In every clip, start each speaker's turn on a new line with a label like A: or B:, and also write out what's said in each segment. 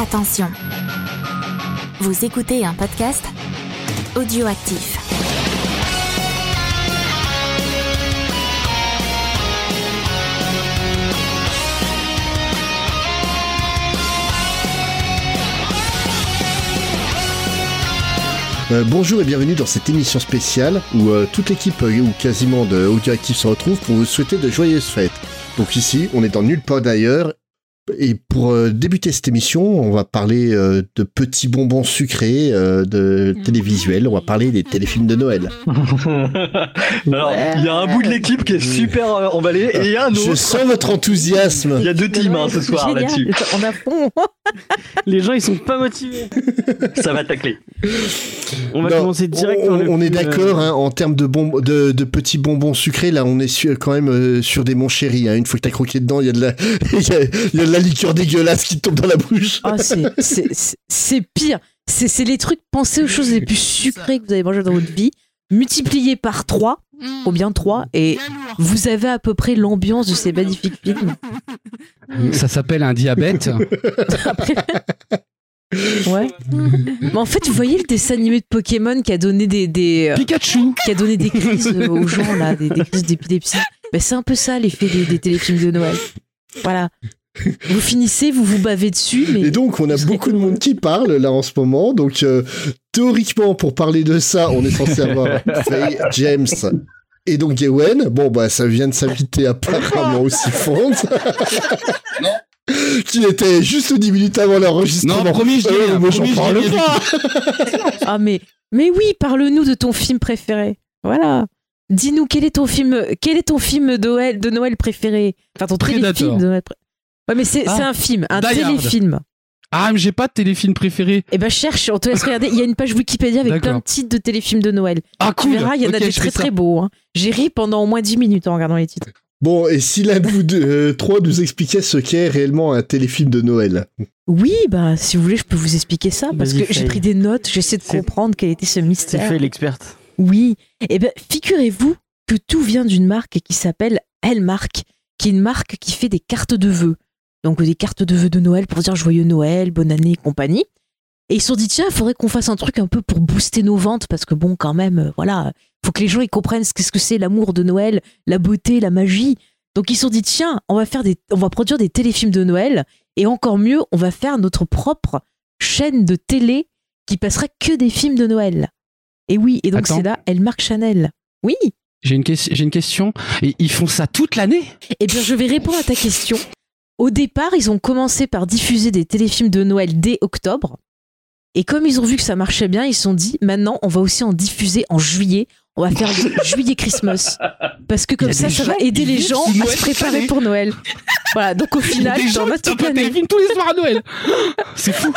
A: Attention. Vous écoutez un podcast audioactif.
B: Euh, bonjour et bienvenue dans cette émission spéciale où euh, toute l'équipe euh, ou quasiment de Audioactive se retrouve pour vous souhaiter de joyeuses fêtes. Donc ici, on est dans nulle part d'ailleurs et pour euh, débuter cette émission, on va parler euh, de petits bonbons sucrés, euh, de télévisuels, on va parler des téléfilms de Noël.
C: Alors, il y a un bout de l'équipe qui est super euh, emballé et il y a un
B: Je
C: autre.
B: sens votre enthousiasme.
C: Il y a deux teams hein, ce soir là-dessus.
D: On a fond.
E: Les gens ils sont pas motivés.
C: Ça va tacler.
E: On va
B: Non,
E: commencer direct
B: on, est d'accord,
E: euh,
B: hein, en termes de, bonb- de, de petits bonbons sucrés, là on est sur- quand même euh, sur des mon chéri. Hein. Une fois que t'as croqué dedans, il y, a de la- il y a- il y a de la liqueur dégueulasse qui tombe dans la bouche.
D: Ah, c'est- pire. C'est c'est les trucs, pensez aux choses les plus sucrées que vous avez mangées dans votre vie, multipliées par 3, ou bien 3, et vous avez à peu près l'ambiance de ces magnifiques films.
F: Ça s'appelle un diabète.
D: Après... Ouais. Mais en fait, vous voyez le dessin animé de Pokémon qui a donné des, des, euh,
F: Pikachu.
D: qui a donné des crises aux gens là, des, des crises d'épilepsie. Ben, c'est un peu ça l'effet des, des téléfilms de Noël. Voilà. Vous finissez, vous vous bavez dessus, mais
B: Et donc, on a beaucoup de monde qui parle là en ce moment. Donc, euh, théoriquement, pour parler de ça, on est censé avoir Faye, James et donc Gawen. Bon, bah, ça vient de s'inviter apparemment aussi Fonds. qui était juste 10 minutes avant l'enregistrement.
F: Non, promis, je dis
B: Euh, moi, j'en parle pas.
D: Ah mais mais oui, parle-nous de ton film préféré. Voilà. Dis-nous quel est ton film quel est ton film de Noël, de Noël préféré? Enfin ton
F: Predator.
D: téléfilm de Noël. pré- Ouais mais c'est
F: Ah,
D: c'est un film, un
F: Die Hard.
D: téléfilm.
F: Ah, mais j'ai pas de téléfilm préféré.
D: Eh ben cherche, on te laisse regarder. Il y a une page Wikipédia avec plein de titres de téléfilms de Noël.
F: Ah,
D: Tu
F: cool.
D: verras, il y en a des très très beaux. hein. J'ai ri pendant au moins 10 minutes en regardant les titres.
B: Bon, et si l'un de vous deux, euh, trois nous expliquait ce qu'est réellement un téléfilm de Noël?
D: Oui, bah si vous voulez, je peux vous expliquer ça parce que j'ai pris des notes, j'essaie de
E: C'est-
D: comprendre quel était ce
E: C'est
D: mystère.
E: fait l'experte.
D: Oui. Eh ben, figurez-vous que tout vient d'une marque qui s'appelle Hellmark, qui est une marque qui fait des cartes de vœux. Donc des cartes de vœux de Noël pour dire joyeux Noël, bonne année et compagnie. Et ils se sont dit tiens, il faudrait qu'on fasse un truc un peu pour booster nos ventes parce que bon, quand même, euh, voilà, faut que les gens ils comprennent ce qu'est-ce que c'est l'amour de Noël, la beauté, la magie. Donc ils se sont dit tiens, on va faire des, on va produire des téléfilms de Noël et encore mieux, on va faire notre propre chaîne de télé qui passera que des films de Noël. Et oui, et donc c'est là Hellmark Chanel. Oui.
F: J'ai une, une question. Et ils font ça toute l'année?
D: Eh bien, je vais répondre à ta question. Au départ, ils ont commencé par diffuser des téléfilms de Noël dès octobre. Et comme ils ont vu que ça marchait bien, ils se sont dit maintenant, on va aussi en diffuser en juillet. On va faire le juillet Christmas. Parce que comme ça, ça va aider les gens à se préparer pour Noël. Voilà, donc au final, l'année.
F: téléfilm tous les soirs à Noël. C'est fou.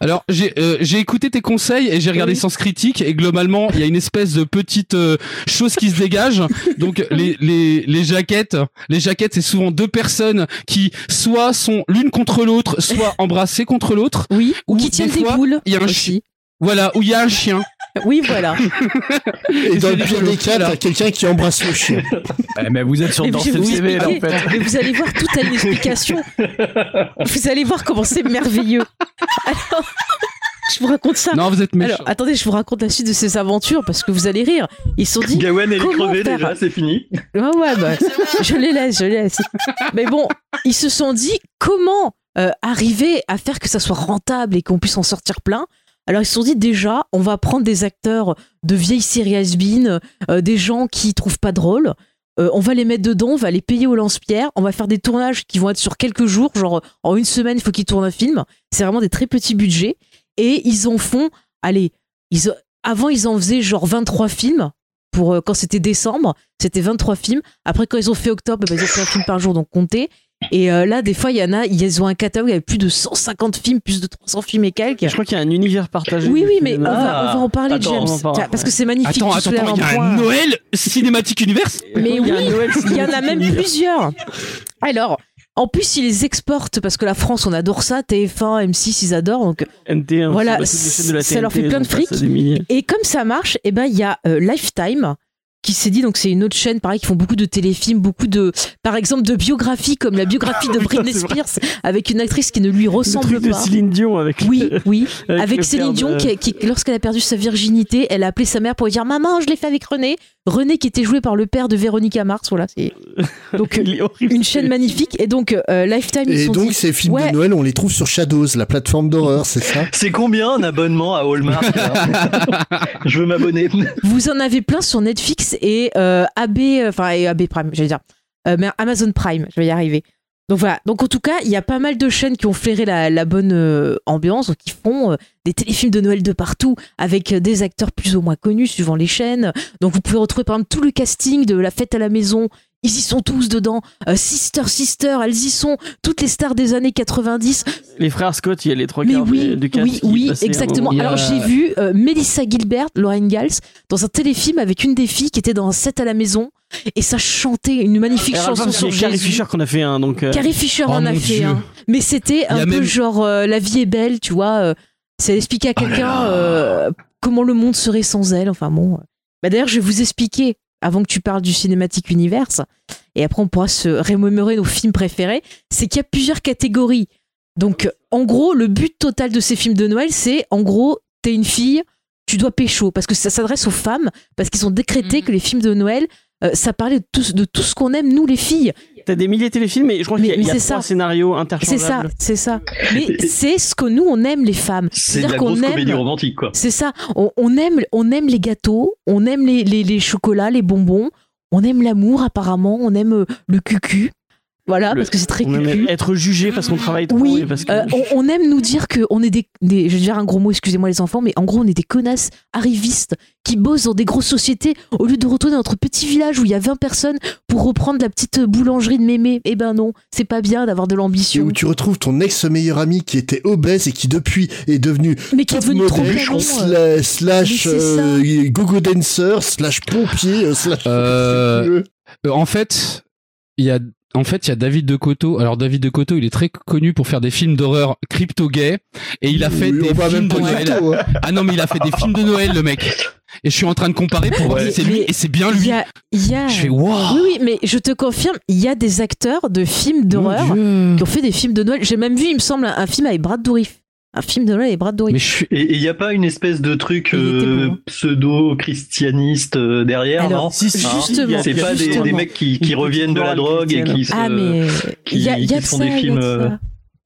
F: Alors, j'ai euh, j'ai écouté tes conseils et j'ai regardé
D: Oui.
F: Sens Critique et globalement, il y a une espèce de petite euh, chose qui se dégage. Donc, les, les, les jaquettes, les jaquettes, c'est souvent deux personnes qui soit sont l'une contre l'autre, soit embrassées contre l'autre.
D: Oui, ou qui
F: des
D: tiennent des
F: fois,
D: boules.
F: il y a un
D: aussi.
F: Voilà, où il y a un chien.
D: Oui, voilà.
B: Et dans le pire des cas, t'as quelqu'un qui embrasse le chien.
C: mais vous êtes sur
D: vous
C: CV là en fait.
D: Mais vous allez voir, tout a une explication. Vous allez voir comment c'est merveilleux. Alors, je vous raconte ça.
F: Non, vous êtes méchant.
D: Alors, attendez, je vous raconte la suite de ces aventures parce que vous allez rire. Ils se sont dit,
C: Gawen elle est
D: faire
C: déjà, c'est fini.
D: ouais, ouais, bah, je les laisse, je les laisse. Mais bon, ils se sont dit, comment euh, arriver à faire que ça soit rentable et qu'on puisse en sortir plein alors ils se sont dit déjà, on va prendre des acteurs de vieilles séries has-been, euh, des gens qui trouvent pas drôle. Euh, on va les mettre dedans, on va les payer au lance-pierre, on va faire des tournages qui vont être sur quelques jours, genre en une semaine, il faut qu'ils tournent un film. C'est vraiment des très petits budgets. Et ils en font, allez, avant ils en faisaient genre 23 films. Pour, euh, quand c'était décembre, c'était 23 films. Après, quand ils ont fait octobre, bah, ils ont fait un film par jour, donc comptez. Et euh, là, des fois, il y en a, ils ont un catalogue avec plus de 150 films, plus de 300 films et quelques.
E: Je crois qu'il y a un univers partagé.
D: Oui, oui, mais
E: de
D: on va, on va en parler,
C: Attends,
D: James.
E: en
D: Tiens, parce que c'est magnifique.
F: Attends, attends, attends, il y a
D: point.
F: un Noël Cinématique Universe
D: Mais
E: Il y a
D: oui, il y en a même plusieurs. Alors, en plus, ils les exportent parce que la France, on adore ça. TF1, M6, ils adorent. Donc,
E: NT1,
D: Voilà,
E: bah, de la
D: ça leur fait
E: TNT,
D: plein de fric. et comme ça marche, eh ben, il y a euh, Lifetime qui s'est dit donc c'est une autre chaîne pareil qui font beaucoup de téléfilms beaucoup de par exemple de biographies comme la biographie de Britney. Spears avec une actrice qui ne lui
E: Le
D: ressemble
E: truc de
D: pas
E: Céline Dion avec.
D: oui oui
E: Avec
D: avec
E: le
D: Céline Dion
E: de-
D: qui, qui- lorsqu'elle a perdu sa virginité elle a appelé sa mère pour lui dire maman je l'ai fait avec René René qui était joué par le père de Véronica Mars voilà c'est donc une chaîne magnifique et donc euh, Lifetime ils
B: Et
D: sont
B: donc,
D: dit,
B: ces films
D: Ouais.
B: de Noël, on les trouve sur Shadows, la plateforme d'horreur, c'est ça?
C: C'est combien un abonnement à Hallmark Je veux m'abonner.
D: Vous en avez plein sur Netflix et euh, AB, euh, enfin et AB Prime, j'allais dire, Euh, mais Amazon Prime, je vais y arriver. Donc voilà. Donc en tout cas, il y a pas mal de chaînes qui ont flairé la, la bonne euh, ambiance, qui font euh, des téléfilms de Noël de partout avec euh, des acteurs plus ou moins connus suivant les chaînes. Donc vous pouvez retrouver par exemple tout le casting de La Fête à la maison. Ils y sont tous dedans. Euh, Sister Sister, elles y sont. Toutes les stars des années 90.
E: Les frères Scott, il y a les trois
D: Mais
E: quarts du-
D: oui,
E: du cast
D: oui, oui, exactement.
F: a-
D: Alors j'ai vu euh, Melissa Gilbert, Lauren Gals, dans un téléfilm avec une des filles qui était dans un set à la maison et ça chantait une magnifique chanson sur
E: C'est Carrie. Fisher qu'on a fait un donc. euh,
D: Carrie Fisher
F: Oh
D: en a
F: mon
D: fait un. Mais c'était un
F: a
D: peu
F: même-
D: genre euh, la vie est belle, tu vois. euh, c'est expliquer à quelqu'un euh, comment le monde serait sans elle. Enfin bon. Bah, D'ailleurs, je vais vous expliquer avant que tu parles du cinématique universe. Et après, on pourra se remémorer nos films préférés. C'est qu'il y a plusieurs catégories. Donc, en gros, le but total de ces films de Noël, c'est en gros, t'es une fille, tu dois pécho. Parce que ça s'adresse aux femmes, parce qu'ils ont décrété
G: Mhm.
D: que les films de Noël, euh, ça parlait de tout, de tout ce qu'on aime, nous les filles.
E: T'as des milliers de téléfilms, et je crois qu'il y a, y
D: c'est
E: trois
D: ça.
E: scénarios
D: C'est
E: interchangeables.
D: ça, c'est ça. Mais c'est ce que nous, on aime les femmes.
C: C'est la
D: qu'on
C: grosse
D: aime-
C: comédie romantique quoi.
D: C'est ça. On, on aime, on aime les gâteaux, on aime les, les, les chocolats, les bonbons, on aime l'amour apparemment, on aime euh, le cucu. Voilà,
C: Le-
D: parce que c'est très
E: On aime
D: cucu.
E: être jugé parce qu'on travaille trop.
D: Oui,
E: et parce que...
D: euh, on, on aime nous dire que on est des, des- je vais dire un gros mot, excusez-moi les enfants, mais en gros on est des connasses arrivistes qui bossent dans des grosses sociétés au lieu de retourner dans notre petit village où il y a 20 personnes pour reprendre la petite boulangerie de mémé. Eh ben non, c'est pas bien d'avoir de
B: Et
D: l'ambition.
B: où tu retrouves ton ex-meilleur ami qui était obèse et qui depuis est devenu
D: Mais qui est devenu trop
B: modèle,
D: canon. euh.
B: sla- slash
D: ça.
B: euh, gogo dancer, slash pompier, euh, slash...
F: Euh, Euh, en fait, il y a en fait, il y a David de Coteau. Alors David de Coteau, il est très connu pour faire des films d'horreur crypto-gay et il a fait
B: Oui,
F: des films de Noël.
B: crypto, hein.
F: Ah non, mais il a fait des films de Noël, le mec. Et je suis en train de comparer pour voir si c'est lui et c'est bien lui.
D: y a, il y a-
F: Je fais waouh.
D: Oui, oui, mais je te confirme, il y a des acteurs de films d'horreur qui ont fait des films de Noël. J'ai même vu, il me semble, un, un film avec Brad Dourif. Un film de Noël avec Brad Dourif.
F: Mais je suis
C: Et il n'y a pas une espèce de truc euh,
D: bon.
C: pseudo-christianiste euh, derrière,
D: Alors,
C: non?
E: Si,
C: Hein
E: a-
C: C'est pas des,
E: justement-
C: des mecs qui, reviennent de la drogue et qui se...
D: Ah, mais
C: qui-
D: il y a, il y a
C: qui
D: de
C: font
D: ça,
C: des
D: il y a
C: films,
D: de ça.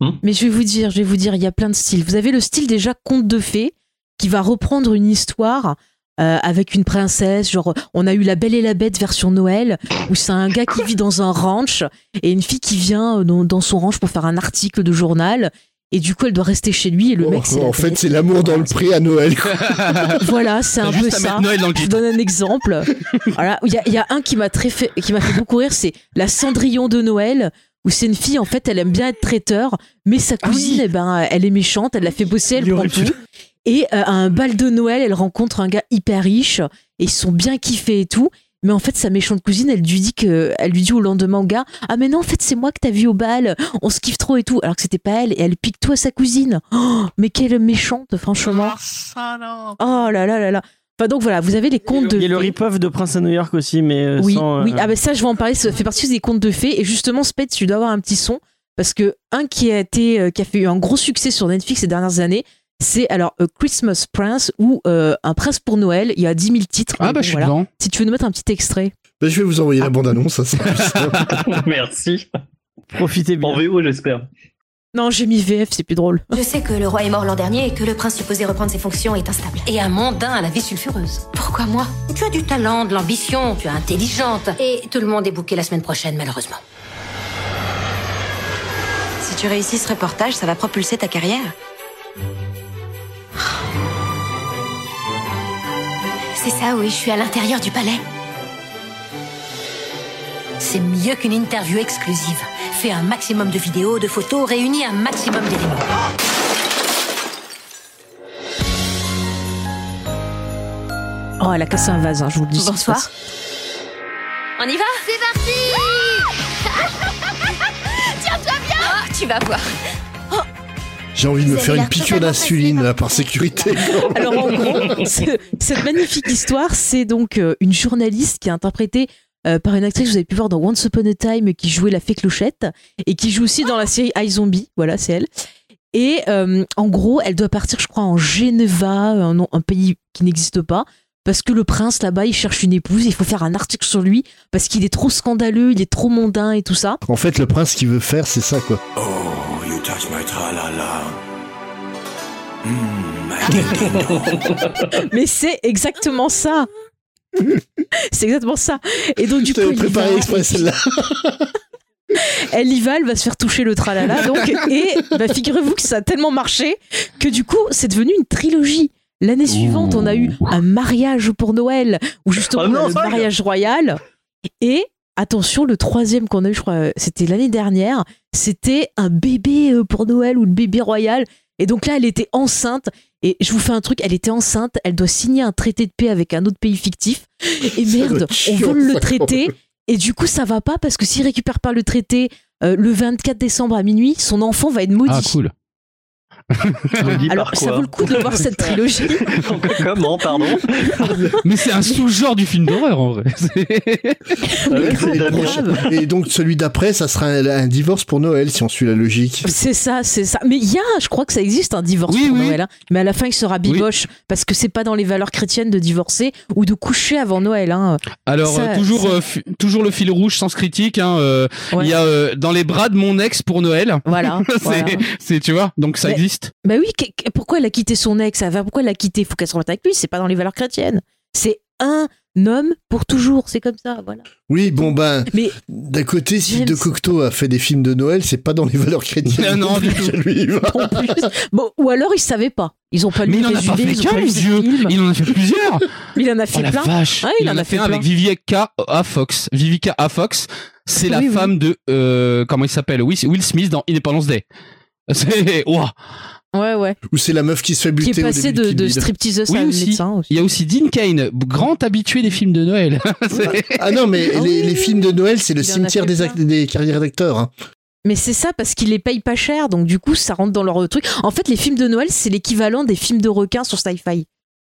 C: euh,
D: Mais je vais vous dire, je vais vous dire, il y a plein de styles. Vous avez le style déjà conte de fées qui va reprendre une histoire. euh, avec une princesse, genre on a eu La Belle et la Bête version Noël, où c'est un gars qui vit dans un ranch et une fille qui vient dans, dans son ranch pour faire un article de journal et du coup elle doit rester chez lui et le
B: Oh,
D: mec
B: en fait, c'est l'amour dans le pré à Noël.
D: voilà c'est un peu ça
F: Noël dans le
D: je donne un exemple. Voilà, il y a, il y a un qui m'a très fait, qui m'a fait beaucoup rire, c'est la Cendrillon de Noël, où c'est une fille en fait, elle aime bien être traiteur, mais sa
E: Ah
D: cousine,
E: oui.
D: eh ben, elle est méchante, elle la fait bosser, elle prend tout. Et euh, à un bal de Noël, elle rencontre un gars hyper riche, et ils sont bien kiffés et tout. Mais en fait, sa méchante cousine, elle lui dit que, elle lui dit au lendemain au gars, ah mais non, en fait, c'est moi que t'as vu au bal, on se kiffe trop et tout, alors que c'était pas elle, et elle pique tout à sa cousine. Oh, mais quelle méchante, franchement. Oh là là là là. Enfin donc voilà, vous avez les contes de
E: Il y a le rip-off de Prince à New York aussi, mais euh,
D: Oui,
E: sans, euh,
D: oui. Ah ben ça, je vais en parler. Ça fait partie des contes de fées. Et justement, Spade, tu dois avoir un petit son parce que un qui a été, euh, qui a fait un gros succès sur Netflix ces dernières années, c'est alors A Christmas Prince ou euh, Un prince pour Noël. Il y a 10 000 titres.
F: Ah bah
D: bon,
F: je suis
D: voilà.
F: dedans.
D: Si tu veux nous mettre un petit extrait.
B: Bah, je vais vous envoyer la bande-annonce, ça c'est plus simple.
C: Merci.
E: profitez bien.
C: En VO, j'espère.
D: Non, j'ai mis VF, c'est plus drôle.
G: Je sais que le roi est mort l'an dernier et que le prince supposé reprendre ses fonctions est instable.
H: Et un mondain à la vie sulfureuse.
G: Pourquoi moi?
H: Tu as du talent, de l'ambition, tu es intelligente. Et tout le monde est bouqué la semaine prochaine, malheureusement.
G: Si tu réussis ce reportage, ça va propulser ta carrière.
H: C'est ça, oui, je suis à l'intérieur du palais. C'est mieux qu'une interview exclusive. Fais un maximum de vidéos, de photos, réunis un maximum d'éléments.
D: Oh, elle a cassé un vase, hein, je vous le dis.
G: Bonsoir. On y va?
H: C'est parti
G: Ah, Tu vas voir.
B: J'ai envie de me faire une piqûre d'insuline par sécurité.
D: Alors en gros, ce- cette magnifique histoire, c'est donc euh, une journaliste qui est interprétée euh, par une actrice que vous avez pu voir dans Once Upon a Time qui jouait la fée Clochette et qui joue aussi dans la série iZombie. Voilà, c'est elle. Et euh, en gros, elle doit partir, je crois, en Geneva, un, pays qui n'existe pas. Parce que le prince là-bas, il cherche une épouse, il faut faire un article sur lui parce qu'il est trop scandaleux, il est trop mondain et tout ça.
B: En fait, le prince qui veut faire, c'est ça quoi.
I: Oh, touch my tra-la-la. My
D: Mais c'est exactement ça. c'est exactement ça. Et donc du
B: Je
D: coup,
B: t'avais
D: elle y
B: préparé
D: va,
B: exprès celle-là.
D: elle y va, elle va se faire toucher le tralala. Donc, et bah, figurez-vous que ça a tellement marché que du coup, c'est devenu une trilogie. L'année suivante, on a eu un mariage pour Noël, où justement
C: Oh non,
D: on a le mariage royal. Et attention, le troisième qu'on a eu, je crois, euh, c'était l'année dernière, c'était un bébé euh, pour Noël ou le bébé royal. Et donc là, elle était enceinte. Et je vous fais un truc, elle était enceinte, elle doit signer un traité de paix avec un autre pays fictif. Et merde, on vole le traité. Et du coup, ça va pas parce que s'il récupère pas le traité euh, le 24 décembre à minuit, son enfant va être maudit.
F: Ah, cool.
D: Alors, ça vaut le coup de voir cette trilogie.
C: Comment, pardon
F: Mais c'est un sous-genre du film d'horreur en vrai. C'est-
C: Ah.
B: Et donc celui d'après, ça sera un, un divorce pour Noël si on suit la logique.
D: C'est ça, c'est ça. Mais il y a, je crois que ça existe un divorce
F: Oui,
D: pour
F: oui.
D: Noël. hein. Mais à la fin, il sera biboche parce que c'est pas dans les valeurs chrétiennes de divorcer ou de coucher avant Noël. Hein.
F: Alors
D: Ça,
F: euh, toujours euh, toujours le fil rouge sans critique. hein, euh, Il
D: Ouais.
F: y a euh, dans les bras de mon ex pour Noël.
D: Voilà.
F: c'est
D: voilà.
F: tu vois donc ça
D: Mais-
F: existe.
D: Bah oui, pourquoi elle a quitté son ex? Pourquoi elle l'a quitté? Faut qu'elle se remette avec lui. C'est pas dans les valeurs chrétiennes. C'est un homme pour toujours. C'est comme ça. Voilà.
B: Oui, bon ben,
D: Mais
B: d'un côté, si De Cocteau a fait des films de Noël, c'est pas dans les valeurs chrétiennes.
F: Non, non, du
B: plus, lui, il va.
D: en plus, bon, ou alors ils savaient pas. Ils ont pas lu
F: Mais il en a pas fait qu'un, dieu.
D: film.
F: Il en a fait plusieurs.
D: Il en a fait
F: Oh la
D: plein.
F: vache.
D: Ouais,
F: il, en a fait, un
D: plein.
F: avec Vivica A. Fox. Vivica A. Fox, c'est la
D: Oui,
F: femme de euh, comment il s'appelle? Will Will Smith dans Independence Day. C'est ouah.
D: Ouais, ouais.
B: Ou c'est la meuf qui se fait
D: Qui
B: buter
D: est
B: au
D: passé
B: début
D: de, de stripteaseuse
F: Oui,
D: à
F: aussi.
D: médecin aussi.
F: Il y a aussi Dean Kane, grand habitué des films de Noël.
B: Ah non, mais
D: Ah
B: les,
D: oui,
B: les films de Noël, c'est le
D: il
B: cimetière des, des carrières d'acteurs. hein.
D: Mais c'est ça parce qu'ils les payent pas cher, donc du coup ça rentre dans leur truc. En fait, les films de Noël, c'est l'équivalent des films de requins sur Sci-Fi.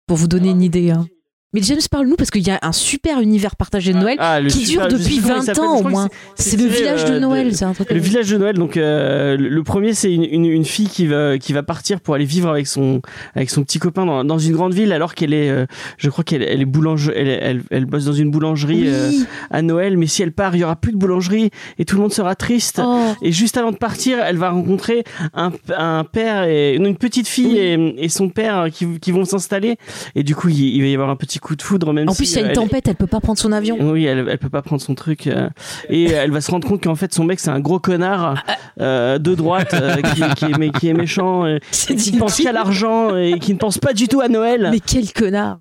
D: Pour vous donner une idée. hein. Mais James, parle-nous parce qu'il y a un super univers partagé de Noël
E: Ah,
D: qui dure depuis
E: plus comment il
D: 20
E: s'appelle,
D: ans au moins.
E: c'est-
D: le village
E: euh,
D: de Noël, c'est un truc.
E: Le village de Noël, donc euh, le premier c'est une, une, une fille qui va qui va partir pour aller vivre avec son avec son petit copain dans, dans une grande ville alors qu'elle est, euh, je crois qu'elle elle est boulange, elle, elle, elle bosse dans une boulangerie euh, à Noël, mais si elle part, il y aura plus de boulangerie et tout le monde sera triste.
D: Oh.
E: Et juste avant de partir, elle va rencontrer un, un père et une petite fille et, et son père qui, qui vont s'installer. Et du coup, il, il va y avoir un petit coup de foudre même
D: En plus, il y a
E: euh,
D: une
E: elle-
D: tempête, elle peut pas prendre son avion.
E: oui, elle, elle peut pas prendre son truc. euh, et elle va se rendre compte qu'en fait, son mec, c'est un gros connard euh, de droite euh, qui, qui est, mais qui est méchant, euh,
D: C'est
E: qui ne pense qu'à l'argent et qui ne pense pas du tout à Noël.
D: Mais quel connard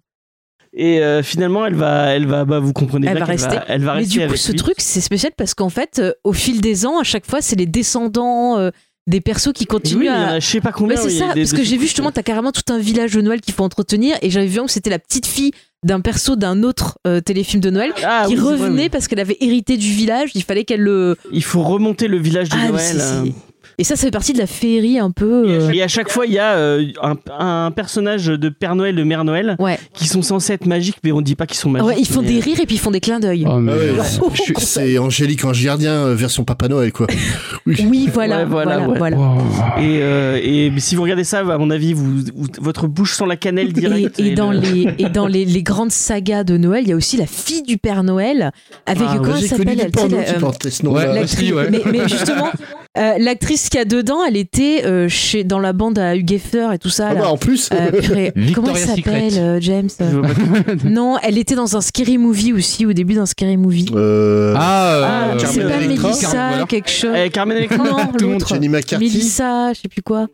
E: Et euh, finalement, elle va, elle va, bah, vous comprenez
D: Elle
E: bien
D: va
E: qu'elle
D: rester.
E: va, elle va
D: Mais
E: rester
D: du coup,
E: avec
D: ce
E: lui.
D: truc, c'est spécial parce qu'en fait, euh, au fil des ans, à chaque fois, c'est les descendants euh, des persos qui continuent à,
E: a, je sais pas combien.
D: Ouais, c'est ça, parce que j'ai vu justement, t'as carrément tout un village de Noël qu'il faut entretenir, et j'avais vu que c'était la petite fille d'un perso d'un autre euh, téléfilm de Noël
E: Ah,
D: qui
E: oui, c'est vrai,
D: revenait
E: oui.
D: parce qu'elle avait hérité du village, il fallait qu'elle le.
E: Il faut remonter le village de
D: Ah,
E: Noël. Euh.
D: Et ça, ça fait partie de la féerie un peu. euh,
E: Et à chaque fois, il y a euh, un, un personnage de Père Noël, de Mère Noël,
D: Ouais.
E: qui sont censés être magiques, mais on dit pas qu'ils sont magiques.
D: Ouais, ils font
E: mais-
D: des rires et puis ils font des clins d'œil.
F: Oh, mais-
B: Ah c'est- Angélique Ange Gardien euh, version Papa Noël, quoi.
D: Oui, voilà,
E: Ouais, voilà,
D: voilà,
E: ouais.
D: voilà.
F: Wow.
E: Et, euh, et si vous regardez ça, à mon avis, vous, vous- votre bouche sent la cannelle direct.
D: Et, et dans,
E: le-
D: les, et dans les, les grandes sagas de Noël, il y a aussi la fille du Père Noël avec
E: Ah,
D: comment elle s'appelle la- euh, mais justement, euh, l'actrice qu'il y a dedans, elle était euh, chez, dans la bande à Hugh Hefner et tout ça.
B: Ah
D: là.
B: bah, en plus,
D: Euh, purée, comment elle s'appelle, euh, James Non, elle était dans un scary movie aussi, au début d'un scary movie.
B: euh,
F: Ah, euh,
D: Ah, c'est pas
F: Voilà.
D: quelque chose.
E: Eh, Carmen Electra
D: Non,
F: Tout le monde,
D: l'autre.
B: Jenny McCarthy.
D: Mélissa, je sais plus quoi.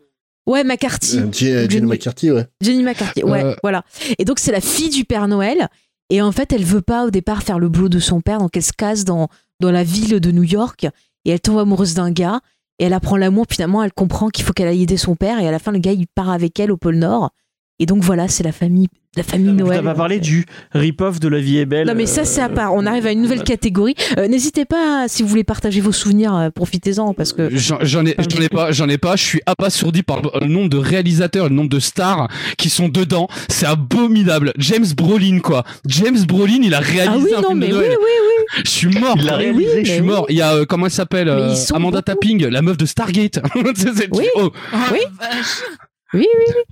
D: Ouais, McCarthy.
B: euh, Jenny, Jenny
D: Jenny-
B: McCarthy, ouais.
D: Jenny McCarthy, ouais,
F: Euh.
D: voilà. Et donc, c'est la fille du Père Noël. Et en fait, elle veut pas au départ faire le boulot de son père, donc elle se casse dans, dans la ville de New York et elle tombe amoureuse d'un gars. Et elle apprend l'amour, finalement, elle comprend qu'il faut qu'elle aille aider son père. Et à la fin, le gars, il part avec elle au pôle Nord. Et donc voilà, c'est la famille, la famille
E: On
D: Noël.
E: n'a pas parlé du rip-off de La vie est belle.
D: Non mais ça c'est à
E: euh,
D: part. On arrive à une nouvelle catégorie. Euh, N'hésitez pas si vous voulez partager vos souvenirs, euh, profitez-en parce que
F: J'en ai, j'en ai pas, j'en ai pas. Je suis abasourdi par le nombre de réalisateurs, le nombre de stars qui sont dedans. C'est abominable. James Brolin, quoi. James Brolin, il a réalisé
D: ah oui
F: un
D: non
F: film
D: mais
F: de
D: oui
F: Noël.
D: oui oui.
F: Je suis mort.
C: Il
F: Mais
C: réalisé,
F: oui, je suis mort. Il y a euh, comment elle s'appelle euh, Amanda
D: beaucoup.
F: Tapping, la meuf de Stargate.
D: Oui.
F: oh.
D: Oui. Oui oui oui.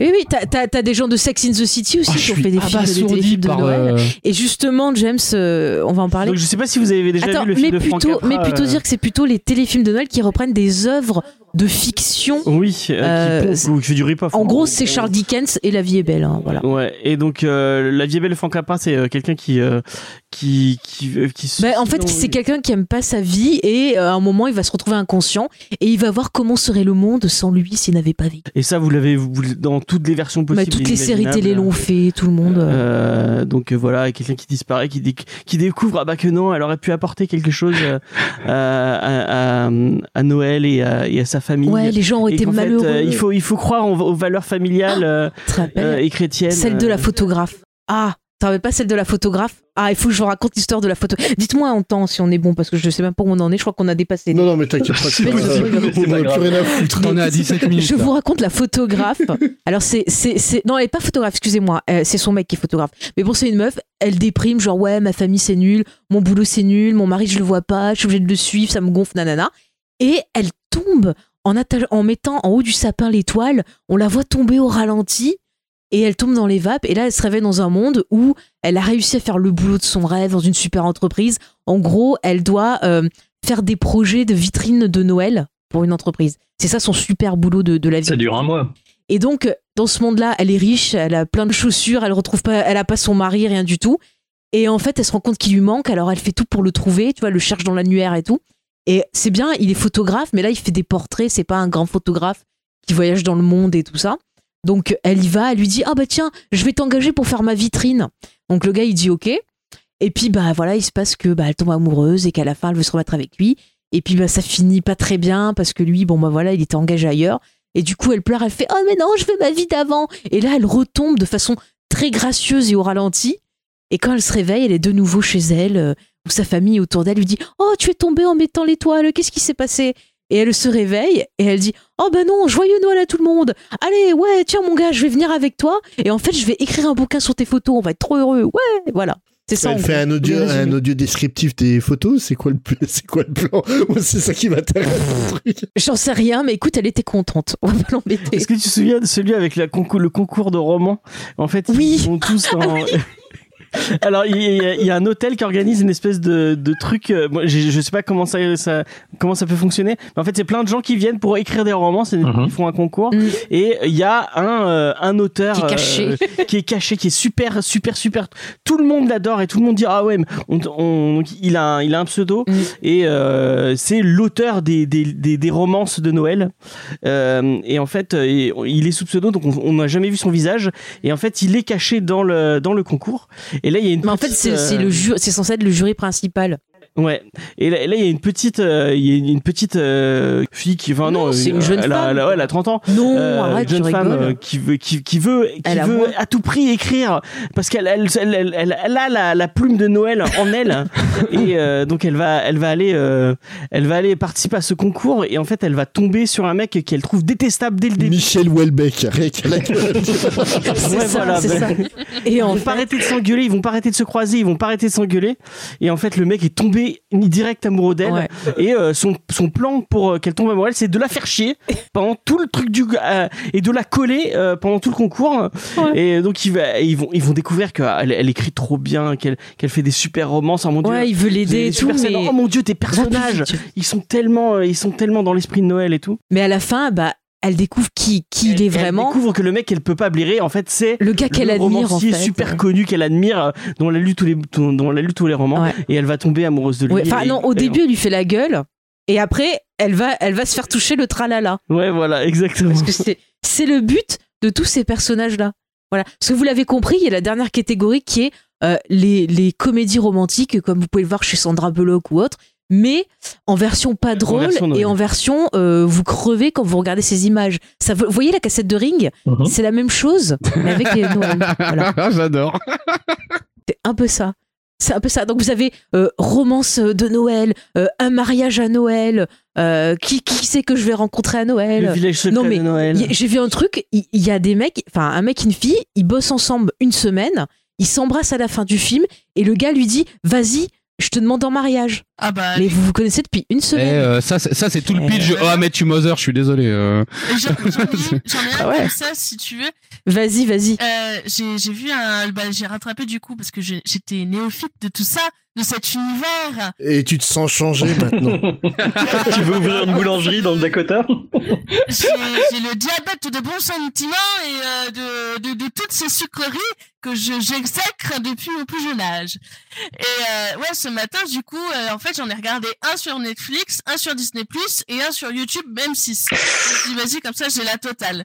D: Oui, oui, t'as- t'as t'as des gens de Sex in the City aussi
F: Ah,
D: qui ont fait des films, des téléfilms de. Noël.
F: euh,
D: Et justement, James, euh, on va en parler.
E: Donc je sais pas si vous avez déjà
D: Attends,
E: vu le
D: mais
E: film de Frank
D: plutôt,
E: Capra,
D: mais plutôt
E: euh,
D: dire que c'est plutôt les téléfilms de Noël qui reprennent des œuvres de fiction.
E: Oui, euh,
D: Euh,
E: qui, ou qui fait du rip-off.
D: En gros, c'est Charles Dickens et La vie est belle. hein, voilà.
E: Ouais, et donc euh, la vie est belle de Frank Capra, c'est euh, quelqu'un qui, euh, qui qui euh, qui se-
D: Bah, en fait, c'est quelqu'un qui aime pas sa vie et euh, à un moment, il va se retrouver inconscient et il va voir comment serait le monde sans lui s'il n'avait pas vécu.
E: Et ça, vous l'avez dans toutes les versions
D: Bah,
E: possibles.
D: toutes les séries télé l'ont fait, tout le monde. euh.
E: Euh, donc euh, voilà, quelqu'un qui disparaît, qui, déc- qui découvre ah bah que non, elle aurait pu apporter quelque chose euh, à, à, à Noël et à, et à sa famille.
D: Ouais, les gens ont été
E: fait,
D: malheureux.
E: euh, il faut il faut croire en- aux valeurs familiales euh,
D: te rappelles
E: euh, et chrétiennes.
D: Celle de
E: euh.
D: la photographe. Ah, tu rappelles pas celle de la photographe? Ah, il faut que je vous raconte l'histoire de la photo. Dites-moi en temps si on est bon parce que je sais même pas où on en est. Je crois qu'on a dépassé.
B: Non, non, mais t'inquiète pas, c'est on n'a plus rien à foutre.
F: T'en es à 17 minutes.
D: Je
F: là.
D: vous raconte la photographe. Alors c'est c'est c'est non elle est pas photographe excusez-moi Euh, c'est son mec qui est photographe. Mais bon c'est une meuf elle déprime genre ouais ma famille c'est nul mon boulot c'est nul mon mari je le vois pas je suis obligée de le suivre ça me gonfle nanana et elle tombe en mettant en haut du sapin l'étoile on la voit tomber au ralenti et elle tombe dans les vapes et là elle se réveille dans un monde où elle a réussi à faire le boulot de son rêve dans une super entreprise. En gros elle doit euh, faire des projets de vitrine de Noël pour une entreprise. C'est ça son super boulot de, de la vie.
C: Ça dure un mois.
D: Et donc, dans ce monde-là, elle est riche, elle a plein de chaussures, elle retrouve pas, elle a pas son mari, rien du tout. Et en fait, elle se rend compte qu'il lui manque, alors elle fait tout pour le trouver, tu vois, elle le cherche dans l'annuaire et tout. Et c'est bien, il est photographe, mais là, il fait des portraits, c'est pas un grand photographe qui voyage dans le monde et tout ça. Donc, elle y va, elle lui dit, ah bah tiens, je vais t'engager pour faire ma vitrine. Donc, le gars, il dit, ok. Et puis, bah voilà, il se passe que bah, elle tombe amoureuse et qu'à la fin, elle veut se remettre avec lui. Et puis, bah, ça finit pas très bien parce que lui, bon, bah voilà, il était engagé ailleurs. Et du coup, elle pleure, elle fait Oh, mais non, je veux ma vie d'avant. Et là, elle retombe de façon très gracieuse et au ralenti. Et quand elle se réveille, elle est de nouveau chez elle, euh, où sa famille autour d'elle lui dit Oh, tu es tombée en mettant l'étoile, qu'est-ce qui s'est passé? Et elle se réveille et elle dit Oh, ben non, joyeux Noël à tout le monde. Allez, ouais, tiens, mon gars, je vais venir avec toi. Et en fait, je vais écrire un bouquin sur tes photos, on va être trop heureux. Ouais, voilà. C'est ça.
B: Elle fait un audio, un audio descriptif des photos, c'est quoi le c'est quoi le plan? Moi, c'est ça qui m'intéresse.
D: J'en sais rien, mais écoute, elle était contente. On va pas l'embêter.
E: Est-ce que tu te souviens de celui avec la concours, le concours de romans En fait,
D: Oui.
E: ils sont tous en. Alors, il y, a, il y a un hôtel qui organise une espèce de, de truc. euh, moi, je, je sais pas comment ça, ça, comment ça peut fonctionner. Mais en fait, c'est plein de gens qui viennent pour écrire des romans. C'est
C: Mhm.
E: Ils font un concours.
D: Mm.
E: Et il y a un, euh, un auteur
D: Qui est caché.
E: euh, qui est caché, qui est super, super, super. Tout le monde l'adore et tout le monde dit ah ouais, mais on, on- donc il a, un- il a un pseudo
D: Mm.
E: et euh, c'est l'auteur des, des, des, des romances de Noël. Euh, et en fait, il est sous pseudo, donc on on n'a jamais vu son visage. Et en fait, il est caché dans le dans le concours. Et là, il y a une.
D: Mais en fait, c'est
E: euh,
D: le c'est censé être le jury principal.
E: Ouais. Et là, il y a une petite, euh, il y a une petite euh, fille qui, enfin non,
D: Non, c'est
E: euh,
D: une jeune
E: elle a-
D: femme.
E: elle a- ouais, elle a 30 ans.
D: Non,
E: Euh,
D: arrête,
E: jeune
D: tu
E: femme euh, qui veut qui, qui veut qui
D: Elle
E: veut à tout prix écrire parce qu'elle elle, elle, elle, elle- elle a la, la plume de Noël en elle et euh, donc elle va elle va aller euh, elle va aller participer à ce concours et en fait elle va tomber sur un mec qu'elle trouve détestable dès le début.
B: Michel Houellebecq,
E: Ouais,
D: ça,
E: voilà,
D: c'est
E: ben-
D: ça. Et
E: Ils
D: en
E: vont
D: fait,
E: pas arrêter de s'engueuler, ils vont pas arrêter de se croiser, ils vont pas arrêter de s'engueuler. Et en fait, le mec est tombé direct amoureux d'elle.
D: Ouais.
E: Et euh, son, son plan pour euh, qu'elle tombe amoureuse, c'est de la faire chier pendant tout le truc du euh, et de la coller euh, pendant tout le concours. Et donc ils, vont ils vont découvrir qu'elle elle écrit trop bien, qu'elle qu'elle fait des super romances. Oh mon dieu.
D: ouais, il veut l'aider et tout, mais...
E: Oh mon dieu, tes
D: plus
E: personnages, ils sont tellement, ils sont tellement dans l'esprit de Noël et tout.
D: mais à la fin, bah, elle découvre qui, qui il est
E: Elle
D: vraiment.
E: découvre que le mec qu'elle peut pas blairer, en fait, c'est
D: Le gars qu'elle
E: le
D: admire, en fait.
E: super connu qu'elle admire, euh, dont elle a lu tous les, dont elle a lu tous les romans,
D: Ouais.
E: et elle va tomber amoureuse de lui.
D: Enfin, non, au début, elle lui fait la gueule. Et après, elle va, elle va se faire toucher le tralala.
E: Ouais, voilà, exactement.
D: Parce que c'est, c'est le but de tous ces personnages-là. Voilà. Parce que vous l'avez compris, il y a la dernière catégorie qui est euh, les, les comédies romantiques, comme vous pouvez le voir chez Sandra Bullock ou autre. Mais en version pas drôle
E: version
D: et en version euh, vous crevez quand vous regardez ces images. Ça, vous voyez la cassette de Ring
C: Mhm.
D: C'est la même chose, mais avec les Noël. Voilà.
F: J'adore.
D: C'est un peu ça. C'est un peu ça. Donc vous avez euh, romance de Noël, euh, un mariage à Noël, euh, qui, qui c'est que je vais rencontrer à Noël
E: Le village secret
D: Non, mais
E: de Noël.
D: Y- J'ai vu un truc, il il y, a des mecs, enfin un mec et une fille, ils bossent ensemble une semaine, ils s'embrassent à la fin du film et le gars lui dit Vas-y, je te demande en mariage.
J: Ah bah,
D: Mais vous vous connaissez depuis une
F: Eh,
D: semaine.
F: euh, ça, c'est- ça c'est tout le
D: Eh.
F: pitch. Oh, Ahmed tu Mother, je suis désolé. euh.
J: j'en ai, un
D: Ah ouais.
J: comme ça, si tu veux.
D: Vas-y, vas-y.
J: Euh, j'ai j'ai vu un, bah, j'ai rattrapé du coup parce que j'étais néophyte de tout ça, de cet univers.
B: Et tu te sens changé maintenant.
C: tu veux ouvrir une boulangerie dans le Dakota
J: J'ai le diabète de bons sentiments et euh, de, de, de toutes ces sucreries que je j'exècre depuis mon plus jeune âge. Et euh, ouais, ce matin, du coup, euh, en fait, j'en ai regardé un sur Netflix, un sur Disney Plus et un sur YouTube, même 6 Je me suis dit, vas-y, comme ça, j'ai la totale.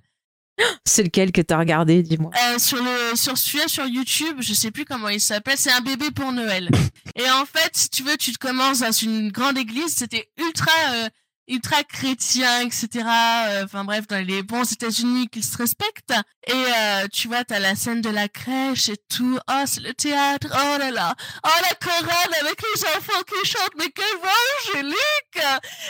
D: C'est lequel que t'as regardé, dis-moi.
J: Euh, sur le sur celui-là sur YouTube, je sais plus comment il s'appelle, c'est un bébé pour Noël. Et en fait, si tu veux, tu te commences dans une grande église, c'était ultra euh, ultra chrétien, etc. Euh, Enfin bref, dans les bons États-Unis qu'ils se respectent. Et euh, tu vois, t'as la scène de la crèche et tout. Oh, c'est le théâtre. Oh là là. Oh la chorale avec les enfants qui chantent. Mais quelle voix angélique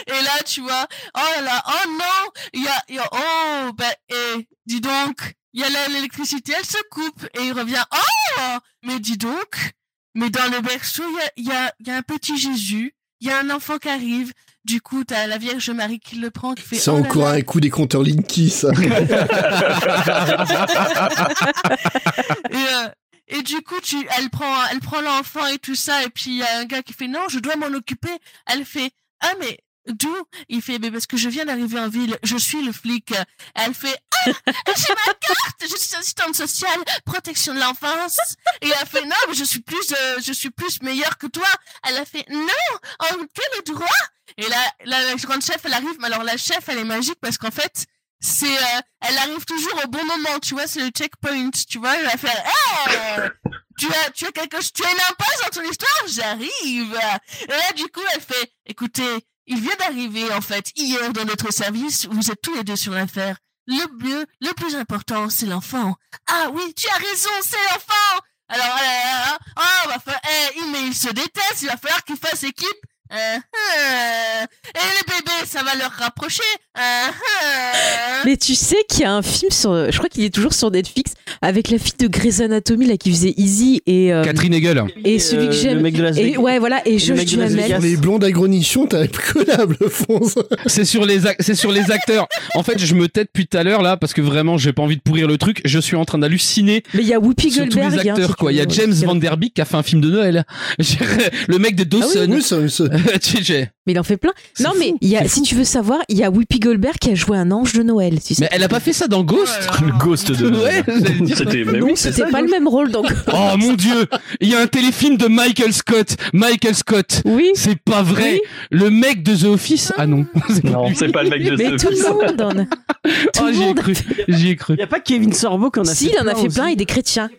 J: Et là, tu vois. Oh là là. Oh non. Il y a, y a oh bah et dis donc. Il y a l'électricité, elle se coupe et il revient. Oh mais dis donc. Mais dans le berceau, il y a, y a, y a un petit Jésus. Il y a un enfant qui arrive. Du coup, t'as la Vierge Marie qui le prend, qui fait.
B: C'est
J: oh
B: encore
J: là.
B: un coup des compteurs Linky, ça.
J: et, euh, et du coup, tu, elle prend, elle prend l'enfant et tout ça, et puis il y a un gars qui fait non, je dois m'en occuper. Elle fait ah mais d'où? Il fait mais parce que je viens d'arriver en ville, je suis le flic. Elle fait ah j'ai ma carte, je suis assistante sociale, protection de l'enfance. Et elle fait non mais je suis plus, euh, je suis plus meilleure que toi. Elle a fait non, en quel droit Et là, la grande chef, elle arrive. Mais alors la chef, elle est magique parce qu'en fait, c'est, euh, elle arrive toujours au bon moment. Tu vois, c'est le checkpoint. Tu vois, elle va faire, Hey tu as, tu as quelque chose, tu as une impasse dans ton histoire, j'arrive. Et là, du coup, elle fait, écoutez, il vient d'arriver, en fait, hier dans notre service, vous êtes tous les deux sur l'affaire. Le mieux, le plus important, c'est l'enfant. Ah oui, tu as raison, c'est l'enfant! Alors, euh, oh, va eh, mais il se déteste, il va falloir qu'il fasse équipe. Euh, et les bébés, ça va leur rapprocher. Euh.
D: Mais tu sais qu'il y a un film sur. Je crois qu'il est toujours sur Netflix avec la fille de Grey's Anatomy là qui faisait Easy et. euh,
F: Catherine Hegel.
D: Et celui que
E: Euh,
D: j'aime.
E: le mec de Las
D: Et ouais, voilà. Et
E: Le
D: Josh Duhamel.
B: Pour les blondes agronichons, t'as collable, Fonce.
F: C'est sur les c'est sur les acteurs. En fait, je me tais depuis tout à l'heure là parce que vraiment j'ai pas envie de pourrir le truc. Je suis en train d'halluciner
D: Mais il y a Whoopi
F: sur tous
D: Goldberg.
F: les
D: hein,
F: acteurs quoi. Il y a. James Van Der Beek qui a fait un film de Noël. Le mec de Dawson.
B: Oui, ça, ça-
F: Tu sais,
D: Mais il en fait plein. Non, mais
F: fou,
D: il y a, si tu veux savoir, il y a Whoopi Goldberg qui a joué un ange de Noël. Si
F: Mais elle a pas fait ça dans Ghost
C: Le ghost de.
F: Dire.
C: C'était. Mais oui, ça.
D: pas le même rôle donc.
F: Oh mon dieu, il y a un téléfilm de Michael Scott. Michael Scott.
D: Oui.
F: C'est pas vrai. Le mec de The Office? Ah non.
C: Non, c'est pas le mec de
D: Mais
C: ce
D: tout le monde en a. Tout
F: Oh,
D: le
F: j'y ai
D: monde.
F: cru. J'y ai cru.
E: Il y a pas Kevin Sorbo qui en a
D: Si,
E: fait
D: il en a fait plein, et des chrétiens.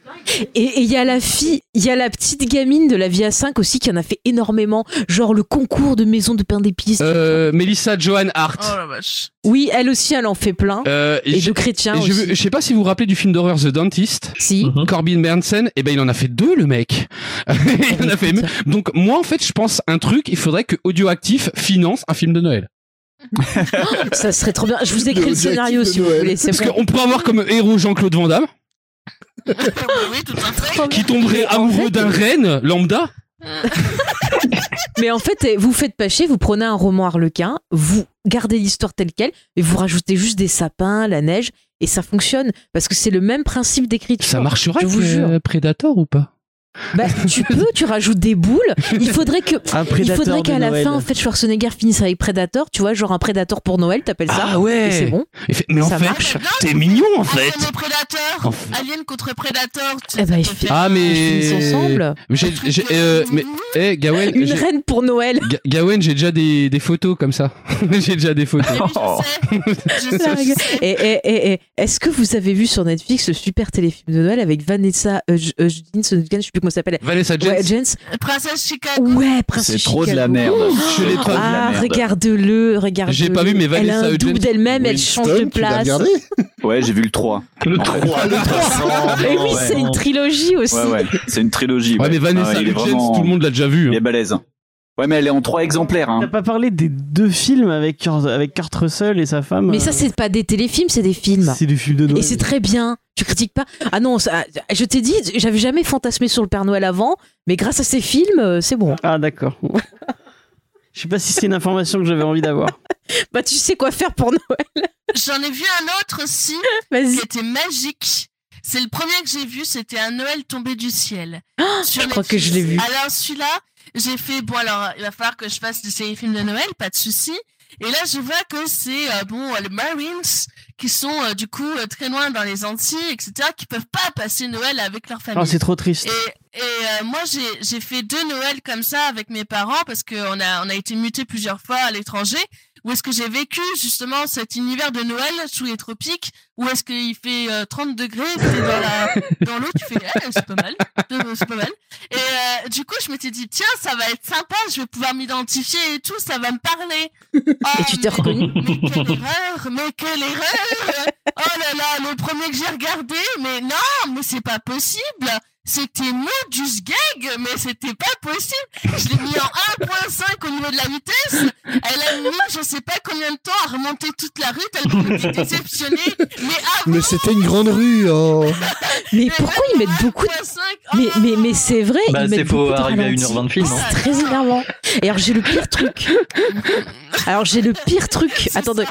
D: Et et il y a la fille, il y a la petite gamine de la vie à 5 aussi qui en a fait énormément. Genre le concours de maison de pain d'épices.
F: Euh, Melissa Joan Hart.
J: Oh la vache.
D: Oui, elle aussi, elle en fait plein.
F: Euh,
D: et de chrétiens
F: je, je sais pas si vous vous rappelez du film d'horreur The Dentist.
D: Si.
C: Mhm.
F: Corbin Bernsen, et ben il en a fait deux le mec. il en a fait. Donc moi en fait je pense un truc, il faudrait que Audioactif finance un film de Noël.
D: Ça serait trop bien. Je vous écris
B: Le
D: le scénario si vous voulez.
F: Parce qu'on pourrait avoir comme héros Jean-Claude Van Damme
J: oui, tout à fait.
F: qui tomberait amoureux d'un reine lambda.
D: Mais en fait, eh, vous faites pas chier, vous prenez un roman harlequin, vous gardez l'histoire telle quelle, et vous rajoutez juste des sapins, la neige, et ça fonctionne. Parce que c'est le même principe d'écriture.
F: Ça marcherait
D: Je vous jure.
F: Predator ou pas?
D: Bah, tu peux, tu rajoutes des boules. Il faudrait que.
E: Un
D: Il faudrait qu'à la
E: Noël.
D: fin, en fait, Schwarzenegger finisse avec Predator, tu vois, genre un Predator pour Noël, t'appelles ça.
F: Ah ouais.
D: C'est bon.
F: Mais en
D: Ça
F: fait,
D: marche.
F: t'es mignon en fait.
J: Alien et Predator.
F: En fait.
J: Alien contre Predator. tu-
D: Eh ben,
F: Ah
D: Ils
F: mais
D: finissent ensemble.
F: Mais euh, mais eh Gawen,
D: Une reine pour Noël.
F: Ga- Gawen, j'ai déjà des, des photos comme ça. j'ai déjà des photos.
C: Oh.
J: je sais. Je sais.
D: Et, et, et, et est-ce que vous avez vu sur Netflix le super téléfilm de Noël avec Vanessa euh, euh, Hudgens, je sais plus comment ça s'appelle.
F: Vanessa
D: Ouais,
F: Jens.
D: Jens.
J: Princesse Chicago.
D: Ouais, Princesse
K: C'est trop de la merde.
F: Je l'ai pas vu.
D: Ah,
K: merde.
D: regarde-le, regarde.
F: J'ai pas vu, mais
D: Elle a
F: Vanessa
D: un double d'elle-même, elle change de place.
K: Ouais, j'ai vu le 3.
C: Le 3, le 3.
D: Et oui, c'est une trilogie aussi.
K: Ouais, ouais, c'est une trilogie.
F: Ouais, mais Vanessa
K: Ah ouais, il
F: Hudgens,
K: vraiment-
F: tout le monde l'a déjà vu.
K: Il
F: hein.
K: est balèze. Ouais, mais elle est en trois exemplaires.
E: T'as
K: Hein.
E: pas parlé des deux films avec, Kurt- avec Kurt Russell et sa femme
D: Mais ça,
E: euh,
D: c'est pas des téléfilms, c'est des films.
E: C'est des films de Noël.
D: Et c'est très bien. Tu critiques pas. Ah non, ça- je t'ai dit, j'avais jamais fantasmé sur le Père Noël avant, mais grâce à ces films, euh, c'est bon.
E: Ah d'accord. Je sais pas si c'est une information que j'avais envie d'avoir.
D: Bah, tu sais quoi faire pour Noël.
J: J'en ai vu un autre aussi
D: Vas-y.
J: qui était magique. C'est le premier que j'ai vu, c'était un Noël tombé du ciel. Sur
D: je crois que je l'ai vu.
J: Alors celui-là, j'ai fait bon alors il va falloir que je fasse des séries films de Noël, pas de souci. Et là je vois que c'est euh, bon euh, les Marines qui sont euh, du coup euh, très loin dans les Antilles, etc. qui peuvent pas passer Noël avec leur famille.
E: Oh, c'est trop triste.
J: Et, et euh, moi, j'ai, j'ai fait deux Noëls comme ça avec mes parents parce qu'on a, on a été mutés plusieurs fois à l'étranger. Où est-ce que j'ai vécu justement cet univers de Noël sous les tropiques? Où est-ce qu'il fait euh, 30 degrés T'es dans, la, dans l'eau, tu fais eh, c'est pas mal, c'est pas mal. Et euh, du coup, je m'étais dit tiens, ça va être sympa, je vais pouvoir m'identifier et tout, ça va me parler. Oh,
D: Et tu t'es reconnu
J: mais quelle erreur, mais quelle erreur Oh là là, le premier que j'ai regardé, mais non, mais c'est pas possible C'était Modus Gag, mais c'était pas possible Je l'ai mis en 1.5 au niveau de la vitesse Elle a mis je sais pas combien de temps à remonter toute la rue tellement j'étais déceptionnée Mais ah
B: Mais c'était une grande rue, oh
D: Mais pourquoi ils mettent beaucoup de...
J: 1.5
D: Mais, mais, mais c'est vrai,
C: Bah,
D: ils
C: c'est
D: de
C: arriver à
D: ralentis.
C: 1h20 de film, hein.
D: C'est très énervant. Et alors, j'ai le pire truc. Alors, j'ai le pire truc. Attendez.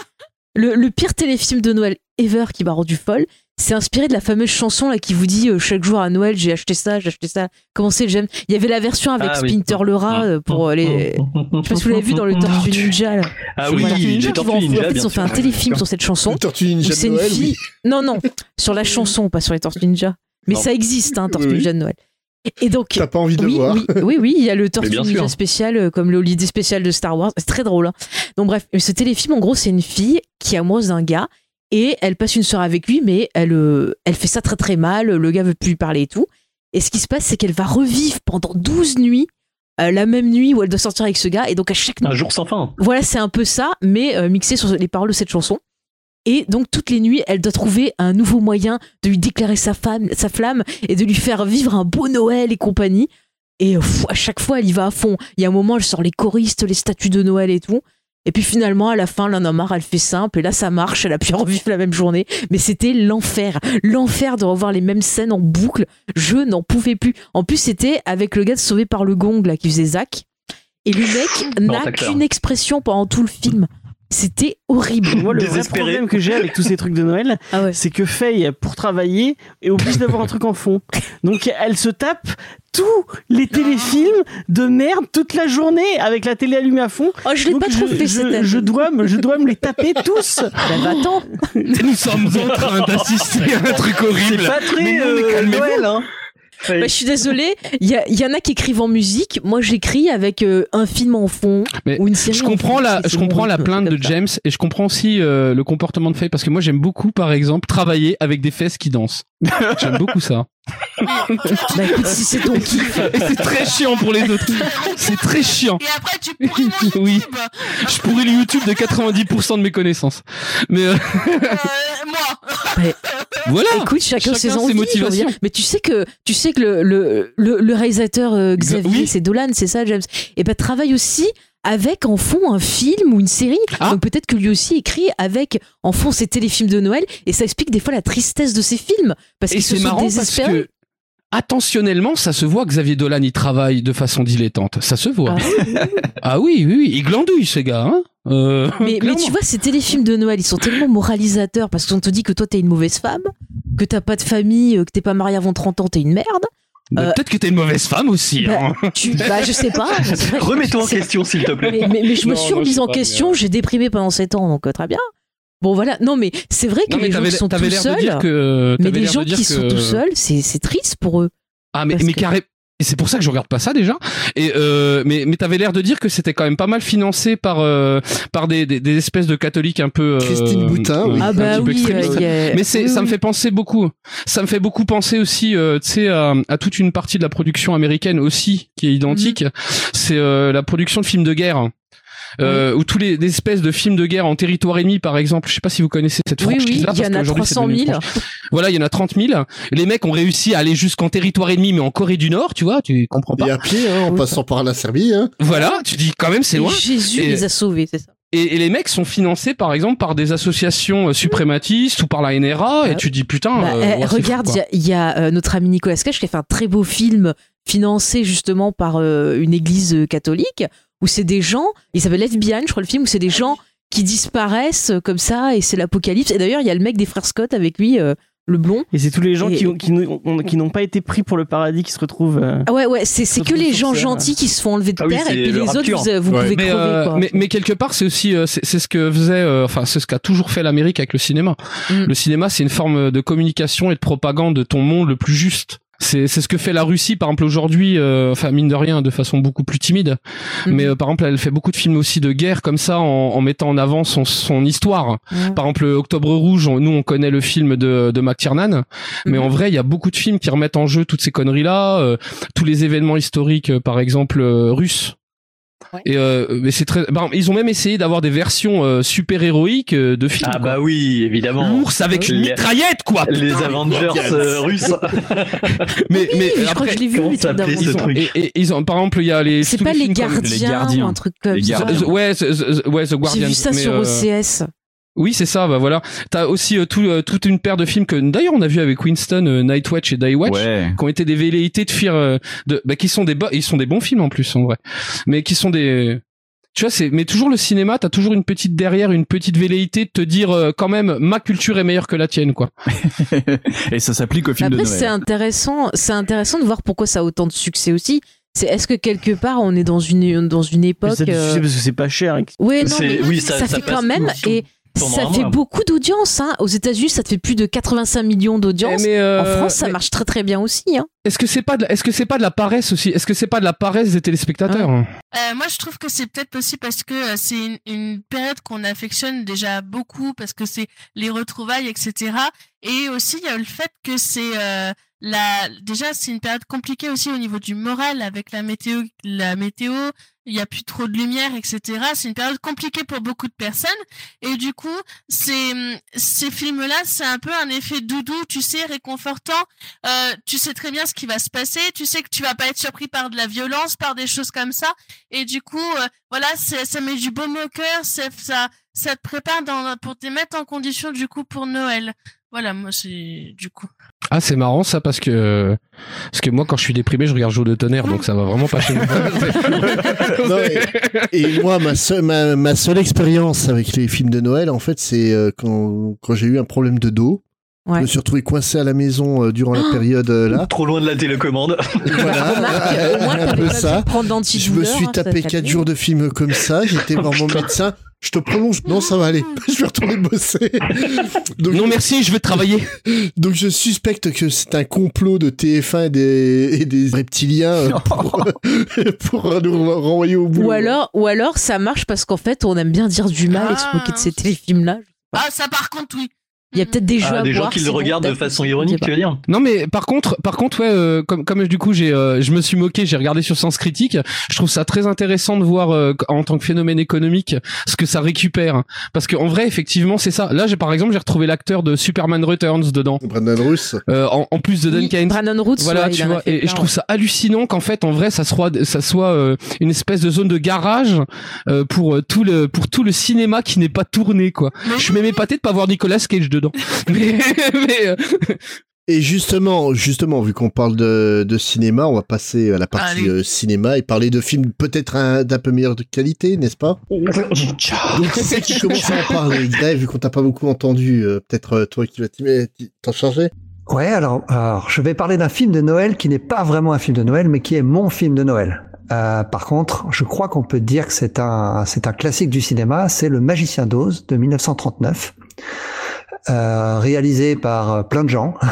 D: Le, le pire téléfilm de Noël ever qui m'a rendu folle, c'est inspiré de la fameuse chanson là qui vous dit euh, chaque jour à Noël j'ai acheté ça, j'ai acheté ça. Comment c'est j'aime. Il y avait la version avec
C: Ah oui.
D: Splinter le rat euh, pour euh, les. Je sais pas si vous l'avez vu dans le Tortue Ninja. Là.
C: Ah oui,
D: Voilà.
C: les Tortues Ninja,
D: en fait,
C: bien
D: ils ont fait un téléfilm sur cette chanson.
B: Tortue Ninja de
D: c'est une
B: Noël,
D: fille.
B: oui.
D: Non, non, sur la chanson, pas sur les Tortues Ninja. Mais
B: Non.
D: ça existe, hein, Tortue
B: Oui.
D: Ninja de Noël. Et donc,
B: T'as pas envie de
D: oui,
B: le voir
D: oui, oui, oui, il y a le Tortue Ninja spécial, euh, comme le holiday spécial de Star Wars. C'est très drôle. hein. Donc bref, ce téléfilm, en gros, c'est une fille qui est amoureuse d'un gars et elle passe une soirée avec lui, mais elle, euh, elle fait ça très très mal. Le gars veut plus lui parler et tout. Et ce qui se passe, c'est qu'elle va revivre pendant 12 nuits euh, la même nuit où elle doit sortir avec ce gars. Et donc à chaque
C: Un jour sans fin.
D: voilà, c'est un peu ça, mais euh, mixé sur les paroles de cette chanson. Et donc toutes les nuits, elle doit trouver un nouveau moyen de lui déclarer sa, femme, sa flamme et de lui faire vivre un beau Noël et compagnie. Et pff, à chaque fois, elle y va à fond. Il y a un moment, elle sort les choristes, les statues de Noël et tout. Et puis finalement, à la fin, l'en a marre, elle fait simple. Et là, ça marche, elle a pu revivre la même journée. Mais c'était l'enfer. L'enfer de revoir les mêmes scènes en boucle. Je n'en pouvais plus. En plus, c'était avec le gars de Sauvé par le Gong, là, qui faisait Zach. Et le mec n'a qu'une expression pendant tout le film. C'était horrible.
E: Moi, le vrai problème que j'ai avec tous ces trucs de Noël,
D: Ah ouais.
E: c'est que Faye, pour travailler, est obligée d'avoir un truc en fond. Donc, elle se tape tous les téléfilms de merde toute la journée avec la télé allumée à fond.
D: Oh, je l'ai pas trop
E: je,
D: fait
E: je,
D: cette année.
E: je dois me, je dois me les taper tous.
D: Bah, va-t'en.
F: Nous sommes en train d'assister à un truc
C: C'est
F: horrible.
C: pas très
F: Mais non, mais
C: euh. Noël, hein.
D: Bah, je suis désolée. Il y, y en a qui écrivent en musique. Moi, j'écris avec euh, un film en fond
F: Mais
D: ou une série.
F: Je
D: en
F: comprends
D: fond.
F: la, je comprends la plainte de. James et je comprends aussi euh, le comportement de Faye parce que moi j'aime beaucoup par exemple travailler avec des fesses qui dansent. j'aime beaucoup ça.
D: Bah écoute, si c'est ton kiff.
F: Et c'est très chiant pour les autres. C'est très chiant.
J: Et après, tu pourris mon YouTube
F: Oui. Je pourrais le YouTube de 90% de mes connaissances. Mais euh,
J: Euh, Moi
F: voilà.
D: Écoute, chacun,
F: Chacun
D: ses envies.
F: motivations.
D: Mais tu sais que tu sais que le le, le, le réalisateur euh, Xavier,
F: Oui.
D: c'est Dolan, c'est ça, James. Et ben travaille aussi avec en fond un film ou une série.
F: Ah.
D: Donc peut-être que lui aussi écrit avec en fond ses téléfilms de Noël et ça explique des fois la tristesse de ses films parce qu'ils se
F: c'est
D: sont
F: parce que attentionnellement, ça se voit que Xavier Dolan il travaille de façon dilettante. Ça se voit.
D: Ah
F: Ah oui, oui, oui. Il glandouille ce gars. Hein Euh,
D: Mais, mais tu vois, ces téléfilms de Noël, ils sont tellement moralisateurs parce qu'on te dit que toi t'es une mauvaise femme, que t'as pas de famille, euh, que t'es pas marié avant 30 ans, t'es une merde. Euh,
F: Peut-être que t'es une mauvaise femme aussi.
D: Bah,
F: hein.
D: tu, bah, je sais pas.
C: Remets-toi en question, s'il te plaît.
D: Mais, mais- mais je me
F: Non,
D: suis remise en question,
F: euh,
D: j'ai déprimé pendant 7 ans, donc euh, très bien. Bon voilà, non mais c'est vrai que
F: Non,
D: les gens qui sont tout seuls, mais les gens qui sont tout seuls, c'est c'est triste pour eux.
F: Ah mais, mais
D: que-
F: carré- et c'est pour ça que je regarde pas ça déjà. Et euh, mais mais t'avais l'air de dire que c'était quand même pas mal financé par euh, par des, des, des espèces de catholiques un peu euh,
B: Christine Boutin, oui.
D: Ah bah
F: petit peu
D: oui,
F: extrémistes.
D: euh,
F: Mais c'est
D: oui,
F: ça me fait penser beaucoup. Ça me fait beaucoup penser aussi, euh, tu sais, à, à toute une partie de la production américaine aussi qui est identique.
D: Mhm.
F: C'est euh, la production de films de guerre. Euh, ou tous les espèces de films de guerre en territoire ennemi par exemple je sais pas si vous connaissez cette
D: Oui,
F: franchise
D: oui,
F: là
D: il y en a 300 000.
F: voilà il y en a 30 000 les mecs ont réussi à aller jusqu'en territoire ennemi mais en Corée du Nord tu vois tu comprends
B: Et
F: pas
B: à pied, hein, en passant par la Serbie. Hein.
F: voilà tu dis quand même c'est
D: Et
F: loin
D: Jésus
F: Et-
D: les a sauvés, c'est ça.
F: et, et les mecs sont financés par exemple par des associations euh, suprématistes ou par la NRA et
D: Bah,
F: tu dis putain
D: Bah,
F: euh,
D: eh,
F: ouais,
D: regarde, il y a, il y a, euh, notre ami Nicolas Cage qui a fait un très beau film financé justement par euh, une église catholique où c'est des gens, il s'appelle Lesbian, je crois le film, où c'est des gens qui disparaissent euh, comme ça et c'est l'apocalypse. Et d'ailleurs, il y a le mec des frères Scott avec lui, euh, le blond.
E: Et c'est tous les gens
D: Et-
E: qui, ont- qui, n'ont- ont- qui n'ont pas été pris pour le paradis qui se retrouvent. euh,
D: Ah ouais, ouais, c'est que les gens gentils qui se font enlever de
C: Ah
D: terre et puis
C: le
D: les autres, vous, vous
B: Ouais.
D: pouvez
F: mais,
D: crever.
F: euh,
D: quoi.
F: mais mais quelque part c'est aussi c'est c'est ce que faisait euh, enfin c'est ce qu'a toujours fait l'Amérique avec le cinéma
D: Mm.
F: le cinéma c'est une forme de communication et de propagande de ton monde le plus juste c'est c'est ce que fait la Russie par exemple aujourd'hui euh, enfin mine de rien de façon beaucoup plus timide
D: Mhm.
F: mais euh, par exemple elle fait beaucoup de films aussi de guerre comme ça en, en mettant en avant son son histoire
D: Ouais.
F: par exemple Octobre Rouge on- nous on connaît le film de de McTiernan mais
D: Mhm.
F: en vrai il y a beaucoup de films qui remettent en jeu toutes ces conneries là tous les événements historiques euh, par exemple euh, russes
D: Ouais.
F: et euh, mais c'est très bah, ils ont même essayé d'avoir des versions euh, super héroïques euh, de films
C: Ah
F: quoi.
C: bah oui, évidemment.
F: l'ours avec une
C: Les-
F: mitraillette quoi
C: Les
F: Putain,
C: Avengers euh, russes.
F: mais mais
D: Oui, je crois que je l'ai vu,
C: ce
F: ils ont,
C: truc
F: et, et- ils ont par exemple il y a les
D: C'est pas les
F: films comme-
D: gardiens,
K: Gardiens.
D: ou un truc comme
K: Les
D: ça.
K: Gardiens.
F: Ouais, ouais, The Guardian.
D: J'ai vu ça
F: mais,
D: sur
F: euh,
D: OCS.
F: Oui, c'est ça, bah voilà. T'as aussi euh, tout, euh, toute une paire de films que d'ailleurs on a vu avec Winston, euh, Night Watch et Day Watch,
K: Ouais.
F: qui ont été des velléités de faire, euh, de, bah, qui sont des, ils sont des bons films en plus en vrai, mais qui sont des, tu vois, c'est, mais toujours le cinéma, t'as toujours une petite derrière, une petite velléité de te dire euh, quand même ma culture est meilleure que la tienne, quoi.
K: Et ça s'applique au film
D: Après,
K: de
D: c'est intéressant, c'est intéressant de voir pourquoi ça a autant de succès aussi. C'est est-ce que quelque part on est dans une dans une
E: mais
D: époque.
E: ça, tu
D: euh,
E: parce que c'est pas cher. et
D: Ouais, non, mais
C: oui,
D: ça,
C: ça- ça
D: fait quand même et ça
C: un
D: fait
C: mois.
D: beaucoup d'audience. Hein. Aux États-Unis, ça te fait plus de 85 millions d'audience.
F: Eh, mais, euh,
D: en France, ça
F: mais
D: marche très très bien aussi. Hein.
F: Est-ce que c'est pas, de, est-ce que c'est pas de la paresse aussi? Est-ce que c'est pas de la paresse des téléspectateurs? Hein
J: Euh, moi, je trouve que c'est peut-être aussi parce que euh, c'est une, une période qu'on affectionne déjà beaucoup parce que c'est les retrouvailles, etc. Et aussi, il y a le fait que c'est euh, la. Déjà, c'est une période compliquée aussi au niveau du moral avec la météo. La météo, il y a plus trop de lumière, etc. C'est une période compliquée pour beaucoup de personnes. Et du coup, ces ces films-là, c'est un peu un effet doudou, tu sais, réconfortant. Euh, tu sais très bien ce qui va se passer. Tu sais que tu vas pas être surpris par de la violence, par des choses comme ça. Et du coup, euh, voilà, ça met du baume au cœur, ça, ça, ça te prépare dans, pour te mettre en condition du coup pour Noël. Voilà, moi c'est du coup.
F: Ah, c'est marrant ça parce que parce que moi quand je suis déprimé, je regarde Jour de tonnerre, donc ça va vraiment pas chez moi.
B: Non, et, et moi, ma seule, ma, ma seule expérience avec les films de Noël, en fait, c'est euh, quand, quand j'ai eu un problème de dos.
D: Ouais.
B: Je me suis retrouvé coincé à la maison euh, durant la période euh, là.
C: Trop loin de la télécommande.
B: Voilà,
D: Remarque, moins,
B: un peu ça. Je me suis
D: hein,
B: tapé
D: t'a
B: 4
D: calmé.
B: jours de films comme ça. J'étais voir mon médecin. Je te prolonge. Non, ça va aller. Je vais retourner bosser. Donc,
F: non merci, je vais travailler.
B: donc je suspecte que c'est un complot de TF1 et des, et des reptiliens euh, pour, pour nous renvoyer au bout.
D: Ou alors, ou alors, ça marche parce qu'en fait, on aime bien dire du mal et se moquer de ces téléfilms-là.
J: Ah, ça par contre, oui.
D: Il y a peut-être des jeux
C: Ah,
D: à
C: des gens qui le regardent de façon ironique, tu veux dire
F: Non mais par contre, par contre ouais, euh, comme comme du coup j'ai euh, je me suis moqué, j'ai regardé sur Sens Critique. Je trouve ça très intéressant de voir euh, en tant que phénomène économique ce que ça récupère, parce qu'en vrai effectivement c'est ça. Là j'ai par exemple j'ai retrouvé l'acteur de Superman Returns dedans,
B: Brandon Russ.
F: euh, en, en plus de
D: Oui,
F: Duncan.
D: Brandon Roots,
F: Voilà,
D: ouais,
F: tu vois, et, et je trouve
D: ouais.
F: ça hallucinant qu'en fait, en vrai, ça soit, ça soit euh, une espèce de zone de garage euh, pour euh, tout le, pour tout le cinéma qui n'est pas tourné, quoi.
J: Mais
F: Je suis même épaté de pas voir Nicolas Cage dedans. mais, mais, euh,
B: Et justement, justement, vu qu'on parle de, de cinéma, on va passer à la partie euh, cinéma et parler de films peut-être un- d'un peu meilleure de qualité, n'est-ce pas? Donc c'est qui commence à en parler, Greg, vu qu'on t'a pas beaucoup entendu, euh, peut-être euh, toi qui vas t'en charger.
L: Ouais, alors, alors, je vais parler d'un film de Noël qui n'est pas vraiment un film de Noël, mais qui est mon film de Noël. Euh, par contre, je crois qu'on peut dire que c'est un, c'est un classique du cinéma. C'est Le Magicien d'Oz de 1939, euh, réalisé par euh, plein de gens,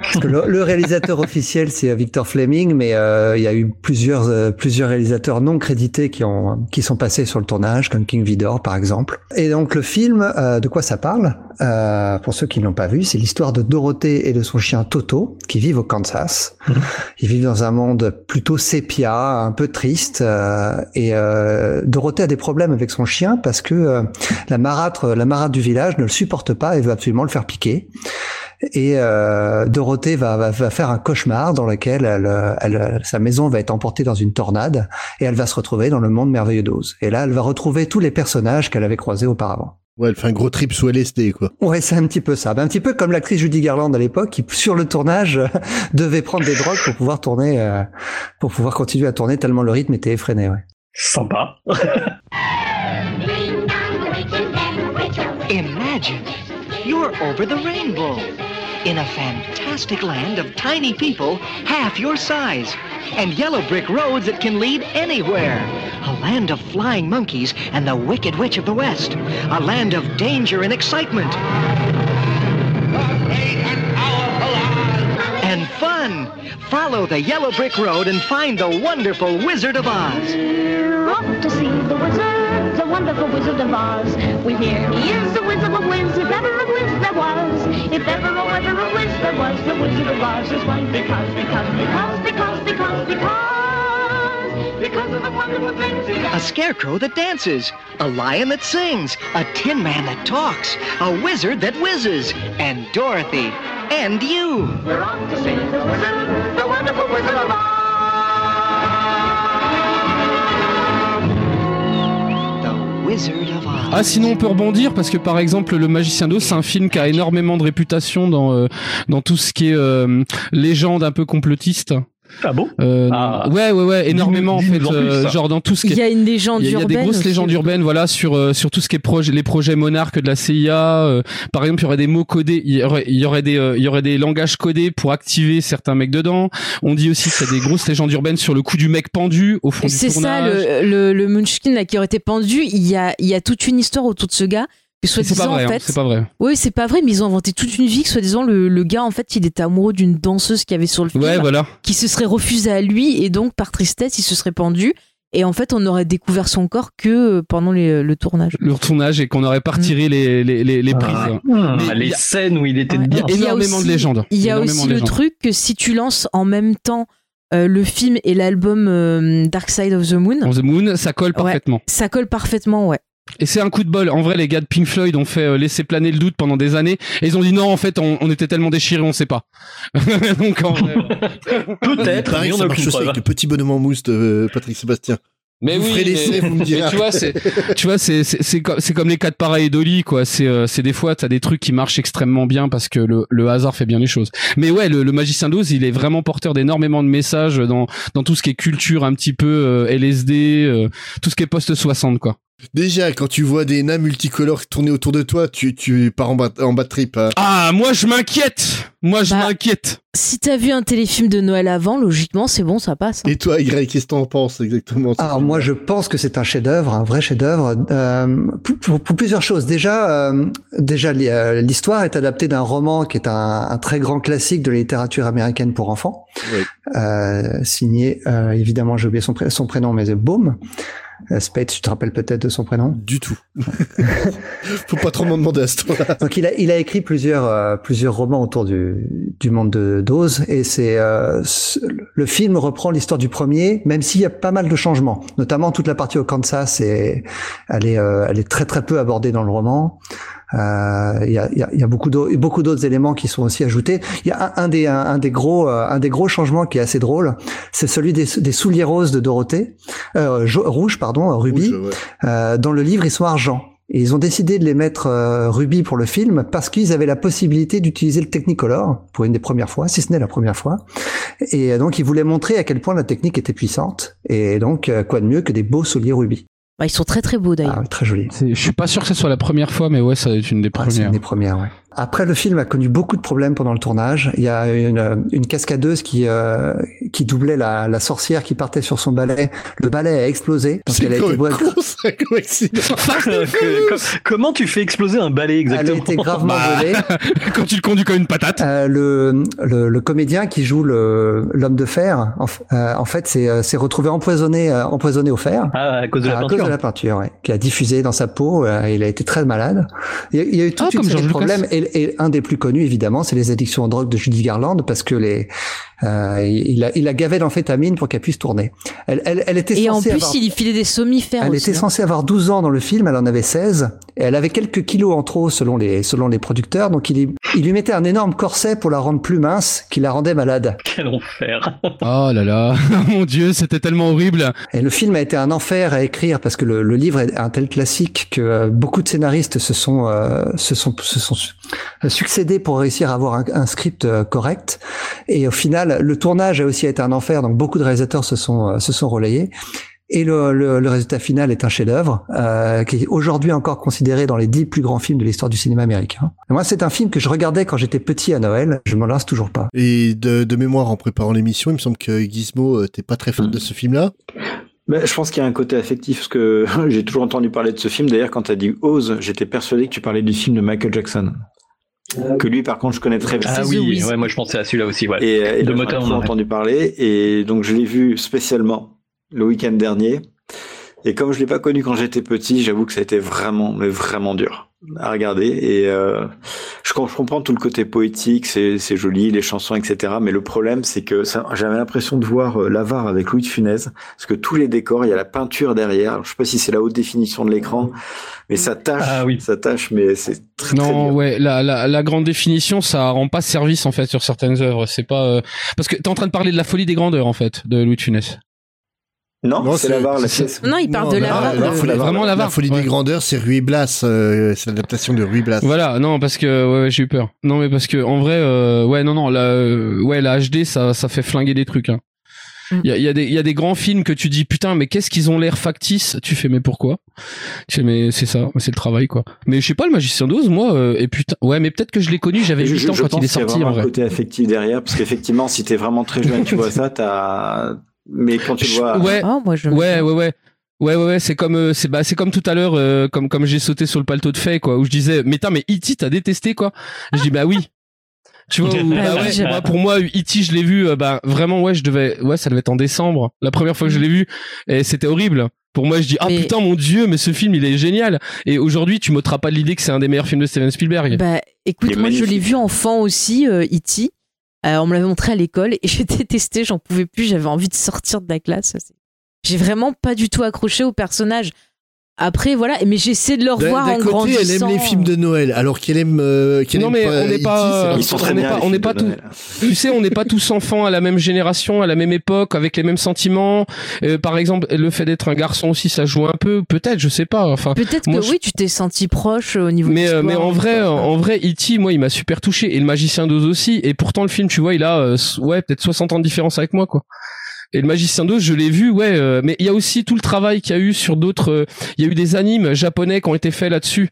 L: Parce que le, le réalisateur officiel c'est Victor Fleming, mais euh, il y a eu plusieurs euh, plusieurs réalisateurs non crédités qui ont qui sont passés sur le tournage, comme King Vidor par exemple. Et donc le film, euh, de quoi ça parle? Euh, Pour ceux qui ne l'ont pas vu, c'est l'histoire de Dorothée et de son chien Toto qui vivent au Kansas. Ils vivent dans un monde plutôt sépia, un peu triste. euh, et euh, Dorothée a des problèmes avec son chien parce que euh, la marâtre, la marâtre du village ne le supporte pas et veut absolument le faire piquer. Et euh, Dorothée va, va, va faire un cauchemar dans lequel elle, elle- sa maison va être emportée dans une tornade et elle va se retrouver dans le monde merveilleux d'Oz. Et là, elle va retrouver tous les personnages qu'elle avait croisés auparavant.
B: Ouais, elle fait un gros trip sous LSD, quoi.
L: Ouais, c'est un petit peu ça. Ben, un petit peu comme l'actrice Judy Garland à l'époque, qui sur le tournage euh, devait prendre des drogues pour pouvoir tourner, euh, pour pouvoir continuer à tourner tellement le rythme était effréné. Ouais.
C: Sympa.
M: You're over the rainbow in a fantastic land of tiny people half your size and yellow brick roads that can lead anywhere. A land of flying monkeys and the Wicked Witch of the West. A land of danger and excitement. And fun. Follow the yellow brick road and find the wonderful Wizard of Oz.
N: Off to see the wizard, wonderful Wizard of Oz. We hear he is the whiz of a if ever a whiz there was. If ever, oh, ever a whiz there was, the Wizard of Oz is one because, because, because, because, because, because, because of the wonderful things he
M: A scarecrow that dances, a lion that sings, a tin man that talks, a wizard that whizzes, and Dorothy, and you.
N: We're off to see the wizard, the wonderful Wizard of Oz.
F: Ah sinon on peut rebondir parce que par exemple le Magicien d'Oz c'est un film qui a énormément de réputation dans euh, dans tout ce qui est euh, légende un peu complotiste.
C: Ah bon?
F: Euh, Ouais ouais ouais énormément en fait
C: plus,
F: euh, genre dans tout ce qui
D: Il y a une légende
F: a, il y a des
D: urbaine
F: grosses légendes urbaines voilà sur euh, sur tout ce qui est projet les projets monarques de la CIA euh, par exemple il y aurait des mots codés il y aurait il y aurait des euh, il y aurait des langages codés pour activer certains mecs dedans. On dit aussi qu'il y a des grosses légendes urbaines sur le coup du mec pendu au fond du
D: C'est ça,
F: tournage.
D: le, le, le Munchkin là, qui aurait été pendu. Il y a, il y a toute une histoire autour de ce gars.
F: C'est pas vrai
D: en
F: hein,
D: fait,
F: c'est pas vrai
D: Oui, c'est pas vrai, mais ils ont inventé toute une vie que soi-disant le, le gars, en fait, il était amoureux d'une danseuse qu'il y avait sur le film.
F: Ouais, voilà.
D: Qui se serait refusée à lui et donc, par tristesse, il se serait pendu. Et en fait, on aurait découvert son corps que euh, pendant les- le tournage.
F: le tournage et qu'on aurait pas retiré les les les, les prises Mais il
C: les
F: a-
C: scènes où il était
F: a
C: dedans.
D: Il y a
F: énormément
D: aussi-
F: de légendes.
D: Il y a aussi le truc que si tu lances en même temps euh, le film et l'album euh, Dark Side of the Moon,
F: On the Moon, ça colle
D: Ouais,
F: parfaitement.
D: ça colle parfaitement, ouais.
F: Et c'est un coup de bol. En vrai, les gars de Pink Floyd ont fait euh, laisser planer le doute pendant des années. Et ils ont dit non, en fait, on, on était tellement déchirés, on sait pas. Donc, en vrai-
C: Peut-être,
B: Pareil,
C: on
B: ça
C: a
B: marche
C: aucune
B: aussi
C: preuve.
B: avec le petit bonhomme en mousse de euh, Patrick Sébastien.
F: Mais
B: Vous
F: oui,
B: ferez
F: mais-
B: vous me direz
F: mais tu vois, c'est, tu vois, c'est, c'est, c'est comme, c'est comme les cas de pareil et Dolly, quoi. C'est, euh, c'est des fois, t'as des trucs qui marchent extrêmement bien parce que le, le hasard fait bien les choses. Mais ouais, le, le magicien d'Oz, il est vraiment porteur d'énormément de messages dans, dans tout ce qui est culture un petit peu euh, LSD, euh, tout ce qui est post 60, quoi.
B: Déjà, quand tu vois des nains multicolores tourner autour de toi, tu, tu pars en bas, en bas de trip. hein.
F: Ah, moi, je m'inquiète! Moi, je
D: Bah,
F: m'inquiète!
D: Si t'as vu un téléfilm de Noël avant, logiquement, c'est bon, ça passe. hein.
B: Et toi, Y, qu'est-ce que t'en penses exactement?
L: Alors moi, je pense que c'est un chef-d'œuvre, un vrai chef-d'œuvre, euh, pour, pour- pour plusieurs choses. Déjà, euh, déjà li- euh, l'histoire est adaptée d'un roman qui est un, un très grand classique de la littérature américaine pour enfants,
B: Oui.
L: euh, signé euh, évidemment, j'ai oublié son, pré- son prénom, mais c'est Boom. Euh, Spade, tu te rappelles peut-être de son prénom?
B: Du tout. Faut pas trop m'en demander à ce temps-là.
L: Donc il a, il a écrit plusieurs, euh, plusieurs romans autour du, du monde de d'Oz et c'est euh, le film reprend l'histoire du premier, même s'il y a pas mal de changements, notamment toute la partie au Kansas et elle est, euh, elle est très très peu abordée dans le roman. Euh, Il y, a, y a- y a beaucoup d'au- beaucoup d'autres éléments qui sont aussi ajoutés. Il y a un, un des un, un des gros euh, un des gros changements qui est assez drôle, c'est celui des, des souliers roses de Dorothée, euh, rouge pardon, rubis.
B: Rouge, ouais.
L: Euh, dans le livre, ils sont argent. Et ils ont décidé de les mettre euh, rubis pour le film parce qu'ils avaient la possibilité d'utiliser le Technicolor pour une des premières fois, si ce n'est la première fois. Et euh, donc, ils voulaient montrer à quel point la technique était puissante. Et donc, euh, quoi de mieux que des beaux souliers rubis.
D: Bah, ils sont très très beaux d'ailleurs.
L: Ah, très jolis.
F: Je suis pas sûr que ce soit la première fois, mais ouais, ça va être une des
L: c'est
F: premières.
L: une des premières, ouais. Après, le film a connu beaucoup de problèmes pendant le tournage. Il y a une, une cascadeuse qui, euh, qui doublait la, la sorcière qui partait sur son balai. Le balai a explosé parce qu'elle a été boite-
C: Comment tu fais exploser un balai
L: Elle a
C: exactement
L: été gravement volée.
F: Quand tu le conduis comme une patate.
L: Euh, le, le, le comédien qui joue le l'homme de fer, en, euh, en fait, s'est euh, s'est retrouvé empoisonné, euh, empoisonné au fer.
C: Ah, à cause de la
L: à
C: peinture.
L: cause de la peinture, ouais, qui a diffusé dans sa peau. euh, il a été très malade. Il y a, il y a eu toute
F: Ah,
L: une
F: comme
L: série de problèmes. Et, et un des plus connus, évidemment, c'est les addictions aux drogues de Judy Garland, parce que les, euh, il a, il a gavé d'amphétamine pour qu'elle puisse tourner. Elle, elle, elle était
D: Et en
L: censée
D: plus,
L: avoir...
D: il y filait des somnifères
L: Elle
D: aussi.
L: était
D: hein.
L: censée avoir 12 ans dans le film, elle en avait 16, et elle avait quelques kilos en trop selon les, selon les producteurs, donc il, il lui mettait un énorme corset pour la rendre plus mince, qui la rendait malade.
C: Quel enfer.
F: Oh là là, mon dieu, c'était tellement horrible.
L: Et le film a été un enfer à écrire parce que le, le livre est un tel classique que euh, beaucoup de scénaristes se sont, euh, se sont, se sont su- succédés pour réussir à avoir un, un script euh, correct. Et au final, le tournage a aussi été un enfer, donc beaucoup de réalisateurs se sont, euh, se sont relayés. Et le, le, le résultat final est un chef-d'œuvre euh, qui est aujourd'hui encore considéré dans les dix plus grands films de l'histoire du cinéma américain. Et moi, c'est un film que je regardais quand j'étais petit à Noël. Je m'en lasse toujours pas.
B: Et de, de mémoire, en préparant l'émission, il me semble que Gizmo, euh, t'es pas très fan de ce film-là.
O: Ben, je pense qu'il y a un côté affectif parce que j'ai toujours entendu parler de ce film. D'ailleurs, quand tu as dit Oz, j'étais persuadé que tu parlais du film de Michael Jackson. Que lui, par contre, je connais très bien.
C: Ah oui, ouais, moi je pensais à celui-là aussi. Ouais.
O: Et, et
C: de
O: donc,
C: moteur, on a.
O: entendu parler. Et donc, je l'ai vu spécialement le week-end dernier. Et comme je l'ai pas connu quand j'étais petit, j'avoue que ça a été vraiment, mais vraiment dur à regarder. Et euh, je, com- je comprends tout le côté poétique, c'est c'est joli, les chansons, etc. Mais le problème, c'est que j'avais l'impression de voir euh, l'avare avec Louis de Funès, parce que tous les décors, il y a la peinture derrière. Alors, je sais pas si c'est la haute définition de l'écran, mais ça tâche, ça tâche, mais c'est très, très
F: Non,
O: bien.
F: ouais, la, la, la grande définition, ça rend pas service en fait sur certaines œuvres. C'est pas euh, parce que t'es en train de parler de la folie des grandeurs en fait de Louis de Funès.
O: Non, c'est l'avare, la pièce.
D: Non, il parle de
B: la,
D: l'avare.
B: la folie,
F: Vraiment
B: la,
F: l'avare.
B: folie
F: Ouais.
B: des grandeurs, c'est Ruy Blas. euh, c'est l'adaptation de Ruy Blas.
F: Voilà, non parce que ouais, ouais, j'ai eu peur. Non mais parce que en vrai, euh, ouais, non, non, la, euh, ouais, la HD, ça, ça fait flinguer des trucs. Hein. Il y a, il y, a des- il y a des grands films que tu dis putain mais qu'est-ce qu'ils ont l'air factices tu fais mais pourquoi? Tu fais mais c'est ça c'est le travail quoi mais je sais pas le magicien d'Oz moi euh, et putain ouais mais peut-être que je l'ai connu j'avais
O: Je,
F: 8
O: je-
F: ans
O: je
F: quand
O: pense
F: il est
O: qu'il y a
F: sorti
O: vraiment
F: en
O: un
F: vrai
O: côté affectif derrière, parce qu'effectivement, si t'es vraiment très jeune, tu vois ça, t'as. Mais quand tu le vois.
F: ouais
D: Oh, moi, je
F: ouais ouais ouais Ouais ouais ouais c'est comme euh, c'est bah c'est comme tout à l'heure euh, comme comme j'ai sauté sur le paletot de fait quoi où je disais mais putain mais E.T. t'as détesté quoi je dis bah oui tu vois où-
D: Bah
F: ouais, moi, pour moi E.T. je l'ai vu euh, bah vraiment ouais je devais ouais ça devait être en décembre la première fois que je l'ai vu et c'était horrible pour moi je dis ah
D: Mais-
F: putain mon dieu mais ce film il est génial et aujourd'hui tu m'ôteras pas l'idée que c'est un des meilleurs films de Steven Spielberg
D: Bah, écoute, moi, je l'ai vu enfant aussi, euh, E.T. Euh, on me l'avait montré à l'école et j'ai détesté, j'en pouvais plus, j'avais envie de sortir de la classe. J'ai vraiment pas du tout accroché au personnage. Après, voilà, mais j'essaie de le
B: D'un
D: revoir
B: d'un
D: en
B: côté,
D: grandissant.
B: elle aime les films de Noël, alors qu'elle aime. euh, qu'elle
F: non
B: aime
F: mais
B: pas
F: on n'est pas,
B: c'est-
F: on n'est pas, on n'est pas tout. Tu sais, on n'est pas tous enfants à la même génération, à la même époque, avec les mêmes sentiments. Euh, par exemple, le fait d'être un garçon aussi, ça joue un peu. Peut-être, je sais pas. Enfin,
D: Peut-être que
F: je-
D: oui, tu t'es senti proche au niveau
F: Mais, euh, mais en vrai, en vrai, E.T., moi, il m'a super touché. Et le magicien d'Oz aussi. Et pourtant, le film, tu vois, il a, euh, ouais, peut-être 60 ans de différence avec moi, quoi. Et le magicien d'Oz, je l'ai vu, ouais. euh, mais il y a aussi tout le travail qu'il y a eu sur d'autres. euh, Il y a eu des animes japonais qui ont été faits là-dessus.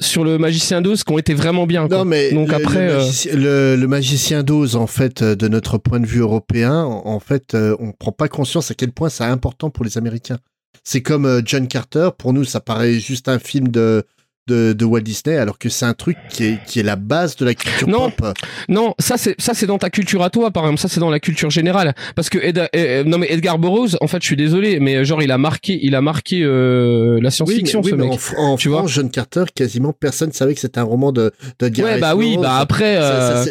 F: Sur le magicien d'Oz, qui ont été vraiment bien. quoi.
B: Non, mais
F: Donc
B: le,
F: après.
B: le,
F: euh,
B: magicien, le- le magicien d'Oz, en fait, de notre point de vue européen, en, fait, on prend pas conscience à quel point c'est important pour les Américains. C'est comme John Carter, pour nous, ça paraît juste un film de, de, de Walt Disney, alors que c'est un truc qui est, qui est la base de la culture
F: Non,
B: pop.
F: non, ça c'est ça c'est dans ta culture à toi par exemple, ça c'est dans la culture générale parce que Ed- euh, non mais Edgar Burroughs, en fait, je suis désolé mais euh, genre il a marqué il a marqué euh, la science-fiction
B: oui, mais,
F: ce
B: oui, mais
F: mec.
B: en,
F: tu
B: France,
F: vois
B: John Carter, quasiment personne savait que c'était un roman de, de Edgar
F: Ouais, bah oui, bah après, euh,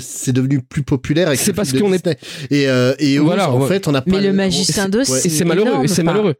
B: c'est- devenu plus populaire
F: C'est parce qu'on est-
B: et euh, et
F: Voilà,
B: en
F: ouais.
B: fait, on a pas
D: Mais le magicien d'Oz, c'est
F: malheureux, c'est malheureux.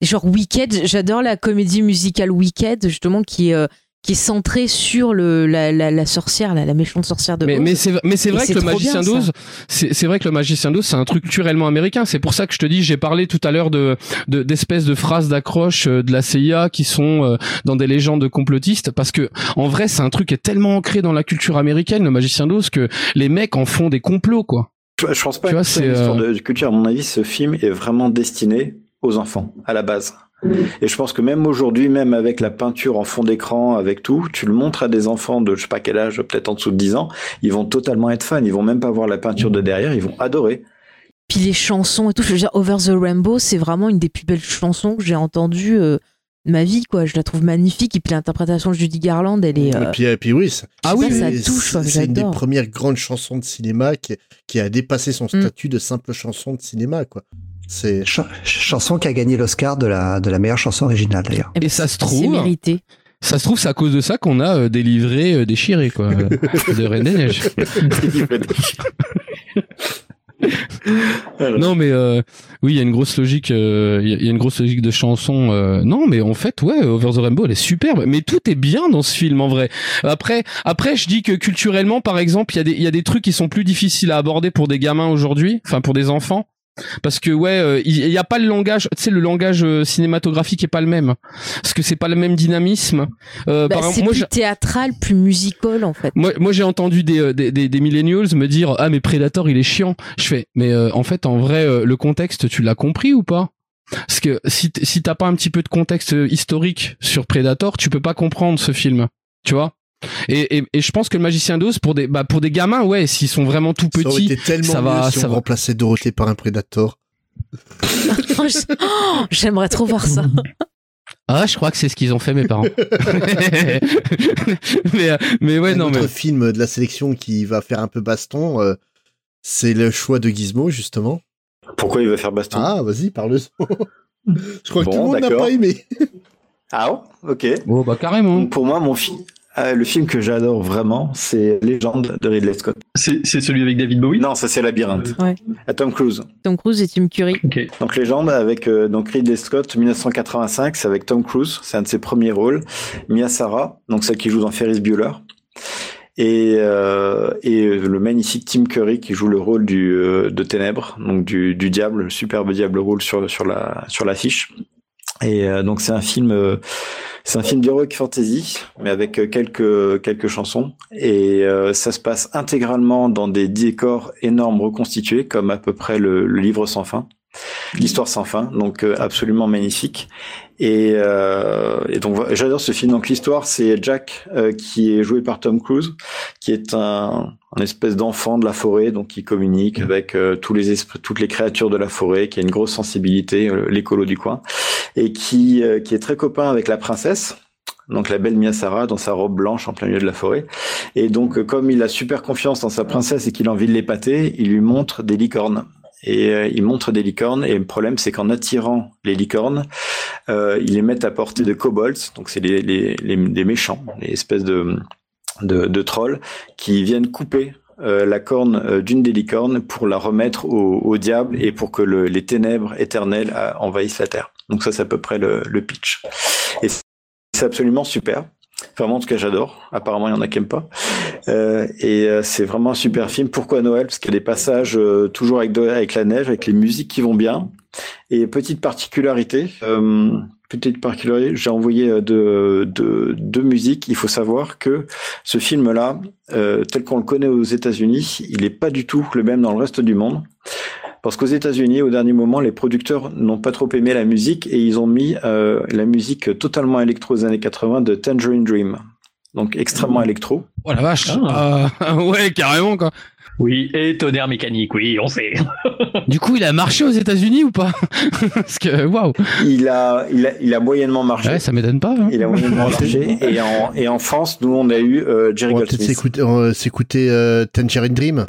D: Genre Wicked, j'adore la comédie musicale Wicked, justement, qui est, euh, qui est centrée sur le, la, la, la sorcière, la, la méchante sorcière de
F: Mais,
D: Oz.
F: mais c'est mais c'est vrai que le magicien d'Oz c'est c'est vrai que le magicien d'Oz c'est un truc culturellement américain c'est pour ça que je te dis j'ai parlé tout à l'heure de de- d'espèces de phrases d'accroche euh, de la CIA qui sont euh, dans des légendes complotistes parce que en vrai c'est un truc qui est tellement ancré dans la culture américaine le magicien d'Oz que les mecs en font des complots quoi
O: Je, je pense pas
F: Tu
O: que
F: vois,
O: c'est
F: c'est,
O: une histoire
F: euh,
O: de culture. À mon avis, ce film est vraiment destiné aux enfants, à la base. Et je pense que même aujourd'hui, même avec la peinture en fond d'écran, avec tout, tu le montres à des enfants de je sais pas quel âge, peut-être en dessous de 10 ans, ils vont totalement être fans. Ils vont même pas voir la peinture de derrière, ils vont adorer.
D: Puis les chansons et tout, je veux dire, Over the Rainbow, c'est vraiment une des plus belles chansons que j'ai entendues euh, de ma vie, quoi. Je la trouve magnifique. Et puis l'interprétation de Judy Garland, elle est. euh,
B: Et puis, et puis oui, ça,
D: Ah oui, ça touche,
B: C'est une des premières grandes chansons de cinéma qui, qui a dépassé
D: Mm.
B: son statut de simple chanson de cinéma, quoi. C'est
L: Ch- chanson qui a gagné l'Oscar de la, de la meilleure chanson originale d'ailleurs.
F: Et ça se
D: c'est
F: trouve,
D: mérité.
F: ça se trouve, c'est à cause de ça qu'on a euh, des livrets euh, déchirés, quoi, euh, de Reine des Neiges. Non, mais euh, oui, il y a une grosse logique. euh, Il y a- il y a une grosse logique de chanson. euh, non, mais en fait, ouais, Over the Rainbow, elle est superbe. Mais tout est bien dans ce film, en vrai. Après, après, je dis que culturellement, par exemple, il y a des, il y a des trucs qui sont plus difficiles à aborder pour des gamins aujourd'hui, enfin pour des enfants. Parce que ouais, euh, il y, a pas le langage, tu sais, le langage euh, cinématographique est pas le même, parce que c'est pas le même dynamisme. Euh,
D: Bah, c'est plus théâtral, plus musical, en fait.
F: moi, moi j'ai entendu des, euh, des, des, des millennials me dire ah mais Predator il est chiant. Je fais mais euh, en fait en vrai euh, le contexte tu l'as compris ou pas? Parce que si si t'as pas un petit peu de contexte historique sur Predator tu peux pas comprendre ce film. Tu vois? Et, et, et je pense que le magicien d'Oz pour des bah pour des gamins ouais s'ils sont vraiment tout
B: ça aurait
F: petits
B: été tellement
F: ça
B: mieux
F: va
B: si
F: ça
B: on
F: va
B: remplaçait Dorothée par un Predator.
D: Oh, oh, J'aimerais trop voir ça.
F: ah je crois que c'est ce qu'ils ont fait mes parents mais euh, mais ouais
B: un
F: non
B: autre
F: mais
B: film de la sélection qui va faire un peu baston, euh, c'est le choix de Gizmo, justement.
O: Pourquoi il va faire baston?
B: Ah, vas-y, parle Je crois que
O: Bon,
B: tout le monde n'a pas aimé.
O: Ah bon Ok.
F: oh bah carrément
O: Donc, pour moi, mon film, euh, le film que j'adore vraiment, c'est Légende de Ridley Scott.
C: C'est c'est celui avec David Bowie?
O: Non, ça c'est Labyrinthe.
D: Ouais.
O: À Tom Cruise.
D: Tom Cruise et Tim Curry.
C: Ok.
O: Donc Légende avec euh, donc Ridley Scott 1985, c'est avec Tom Cruise, c'est un de ses premiers rôles. Mia Sara, donc celle qui joue dans Ferris Bueller. Et, euh, et le magnifique Tim Curry qui joue le rôle du, euh, de Ténèbres, donc du, du diable, le superbe diable roule sur, sur la sur l'affiche. Et euh, donc c'est un film, euh, c'est un film d'heroic fantasy, mais avec euh, quelques quelques chansons. Et euh, ça se passe intégralement dans des décors énormes reconstitués, comme à peu près le, le livre sans fin, l'histoire sans fin. Donc euh, absolument magnifique. Et, euh, et donc j'adore ce film. Donc l'histoire, c'est Jack euh, qui est joué par Tom Cruise, qui est un, un espèce d'enfant de la forêt, donc qui communique avec euh, tous les esprits, toutes les créatures de la forêt, qui a une grosse sensibilité, euh, l'écolo du coin, et qui euh, qui est très copain avec la princesse. Donc la belle Mia Sara dans sa robe blanche en plein milieu de la forêt. Et donc euh, comme il a super confiance dans sa princesse et qu'il a envie de l'épater, il lui montre des licornes. Et euh, il montre des licornes. Et le problème, c'est qu'en attirant les licornes, euh, ils les mettent à portée de kobolds. Donc c'est les, les, les, les méchants, les espèces de, de, trolls qui viennent couper euh, la corne euh, d'une des licornes pour la remettre au, diable et pour que le, les ténèbres éternelles envahissent la terre. Donc ça, c'est à peu près le, le pitch. Et c'est absolument super. Enfin, moi, en tout cas, j'adore. Apparemment, il y en a qui aiment pas. Euh, et euh, c'est vraiment un super film. Pourquoi Noël? Parce qu'il y a des passages euh, toujours avec, de- avec la neige, avec les musiques qui vont bien. Et petite particularité, euh, petite particularité, j'ai envoyé euh, de, de, deux musiques. Il faut savoir que ce film-là, euh, tel qu'on le connaît aux États-Unis, il n'est pas du tout le même dans le reste du monde. Parce qu'aux États-Unis, au dernier moment, les producteurs n'ont pas trop aimé la musique et ils ont mis euh, la musique totalement électro des années 80 de Tangerine Dream. Donc extrêmement électro.
F: oh la vache
C: Ah.
F: Ah, ouais carrément quoi
C: Oui, et tonnerre mécanique, oui, on sait.
F: du coup il a marché aux États-Unis ou pas? Parce que waouh
O: Il a, il a, il a moyennement marché.
F: ouais ça m'étonne pas hein.
O: Il a moyennement marché. Et en, et en France, nous, on a eu euh, Jerry
B: On va peut-être
O: Goldsmith.
B: s'écouter, euh, s'écouter euh, Tangerine Dream.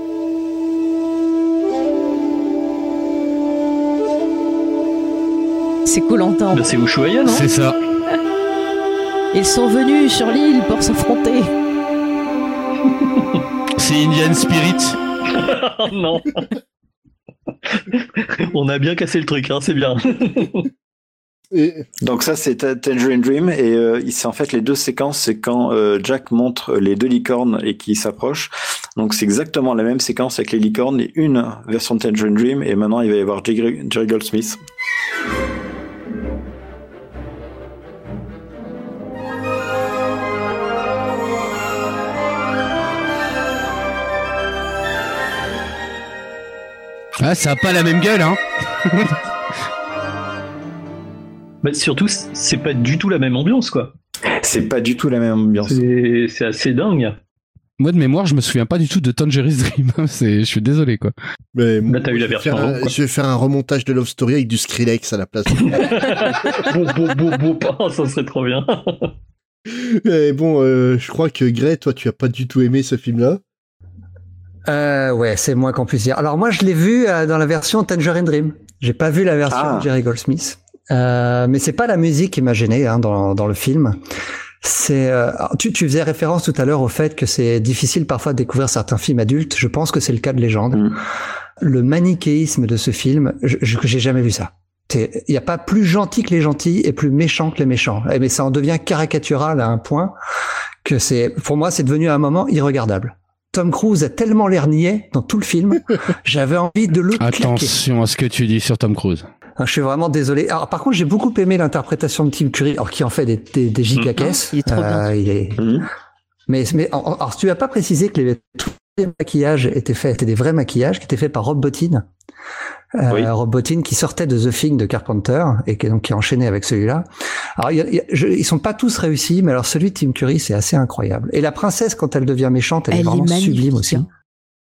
D: C'est Colanta.
C: Bah, c'est Ushuaïa, non
F: c'est ça
D: Ils sont venus sur l'île pour s'affronter.
F: c'est Indian Spirit
C: Oh non On a bien cassé le truc, hein, c'est bien.
B: Et
O: Donc ça, c'est Ta- Tangerine Dream. Et euh, c'est en fait les deux séquences, c'est quand euh, Jack montre les deux licornes et qui s'approchent. Donc c'est exactement la même séquence avec les licornes et une version de Tangerine Dream. Et maintenant, il va y avoir Jerry, Jerry Goldsmith.
F: Ah ça a pas la même gueule hein
C: Bah, surtout, c'est pas du tout la même ambiance, quoi.
O: C'est pas du tout la même ambiance.
C: C'est assez dingue.
F: Moi de mémoire, je me souviens pas du tout de Tangerine Dream. c'est, je suis désolé quoi.
B: Mais
C: Là, t'as eu la
B: je vais
C: version
B: un-. Je vais faire un remontage de Love Story avec du Skrillex à la place.
C: Bon, bon, bon, bon, oh, ça serait trop bien.
B: Et bon, euh, je crois que Grey, toi, tu as pas du tout aimé ce film-là.
L: Euh, ouais, c'est moins qu'on puisse dire. Alors moi, je l'ai vu euh, dans la version Tangerine Dream. J'ai pas vu la version
O: Ah.
L: de Jerry Goldsmith. Euh, mais c'est pas la musique qui m'a gêné hein, dans, dans le film. C'est, euh, tu, tu faisais référence tout à l'heure au fait que c'est difficile parfois de découvrir certains films adultes. Je pense que c'est le cas de Légende.
O: Mm.
L: Le manichéisme de ce film, je, je- j'ai jamais vu ça. Il n'y a pas plus gentil que les gentils et plus méchant que les méchants. Eh, Mais ça en devient caricatural à un point que c'est, pour moi, c'est devenu à un moment irregardable. Tom Cruise a tellement l'air niais dans tout le film, j'avais envie de le claquer.
F: Attention à ce que tu dis sur Tom Cruise.
L: Ah, Je suis vraiment désolé. Alors, par contre, j'ai beaucoup aimé l'interprétation de Tim Curry, alors qui en fait des, des, des gigacaisses.
D: Il est trop bien.
L: Euh, il est-
O: Mhm.
L: Mais, mais alors, tu as pas précisé que les, tous les maquillages étaient faits, étaient des vrais maquillages qui étaient faits par Rob Bottin. Euh,
O: Oui.
L: Rob Bottin qui sortait de The Thing de Carpenter et qui, est donc, qui enchaîné avec celui-là. Alors, y a- il y a- je- ils sont pas tous réussis, mais alors celui de Tim Curry, c'est assez incroyable. Et la princesse, quand elle devient méchante, elle,
D: Elle
L: est vraiment sublime aussi.
D: hein.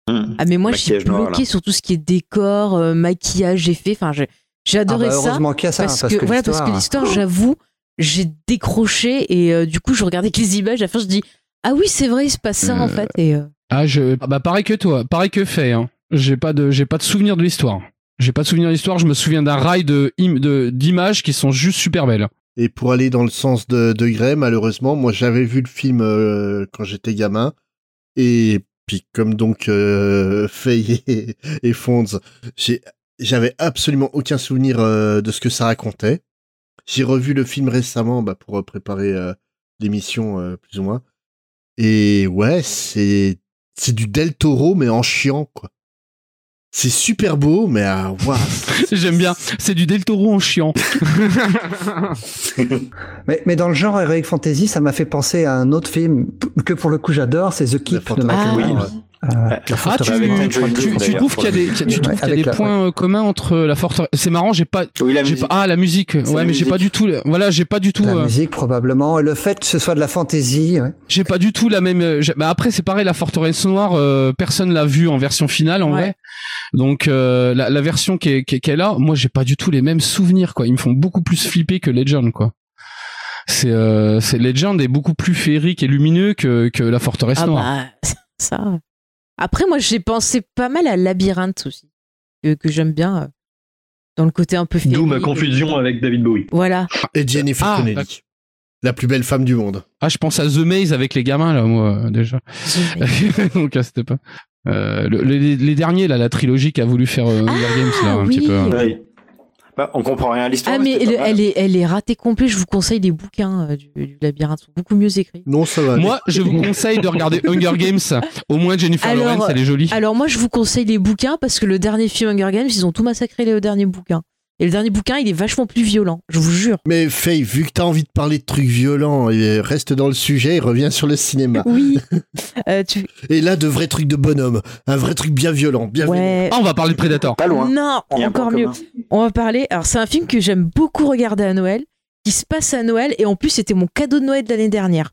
O: Hum.
D: Ah mais moi je suis
O: là.
D: sur tout ce qui est décor, euh, maquillage, effets. Enfin, j'ai adoré
L: Ah bah,
D: ça.
L: heureusement qu'il y a ça,
D: parce,
L: parce
D: que,
L: que
D: voilà, parce que
L: l'histoire-
D: l'histoire, j'avoue, j'ai décroché et euh, du coup je regardais que les images. À la fin je dis ah oui c'est vrai il se passe ça en
F: Euh,
D: fait et euh,
F: Ah je ah bah pareil que toi, pareil que fait. Hein. J'ai pas de j'ai pas de souvenir de l'histoire. J'ai pas de souvenir de l'histoire. Je me souviens d'un rail de de d'images qui sont juste super belles.
B: Et pour aller dans le sens de, de Grey, malheureusement, moi j'avais vu le film euh, quand j'étais gamin. Et puis comme donc euh, Faye et, et Fonds, j'ai- j'avais absolument aucun souvenir euh, de ce que ça racontait. J'ai revu le film récemment bah, pour préparer euh, l'émission euh, plus ou moins. Et ouais, c'est c'est du Del Toro mais en chiant quoi. C'est super beau mais ah waouh.
F: J'aime bien. C'est du Del Toro en chiant.
L: Mais, mais dans le genre Heroic Fantasy, ça m'a fait penser à un autre film que pour le coup j'adore, c'est The Keep de Michael
D: Ah,
O: oui.
L: Euh,
F: Ah, tu, tu, tu trouves qu'il y a des, tu trouves qu'il y a des
L: la-
F: points euh, communs entre la forteresse. C'est marrant, j'ai pas,
O: Oui,
F: j'ai pas, ah la musique. Ouais,
O: la
F: mais j'ai pas du tout. Voilà, j'ai pas du tout.
L: la
F: euh,
L: musique probablement, et le fait que ce soit de la fantasy. ouais.
F: J'ai pas du tout la même. euh, Bah après, c'est pareil, la forteresse noire, euh, personne l'a vue en version finale en
D: Ouais.
F: vrai. Donc euh, la, la version qui est, qui est, qui est là, moi j'ai pas du tout les mêmes souvenirs quoi. Ils me font beaucoup plus flipper que Legend quoi. C'est euh, c'est Legend est beaucoup plus féerique et lumineux que que la forteresse
D: ah
F: noire.
D: bah ça. Après moi j'ai pensé pas mal à Labyrinthe aussi que, que j'aime bien euh, dans le côté un peu
C: D'où ma confusion avec David Bowie.
D: Voilà.
B: Et Jennifer
F: Ah,
B: Connelly, la plus belle femme du monde.
F: Ah, je pense à The Maze avec les gamins là moi euh, déjà. Donc c'était pas. Euh, le- les, les derniers là, la trilogie qu'a voulu faire euh, Hunger Games là un
D: oui.
F: petit peu. hein.
O: Oui. Bah, on comprend rien à l'histoire.
D: Ah mais elle, est elle est ratée complet. Je vous conseille les bouquins euh, du, du Labyrinthe, ils sont beaucoup mieux écrits.
B: Non, ça va. aller.
F: Moi, je vous conseille de regarder Hunger Games. Au moins Jennifer
D: Alors,
F: Lawrence, elle est jolie.
D: Alors moi je vous conseille les bouquins parce que le dernier film Hunger Games ils ont tout massacré les derniers bouquins. Et le dernier bouquin il est vachement plus violent, je vous jure.
B: Mais Faye, vu que t'as envie de parler de trucs violents, reste dans le sujet et reviens sur le cinéma.
D: Oui. Euh, tu...
B: Et là, de vrais trucs de bonhomme. Un vrai truc bien violent, bien
D: Ouais.
F: Ah, on va parler de Predator.
O: Pas loin.
D: Non, encore mieux.
O: commun.
D: On va parler. Alors, c'est un film que j'aime beaucoup regarder à Noël, qui se passe à Noël, et en plus, c'était mon cadeau de Noël de l'année dernière.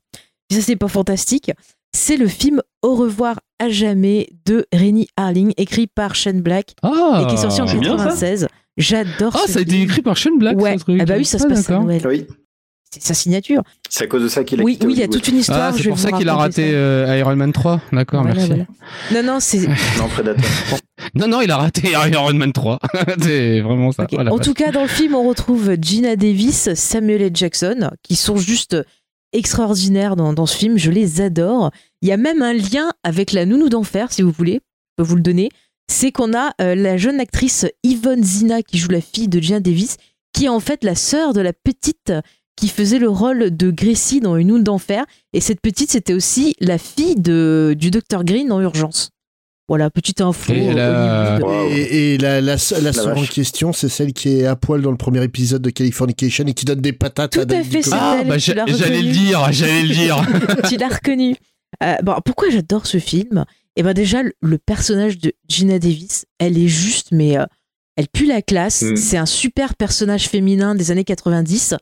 D: Et ça, c'est pas fantastique. C'est le film Au revoir à jamais de Rennie Harling, écrit par Shane Black,
F: Ah,
D: et qui est sorti en
C: c'est bien, ça
D: 96. J'adore
F: Ah,
D: ce
F: ça a été écrit par Shane Black,
D: Ouais.
F: ce truc.
D: Ah bah oui, ça se passe à. Noël.
O: Oui,
D: C'est sa signature.
O: c'est à cause de ça qu'il a
D: Oui, oui, il y a toute une histoire.
F: Ah, c'est pour ça qu'il a raté euh, Iron Man 3. D'accord,
D: Voilà,
F: merci.
D: voilà. Non, non, c'est.
O: Non, Predator.
F: Non, non, il a raté Iron Man 3. c'est vraiment ça.
D: Ok.
F: Voilà,
D: en tout cas, dans le film, on retrouve Gina Davis, Samuel L. Jackson, qui sont juste extraordinaires dans, dans ce film. Je les adore. Il y a même un lien avec la nounou d'enfer, si vous voulez. Je peux vous le donner. C'est qu'on a euh, la jeune actrice Yvonne Zina, qui joue la fille de Gina Davis, qui est en fait la sœur de la petite qui faisait le rôle de Gracie dans Une nounou d'enfer. Et cette petite, c'était aussi la fille de, du Dr. Green dans Urgence. Voilà, petite info.
F: Et la-.
O: Wow.
B: Et, et la, la, la,
O: La
B: sœur en question, c'est celle qui est à poil dans le premier épisode de Californication et qui donne des patates
D: Tout
B: à David
D: fait.
F: Ah, bah, j'allais le dire, j'allais le dire.
D: tu l'as reconnu. Euh, bon, pourquoi j'adore ce film? Et ben déjà, le- personnage de Gina Davis, elle est juste, mais euh, elle pue la classe.
O: Mm.
D: C'est un super personnage féminin des années 90.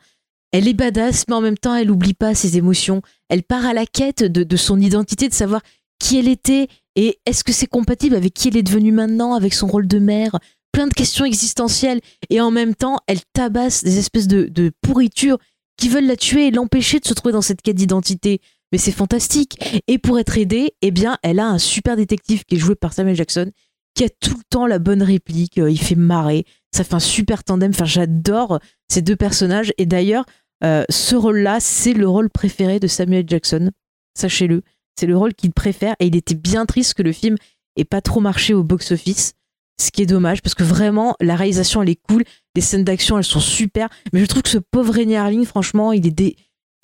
D: Elle est badass, mais en même temps, elle oublie pas ses émotions. Elle part à la quête de, de son identité, de savoir qui elle était et est-ce que c'est compatible avec qui elle est devenue maintenant, avec son rôle de mère Plein de questions existentielles et en même temps, elle tabasse des espèces de, de pourritures qui veulent la tuer et l'empêcher de se trouver dans cette quête d'identité. Mais c'est fantastique. Et pour être aidée, eh bien, elle a un super détective qui est joué par Samuel Jackson, qui a tout le temps la bonne réplique. euh, il fait marrer. Ça fait un super tandem. Enfin, j'adore ces deux personnages. Et d'ailleurs, euh, ce rôle-là, c'est le rôle préféré de Samuel Jackson. Sachez-le. C'est le rôle qu'il préfère. Et il était bien triste que le film ait pas trop marché au box-office. Ce qui est dommage parce que vraiment, la réalisation, elle est cool. Les scènes d'action, elles sont super. Mais je trouve que ce pauvre René Harling, franchement, il est des.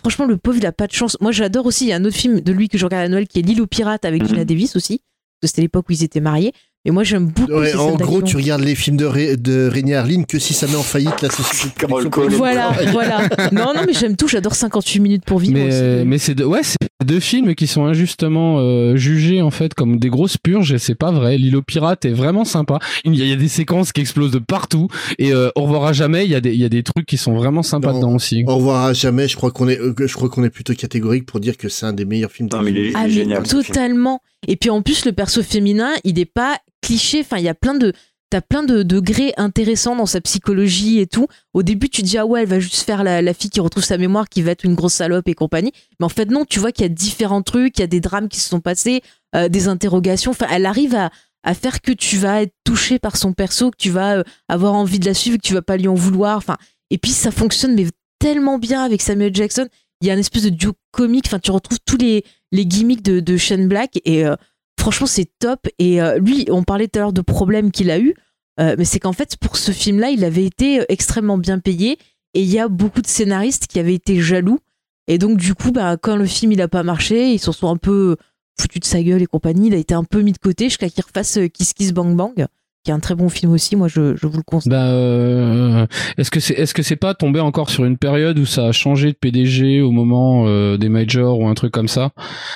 D: Franchement, le pauvre, il a pas de chance. Moi, j'adore aussi. Il y a un autre film de lui que je regarde à Noël qui est L'île aux pirates avec Gina Davis aussi. Parce que c'était l'époque où ils étaient mariés. Mais moi, j'aime beaucoup.
B: Ouais,
D: ces
B: en gros, tu regardes les films de, Ré- de René Harlin que si ça met en faillite la société de.
D: Voilà, voilà. Non, non, mais j'aime tout. J'adore 58 minutes pour vivre.
F: Mais,
D: aussi.
F: euh, mais c'est ouais, c'est deux films qui sont injustement euh, jugés en fait comme des grosses purges et c'est pas vrai. L'île aux pirates est vraiment sympa. Il y, a, il y a des séquences qui explosent de partout et euh, au revoir à jamais. Il y a des, il y a des trucs qui sont vraiment sympas
B: Non.
F: dedans aussi.
B: Au revoir à jamais. Je crois qu'on est, euh, je crois qu'on est plutôt catégorique pour dire que c'est un des meilleurs films. de
O: mais il est-
D: Ah, mais totalement. Et puis en plus, le perso féminin, il n'est pas cliché. Enfin, il y a plein de. T'as plein de degrés intéressants dans sa psychologie et tout. Au début, tu dis, ah ouais, elle va juste faire la, fille qui retrouve sa mémoire, qui va être une grosse salope et compagnie. Mais en fait, non, tu vois qu'il y a différents trucs, il y a des drames qui se sont passés, euh, des interrogations. Enfin, elle arrive à, à faire que tu vas être touché par son perso, que tu vas euh, avoir envie de la suivre, que tu vas pas lui en vouloir. Enfin, et puis ça fonctionne, mais tellement bien avec Samuel Jackson. Il y a une espèce de duo comique. Enfin, tu retrouves tous les, les gimmicks de, de Shane Black et euh, franchement, c'est top. Et euh, lui, on parlait tout à l'heure de problèmes qu'il a eu, euh, mais c'est qu'en fait, pour ce film-là, il avait été euh, extrêmement bien payé et il y a beaucoup de scénaristes qui avaient été jaloux. Et donc, du coup, bah, quand le film il a pas marché, ils s'en sont un peu foutus de sa gueule et compagnie. Il a été un peu mis de côté jusqu'à qu'il refasse Kiss Kiss Bang Bang, qui est un très bon film aussi. Moi, je, je vous le conseille.
F: Bah, euh, est-ce que c'est est-ce que c'est pas tombé encore sur une période où ça a changé de PDG au moment euh, des majors ou un truc comme ça?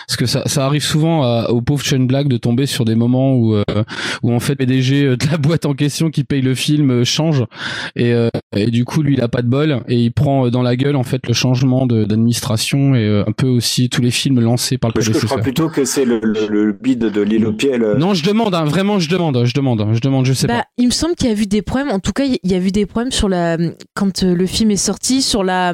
F: Parce que ça, ça arrive souvent à, aux pauvres Shane Black de tomber sur des moments où euh, où en fait PDG de la boîte en question qui paye le film euh, change et euh, et du coup lui il a pas de bol et il prend euh, dans la gueule en fait le changement de- d'administration et euh, un peu aussi tous les films lancés par le
O: Je, je crois
F: prédécesseur.
O: plutôt que c'est le, le, le bid de l'île au pied. le-
F: Non, je demande, hein, vraiment, je demande, je demande, je demande, je sais
D: Bah,
F: pas.
D: il me semble qu'il y a eu des problèmes. En tout cas, il y a eu des problèmes sur la quand euh, le film est sorti sur la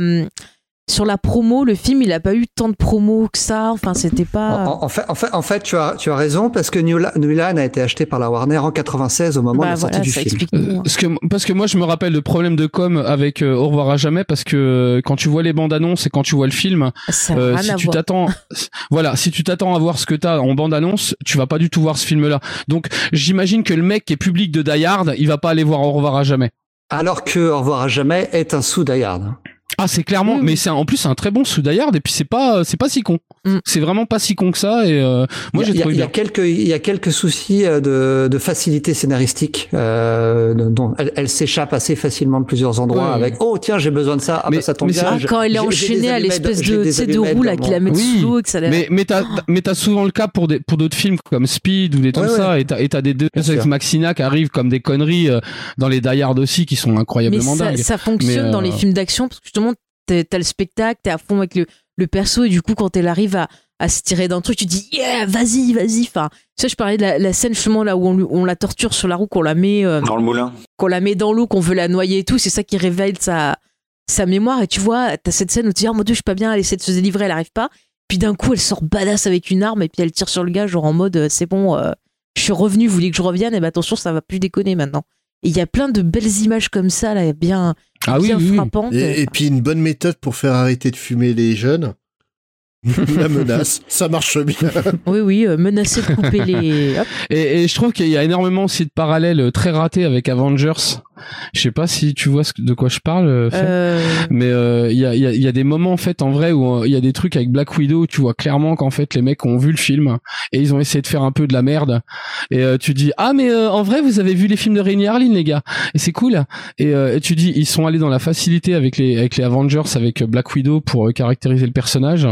D: sur la promo. Le film, il a pas eu tant de promo que ça. Enfin, c'était pas.
L: En, en fait, en fait, en fait, tu as, tu as raison parce que New, La- New Line a été acheté par la Warner en 96 au moment
D: Bah,
L: de la sortie
D: voilà,
L: du
D: ça
L: film.
D: hein.
F: Parce que, parce que moi je me rappelle de problèmes de com avec euh, Au revoir à jamais parce que euh, quand tu vois les bandes annonces et quand tu vois le film, euh, si tu t'attends, voilà, si tu t'attends à voir ce que t'as en bande annonce, tu vas pas du tout voir ce film-là. Donc j'imagine que le mec qui est public de Die Hard, il va pas aller voir Au revoir à jamais.
L: Alors que Au revoir à jamais est un sous Die Hard.
F: Ah c'est clairement, mais c'est en plus c'est un très bon Hard et puis c'est pas c'est pas si con. C'est vraiment pas si con que ça et euh, moi
L: Il y a-
F: j'ai trouvé
L: il y a
F: bien.
L: quelques il y a quelques soucis euh, de, de facilité scénaristique euh, dont elle, elle s'échappe assez facilement de plusieurs endroits
F: Ouais.
L: avec oh tiens j'ai besoin de ça ah
F: Mais-
L: bah, ça tombe
F: mais c'est-
L: bien
F: Ah,
D: quand elle est enchaînée à l'espèce de ces deux roues là qui la mettent
F: Oui,
D: sous l'eau que ça la-
F: mais mais t'as mais t'as souvent le cas pour des pour d'autres films comme Speed ou des trucs
L: Ouais,
F: comme ça
L: ouais.
F: et t'as et t'as des deux avec. Maxina qui arrivent comme des conneries euh, dans les Die Hard aussi qui sont
D: Mais
F: incroyablement
D: ça,
F: dingues.
D: ça fonctionne
F: Mais,
D: dans
F: euh,
D: les films d'action parce que justement, t'as le spectacle, t'es à fond avec le, le perso et du coup, quand elle arrive à, à se tirer d'un truc, tu dis yeah, vas-y, vas-y. Enfin, tu sais, je parlais de la, la scène justement là où on, la torture sur la roue, qu'on la met, euh,
O: Dans le moulin.
D: qu'on la met dans l'eau, qu'on veut la noyer et tout. C'est ça qui révèle sa, sa mémoire. Et tu vois, t'as cette scène où tu dis oh mon dieu, je suis pas bien, elle essaie de se délivrer, elle arrive pas. Puis d'un coup, elle sort badass avec une arme et puis elle tire sur le gars, genre en mode euh, c'est bon, euh, je suis revenu, vous voulez que je revienne, et ben attention, ça va plus déconner maintenant. Et il y a plein de belles images comme ça, là, bien,
F: Ah oui,
D: bien
F: oui, oui.
D: frappantes.
B: Et, et puis une bonne méthode pour faire arrêter de fumer les jeunes. la menace, ça marche bien.
D: Oui, oui, euh, menacer de couper les. Hop.
F: Et, et je trouve qu'il y a énormément aussi de parallèles euh, très ratés avec Avengers. Je sais pas si tu vois ce de quoi je parle. euh.
D: Euh,
F: Mais euh, il y, a, y, a, y a des moments en fait en vrai où euh, il y a des trucs avec Black Widow où tu vois clairement qu'en fait les mecs ont vu le film et ils ont essayé de faire un peu de la merde. Et euh, tu dis ah mais euh, en vrai vous avez vu les films de Rainy Harlin les gars. Et c'est cool. Et, euh, et tu dis ils sont allés dans la facilité avec les avec les Avengers avec Black Widow pour caractériser le personnage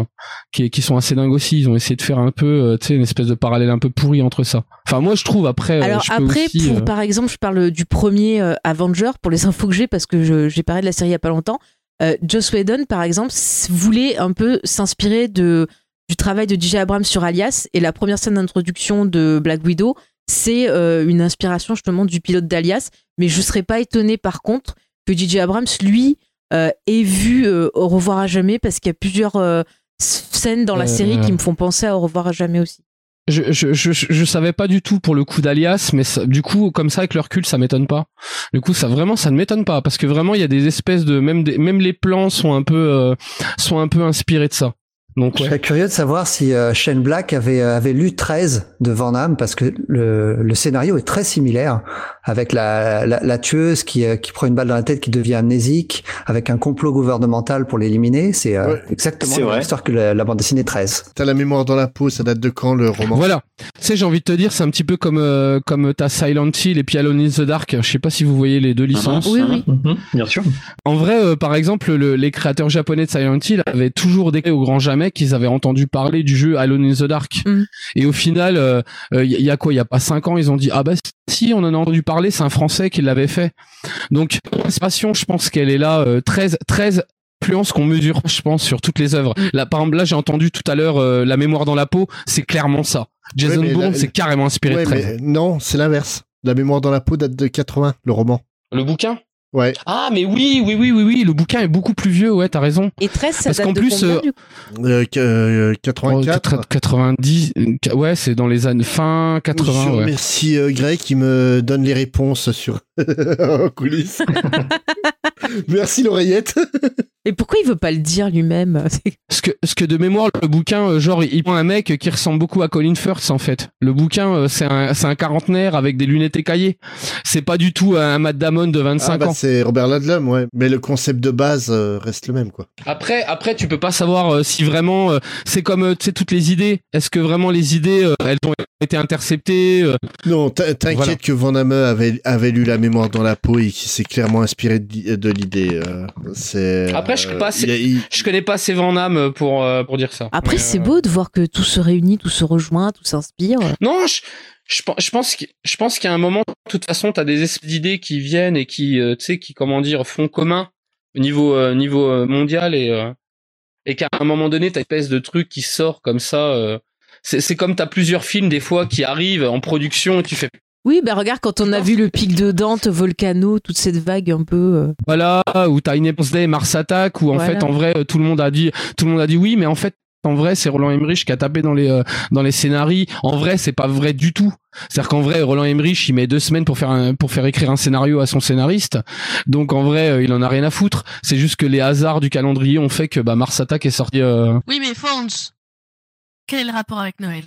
F: qui qui sont assez dingues aussi. Ils ont essayé de faire un peu tu sais une espèce de parallèle un peu pourri entre ça. Enfin moi je trouve après
D: Alors
F: je
D: après,
F: aussi,
D: pour, par exemple, je parle du premier euh, Avenger pour les infos que j'ai parce que j'ai parlé de la série il y a pas longtemps. Euh, Joss Whedon, par exemple, voulait un peu s'inspirer de du travail de DJ Abrams sur Alias et la première scène d'introduction de Black Widow, c'est euh, une inspiration justement du pilote d'Alias. Mais je serais pas étonné par contre que DJ Abrams, lui, euh, ait vu euh, Au revoir à jamais parce qu'il y a plusieurs scènes dans la série qui me font penser à Au revoir à jamais aussi.
F: Je, je, je, savais pas du tout pour le coup d'Alias, mais du coup, comme ça, avec le recul, ça m'étonne pas. Du coup, ça vraiment, ça ne m'étonne pas, parce que vraiment, il y a des espèces de, même, même les plans sont un peu, euh, sont un peu inspirés de ça. Donc,
L: Je
F: ouais.
L: serais curieux de savoir si euh, Shane Black avait, euh, avait lu 13 de Van Damme parce que le, le scénario est très similaire avec la, la, la tueuse qui, euh, qui prend une balle dans la tête qui devient amnésique avec un complot gouvernemental pour l'éliminer. C'est euh,
B: Ouais.
L: exactement la même histoire que la, la bande dessinée 13.
B: T'as la mémoire dans la peau, ça date de quand le roman?
F: Voilà. Tu sais, j'ai envie de te dire, c'est un petit peu comme, euh, comme t'as Silent Hill et puis Alone in the Dark. Je sais pas si vous voyez les deux licences.
D: Oui, oui.
C: Mhm, bien sûr.
F: En vrai, euh, par exemple, le- les créateurs japonais de Silent Hill avaient toujours déclaré au grand jamais qu'ils avaient entendu parler du jeu Alone in the Dark.
D: Mm.
F: Et au final, il y, y a quoi Il y a pas cinq ans, ils ont dit ah bah si, on en a entendu parler, c'est un Français qui l'avait fait. Donc l'inspiration, je pense qu'elle est là. euh, 13, 13 influences qu'on mesure, je pense, sur toutes les œuvres. Là, par exemple, là, j'ai entendu tout à l'heure euh, La mémoire dans la peau, c'est clairement ça. Jason
B: Ouais,
F: Bourne, c'est carrément inspiré
B: Ouais,
F: de 13.
B: mais non, c'est l'inverse. La mémoire dans la peau date de 80, le roman.
F: Le bouquin?
B: Ouais.
F: Ah, mais oui, oui, oui, oui, oui, le bouquin est beaucoup plus vieux, ouais, t'as raison.
D: Et 13, ça
F: Parce
D: date
F: qu'en
D: de
F: plus,
D: combien,
F: euh,
D: du coup
B: Euh, qu- euh,
F: Oh,
B: 84.
F: 90, euh, ouais, c'est dans les années fin 80,
B: Je
F: ouais.
B: remercie euh, Greg qui me donne les réponses sur en coulisses. Merci l'oreillette.
D: Et pourquoi il veut pas le dire lui-même?
F: Parce que, parce que de mémoire, le bouquin, euh, genre, il prend un mec qui ressemble beaucoup à Colin Firth, en fait. Le bouquin, euh, c'est un, c'est un quarantenaire avec des lunettes écaillées. C'est pas du tout un Matt Damon de 25
B: Ah, bah,
F: ans.
B: c'est Robert Ludlum, ouais. Mais le concept de base euh, reste le même, quoi.
F: Après, après, tu peux pas savoir si vraiment, c'est comme, tu sais, toutes les idées. Est-ce que vraiment les idées, elles ont été interceptées
B: Non, t'in- t'inquiète
F: Voilà.
B: que Van Damme avait, avait lu la mémoire dans la peau et qui s'est clairement inspiré de, l'idée. euh, c'est.
F: Après, je
B: euh,
F: connais pas,
B: il a-
F: assez-
B: il-
F: je connais pas assez Van Damme pour, euh, pour dire ça.
D: Après, c'est
F: euh,
D: beau de voir que tout se réunit, tout se rejoint, tout s'inspire.
F: Non, je, je, je pense je pense qu'à un moment, de toute façon, t'as des espèces d'idées qui viennent et qui, euh, tu sais, qui, comment dire, font commun au niveau, euh, niveau euh, mondial et, euh, et qu'à un moment donné, t'as une espèce de truc qui sort comme ça. euh, c'est, c'est comme t'as plusieurs films des fois qui arrivent en production et tu fais
D: Oui, bah regarde, quand on a vu le pic de Dante, Volcano, toute cette vague un peu. euh,
F: voilà où t'as Independence Day, Mars Attack où en
D: Voilà.
F: fait en vrai euh, tout le monde a dit tout le monde a dit oui mais en fait en vrai c'est Roland Emmerich qui a tapé dans les euh, dans les scénarios. En vrai c'est pas vrai du tout. C'est-à-dire qu'en vrai Roland Emmerich il met deux semaines pour faire un, pour faire écrire un scénario à son scénariste. Donc en vrai euh, il en a rien à foutre. C'est juste que les hasards du calendrier ont fait que bah Mars Attack est sorti euh,
J: Oui, mais Fonds, quel est le rapport avec Noël?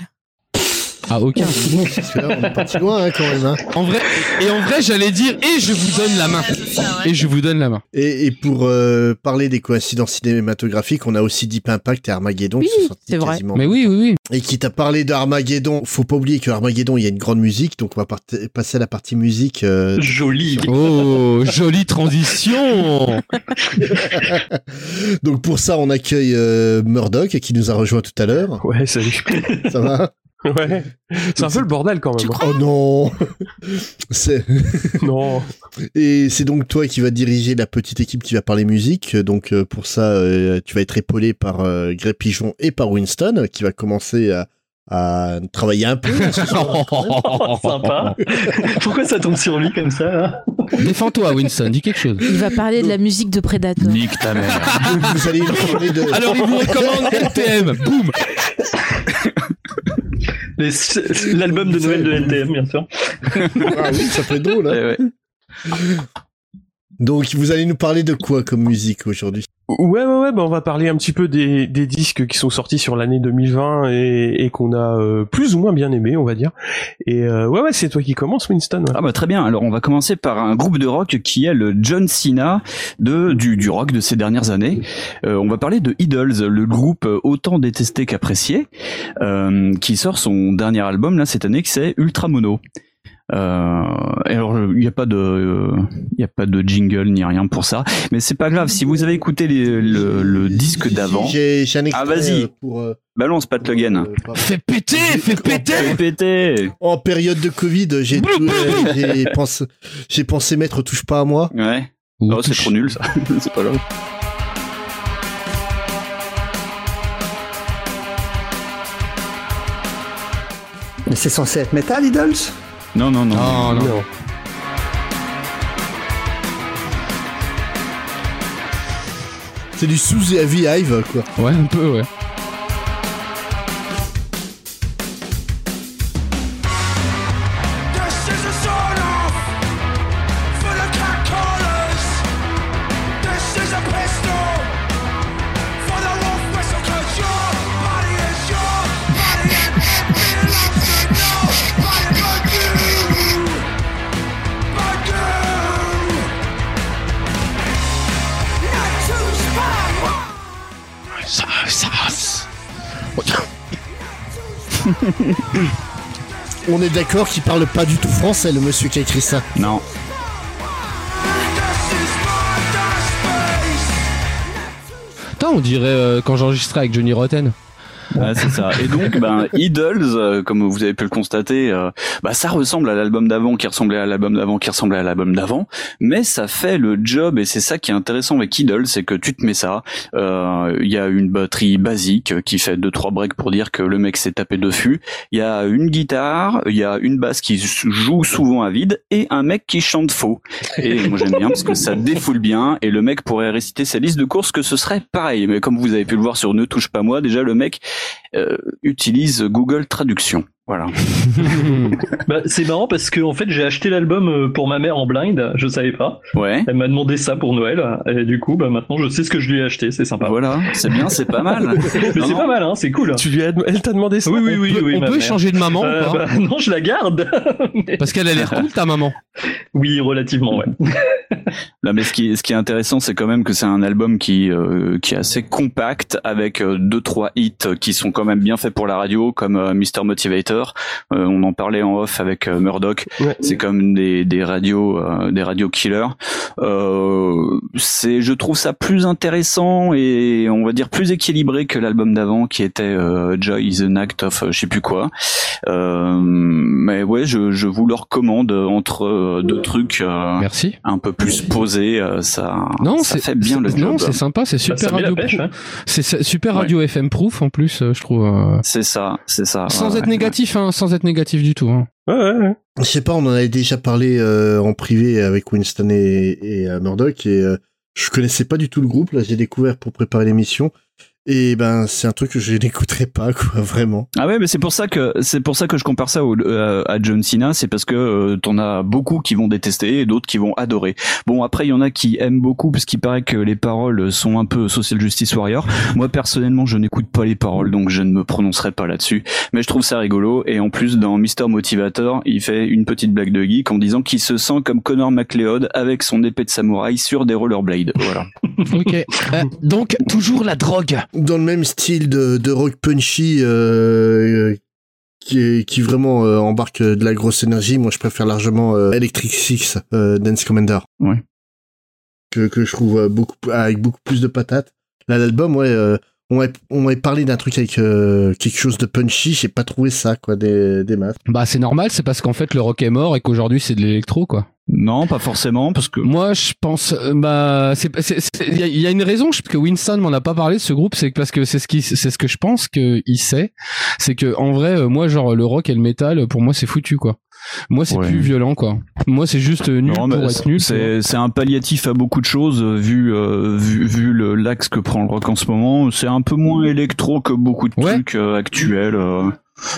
F: À aucun
B: Parce que là, on est parti loin, hein, quand même. hein.
F: en vrai et en vrai j'allais dire et je vous donne la main et je vous donne la main
B: Et, et pour euh, parler des coïncidences cinématographiques, on a aussi Deep Impact et Armageddon qui
D: Oui, c'est vrai.
B: quasiment.
F: mais oui oui oui
B: Et qui t'a parlé d'Armageddon, faut pas oublier que Armageddon, il y a une grande musique, donc on va passer à la partie musique. euh,
C: Joli.
F: oh jolie transition
B: donc pour ça, on accueille euh, Murdoch qui nous a rejoint tout à l'heure.
P: Ouais, salut.
B: Ça va?
P: Ouais. C'est un peu le bordel quand même.
B: Oh non C'est
P: non.
B: Et c'est donc toi qui vas diriger la petite équipe qui va parler musique. Donc euh, pour ça, euh, tu vas être épaulé par euh, Grey Pigeon et par Winston qui va commencer à, à travailler un peu.
C: Oh, sympa. Pourquoi ça tombe sur lui comme ça hein?
F: Défends-toi Winston dis quelque chose
D: Il va parler de la musique de Predator.
K: Nique ta mère.
B: Vous allez de...
F: alors il vous recommande LTM boum
C: L'album de Noël de NTM, bien sûr.
B: Ah oui, ça être drôle. hein.
K: Eh ouais.
B: Donc vous allez nous parler de quoi comme musique aujourd'hui?
P: Ouais, ouais, ouais, bah on va parler un petit peu des, disques qui sont sortis sur l'année 2020 et, qu'on a euh, plus ou moins bien aimé, on va dire. Et euh, ouais, ouais, c'est toi qui commence, Winston.
K: Ah bah très bien. Alors on va commencer par un groupe de rock qui est le John Cena de du, du rock de ces dernières années. Euh, on va parler de Idols, le groupe autant détesté qu'apprécié, qui sort son dernier album là cette année, qui c'est Ultra Mono. Euh, et alors il n'y a pas de il y a pas de jingle ni rien pour ça, mais c'est pas grave. Si vous avez écouté les- le, le disque d'avant,
B: J'ai j'ai un extrait
K: Ah, vas-y.
B: euh, pour... euh,
K: balance Pat Le Guen.
B: euh,
F: fais péter fais péter
K: Fais péter.
B: En période de Covid, j'ai tout- j'ai pensé, j'ai pensé mettre touche pas à moi.
K: Ouais.
F: Ou
K: Oh, c'est
F: touche.
K: trop nul ça. c'est pas grave.
L: Mais c'est censé être métal, Idols?
K: Non, non, non.
F: Non, non.
P: Non.
B: C'est du sous heavy hive quoi.
F: Ouais, un peu, ouais.
B: On est d'accord qu'il parle pas du tout français, le monsieur qui a écrit ça.
K: Non.
F: Putain, on dirait euh, quand j'enregistrais avec Johnny Rotten.
K: Ouais, c'est ça. Et donc, ben, Idols, euh, comme vous avez pu le constater, euh, bah, ça ressemble à l'album d'avant, qui ressemblait à l'album d'avant, qui ressemblait à l'album d'avant, mais ça fait le job, et c'est ça qui est intéressant avec Idols, c'est que tu te mets ça, euh, il y a une batterie basique qui fait deux trois breaks pour dire que le mec s'est tapé dessus, il y a une guitare, il y a une basse qui joue souvent à vide, et un mec qui chante faux. Et moi j'aime bien parce que ça défoule bien, et le mec pourrait réciter sa liste de courses que ce serait pareil, mais comme vous avez pu le voir sur Ne touche pas moi, déjà le mec euh, utilise Google Traduction. Voilà.
C: Bah, c'est marrant parce que en fait j'ai acheté l'album euh, pour ma mère en blind, je savais pas.
K: Ouais.
C: Elle m'a demandé ça pour Noël et du coup bah maintenant je sais ce que je lui ai acheté, c'est sympa.
K: Voilà, c'est bien, c'est pas mal.
C: C'est pas mal hein, c'est cool.
P: Tu lui as, elle t'a demandé ça
C: Oui oui oui
F: peut-
C: oui.
F: on
C: ma
F: peut
C: mère.
F: échanger de maman ou
C: Euh,
F: pas
C: bah, Non je la garde. Mais-
F: Parce qu'elle a l'air cool, ta maman.
C: Oui relativement ouais.
K: Là, mais ce qui, est- ce qui est intéressant, c'est quand même que c'est un album qui, euh, qui est assez compact, avec euh, deux trois hits qui sont quand même bien faits pour la radio, comme euh, Mr Motivator. Euh, on en parlait en off avec euh, Murdoch.
P: Ouais.
K: C'est comme des, des radios, euh, des radios killers. Euh, c'est, je trouve ça plus intéressant et on va dire plus équilibré que l'album d'avant, qui était euh, Joy is an act of, euh, je sais plus quoi. Euh, mais ouais, je, je vous le recommande entre euh, deux trucs. euh,
F: Merci.
K: un peu plus posé, euh, ça,
F: Non,
K: ça fait bien le job.
F: Non, c'est sympa, c'est super
C: ça met la
F: radio
C: hein.
F: C'est super
K: Ouais.
F: radio FM proof en plus, euh, je trouve. euh,
K: C'est ça, c'est ça.
F: Sans
K: ouais,
F: être
K: ouais.
F: négatif, hein, sans être négatif du tout. Hein.
P: Ouais, ouais, ouais.
B: Je sais pas, on en avait déjà parlé euh, en privé avec Winston et, et euh, Murdoch et euh, je connaissais pas du tout le groupe. Là, j'ai découvert pour préparer l'émission. Et ben, c'est un truc que je n'écouterai pas, quoi, vraiment.
K: Ah ouais, mais c'est pour ça que c'est pour ça que je compare ça au, euh, à John Cena, c'est parce que euh, t'en as beaucoup qui vont détester et d'autres qui vont adorer. Bon, après il y en a qui aiment beaucoup parce qu'il paraît que les paroles sont un peu social justice warrior. Moi personnellement, je n'écoute pas les paroles, donc je ne me prononcerai pas là-dessus. Mais je trouve ça rigolo et en plus dans Mr Motivator, il fait une petite blague de geek en disant qu'il se sent comme Connor McLeod avec son épée de samouraï sur des rollerblades. Voilà.
F: Ok. Euh, donc, toujours la drogue.
B: Dans le même style de, de rock punchy euh, qui, qui vraiment euh, embarque de la grosse énergie, moi je préfère largement euh, Electric Six euh, Dance Commander.
K: Ouais.
B: Que, que je trouve beaucoup avec beaucoup plus de patates. Là, l'album, ouais, euh, on m'avait on parlé d'un truc avec euh, quelque chose de punchy, j'ai pas trouvé ça, quoi, des, des masses.
F: Bah, c'est normal, c'est parce qu'en fait le rock est mort et qu'aujourd'hui c'est de l'électro, quoi.
K: Non, pas forcément, parce que
F: Moi, je pense, euh, bah, c'est, il y, y a une raison, que Winston m'en a pas parlé de ce groupe, c'est parce que c'est ce qui, c'est ce que je pense qu'il sait, c'est que en vrai, euh, moi, genre le rock et le métal, pour moi, c'est foutu, quoi. Moi, c'est
K: Ouais.
F: plus violent, quoi. Moi, c'est juste euh, nul
K: Non,
F: pour être nul.
K: C'est c'est un palliatif à beaucoup de choses vu euh, vu, vu le l'axe que prend le rock en ce moment. C'est un peu moins électro que beaucoup de trucs euh, actuels. euh.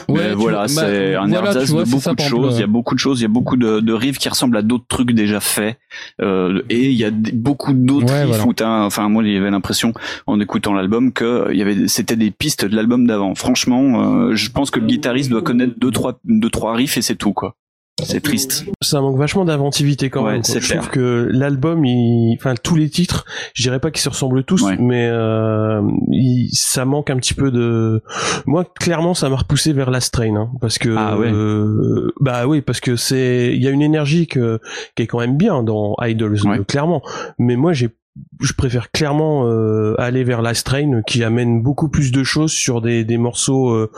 F: Ouais,
K: mais voilà,
F: vois,
K: c'est
F: bah,
K: un
F: voilà,
K: ersatz
F: tu vois,
K: de beaucoup
F: ça,
K: de choses. Il y a beaucoup de choses. Il y a beaucoup de, de riffs qui ressemblent à d'autres trucs déjà faits. Euh, et il y a beaucoup d'autres
F: Ouais,
K: riffs
F: voilà.
K: où enfin moi, avait l'impression en écoutant l'album que euh, il y avait, c'était des pistes de l'album d'avant. Franchement, euh, je pense que le guitariste doit connaître deux trois deux trois riffs et c'est tout quoi. C'est triste.
P: Ça manque vachement d'inventivité quand
K: Ouais,
P: même. Je
K: clair.
P: trouve que l'album, il... enfin tous les titres, je dirais pas qu'ils se ressemblent tous, mais euh, il- ça manque un petit peu de. Moi, clairement, ça m'a repoussé vers la strain, hein, parce que.
K: Ah ouais.
P: euh, bah oui, parce que c'est, il y a une énergie que... qui est quand même bien dans Idols, euh, clairement. Mais moi, j'ai je préfère clairement euh, aller vers la strain qui amène beaucoup plus de choses sur des, des morceaux euh,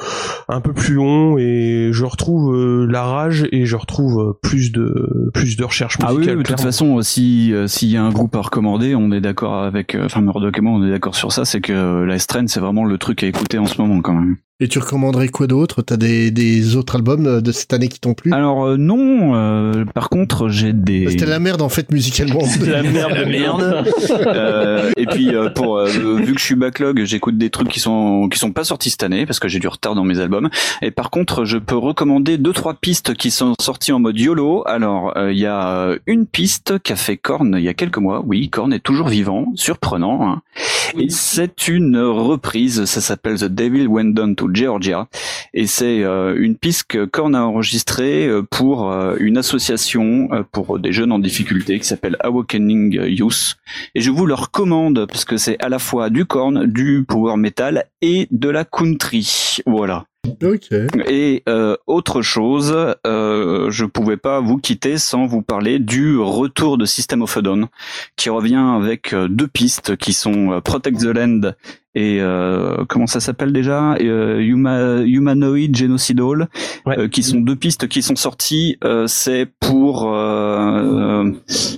P: un peu plus longs et je retrouve euh, la rage et je retrouve euh, plus de plus de recherche
K: Ah oui, de toute façon, si euh, s'il y a un groupe à recommander, on est d'accord avec, euh, enfin Murdoch et moi, on est d'accord sur ça, c'est que euh, la Strain, c'est vraiment le truc à écouter en ce moment quand même.
B: Et tu recommanderais quoi d'autre? T'as des, des autres albums euh, de cette année qui t'ont plu?
K: Alors euh, non, euh, par contre j'ai des.
B: C'était la merde en fait musicalement.
K: C'était la merde de merde. Euh, et puis euh, pour euh, vu que je suis backlog, j'écoute des trucs qui sont qui sont pas sortis cette année parce que j'ai du retard dans mes albums. Et par contre, je peux recommander deux trois pistes qui sont sorties en mode YOLO. Alors euh, il y a une piste qu'a fait Korn il y a quelques mois. Oui, Korn est toujours vivant, surprenant. hein. Et c'est une reprise. Ça s'appelle The Devil Went Down to Georgia. Et c'est euh, une piste que Korn a enregistrée euh, pour euh, une association pour des jeunes en difficulté qui s'appelle Awakening Youth. Et je vous le recommande parce que c'est à la fois du Korn, du power metal et de la country. Voilà.
B: Ok.
K: Et euh, autre chose, euh, je pouvais pas vous quitter sans vous parler du retour de System of a Down, qui revient avec euh, deux pistes qui sont euh, Protect the Land et euh, comment ça s'appelle déjà? Euh, Huma- Humanoid Genocidal, euh, qui sont deux pistes qui sont sorties. euh, C'est pour euh,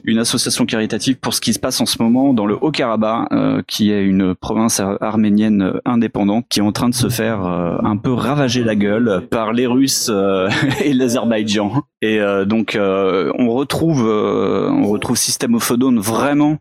K: une association caritative pour ce qui se passe en ce moment dans le Haut-Karabakh, euh, qui est une province ar- arménienne indépendante qui est en train de se faire euh, un peu ravager la gueule par les Russes et l'Azerbaïdjan. Et donc on retrouve on retrouve System of vraiment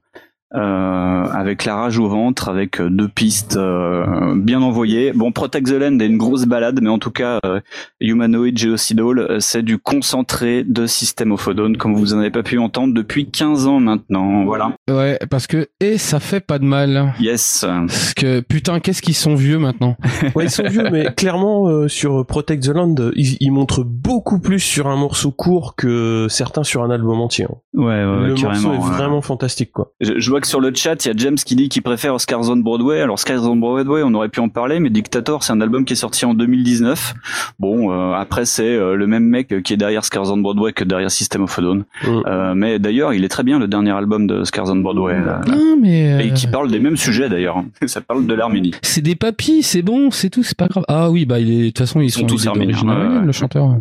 K: euh, avec la rage au ventre, avec euh, deux pistes euh, bien envoyées. Bon, Protect the Land est une grosse balade, mais en tout cas, euh, Humanoid Geocidal, euh, c'est du concentré de System of a Down, comme vous en avez pas pu entendre depuis 15 ans maintenant. Voilà.
F: Ouais, parce que et ça fait pas de mal.
K: Yes.
F: Parce que putain, qu'est-ce qu'ils sont vieux maintenant.
P: Ouais, ils sont vieux, mais clairement, euh, sur Protect the Land, ils, ils montrent beaucoup plus sur un morceau court que certains sur un album entier. hein.
K: Ouais, ouais, ouais,
P: Le
K: carrément.
P: morceau est
K: ouais.
P: vraiment fantastique, quoi.
K: Je, je vois que sur le chat, il y a James qui dit qu'il préfère Scars on Broadway. Alors Scars on Broadway, on aurait pu en parler, mais Dictator, c'est un album qui est sorti en 2019. Bon, euh, après c'est euh, le même mec qui est derrière Scars on Broadway que derrière System of a Down. Euh, mais d'ailleurs, il est très bien le dernier album de Scars on Broadway. là.
F: Non, mais. euh,
K: Et qui parle des mêmes sujets d'ailleurs. hein. Ça parle de l'Arménie.
F: C'est des papis, c'est bon, c'est tout, c'est pas grave. Ah oui, bah il est, de toute façon ils,
K: sont
F: sont,
K: tous arméniens,
F: le chanteur.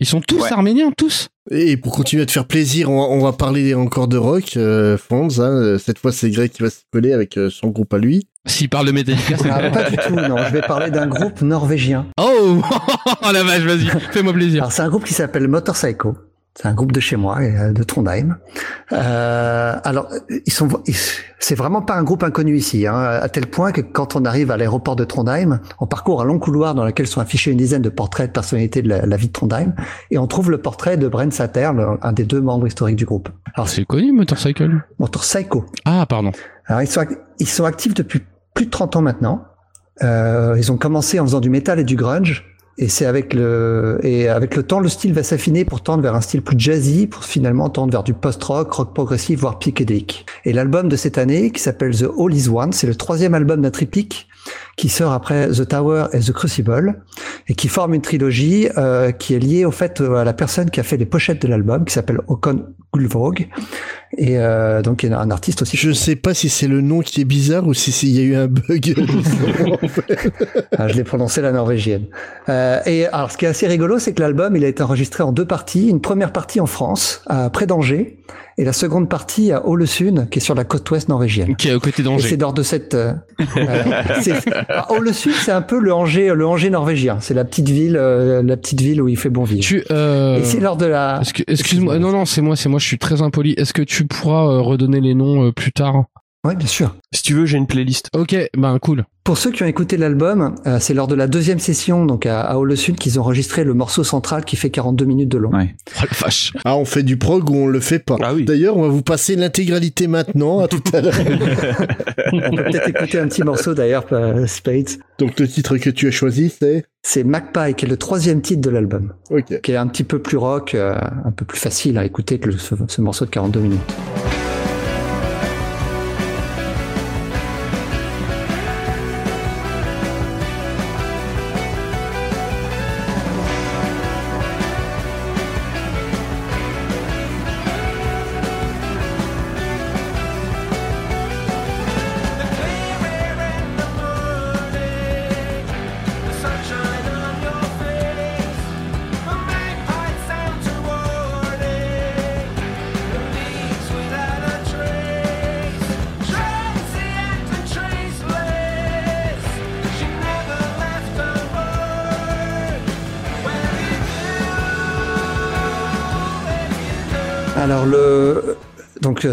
F: Ils sont tous
K: Ouais.
F: arméniens, tous.
B: Et pour continuer à te faire plaisir, on va, on va parler encore de rock, euh, Fonz. hein. Cette fois, c'est Greg qui va se coller avec euh, son groupe à lui.
F: S'il parle de Metallica, c'est
L: Ah, pas du tout, non. Je vais parler d'un groupe norvégien.
F: Oh, oh la vache, vas-y, fais-moi plaisir.
L: Alors, c'est un groupe qui s'appelle Motorcycle. C'est un groupe de chez moi, euh, de Trondheim. Euh, alors, ils sont, c'est vraiment pas un groupe inconnu ici, hein, à tel point que quand on arrive à l'aéroport de Trondheim, on parcourt un long couloir dans lequel sont affichés une dizaine de portraits de personnalités de la, la vie de Trondheim, et on trouve le portrait de Brent Satter, le- un des deux membres historiques du groupe. Alors,
F: C'est connu, Motorcycle?
L: Motorcycle.
F: Ah, pardon.
L: Alors ils sont, ils sont actifs depuis plus de 30 ans maintenant. Euh, ils ont commencé en faisant du métal et du grunge. Et c'est avec le et avec le temps, le style va s'affiner pour tendre vers un style plus jazzy, pour finalement tendre vers du post-rock, rock progressif, voire psychédélique. Et l'album de cette année, qui s'appelle The All Is One, c'est le troisième album d'un triptyque qui sort après The Tower et The Crucible, et qui forme une trilogie euh, qui est liée au fait à la personne qui a fait les pochettes de l'album, qui s'appelle Håkon Gullvåg, et euh, donc il y a un artiste aussi.
B: Je sais pas si c'est le nom qui est bizarre ou si c'est- il y a eu un bug.
L: Ah, je l'ai prononcé la norvégienne. Euh, et alors, ce qui est assez rigolo, c'est que l'album, il a été enregistré en deux parties. Une première partie en France, à près d'Angers, et la seconde partie à Ålesund, qui est sur la côte ouest norvégienne.
F: Qui est côtés
L: Et
F: d'Angers.
L: c'est lors de cette. Euh, c'est- ah, Ålesund, c'est un peu le Angers, le Angers norvégien. C'est la petite ville, euh, la petite ville où il fait bon vivre.
F: Tu, euh,
L: Et c'est lors de la.
F: Excuse-moi, non, non, c'est moi, c'est moi, je suis très impoli. Est-ce que tu pourras euh, redonner les noms euh, plus tard
L: Oui, bien sûr.
P: Si tu veux, j'ai une playlist.
F: Ok, ben cool.
L: Pour ceux qui ont écouté l'album, euh, c'est lors de la deuxième session, donc à, à Ålesund, qu'ils ont enregistré le morceau central qui fait 42 minutes de long.
K: Ouais.
F: Oh la vache.
B: ah, on fait du prog ou on le fait pas.
P: Ah oui.
B: D'ailleurs, on va vous passer l'intégralité maintenant. À tout à l'heure.
L: On peut peut-être écouter un petit morceau d'ailleurs, euh, Spades.
B: Donc le titre que tu as choisi, c'est?
L: C'est Magpie, qui est le troisième titre de l'album,
B: Ok.
L: qui est un petit peu plus rock, euh, un peu plus facile à écouter que le- ce, ce morceau de 42 minutes.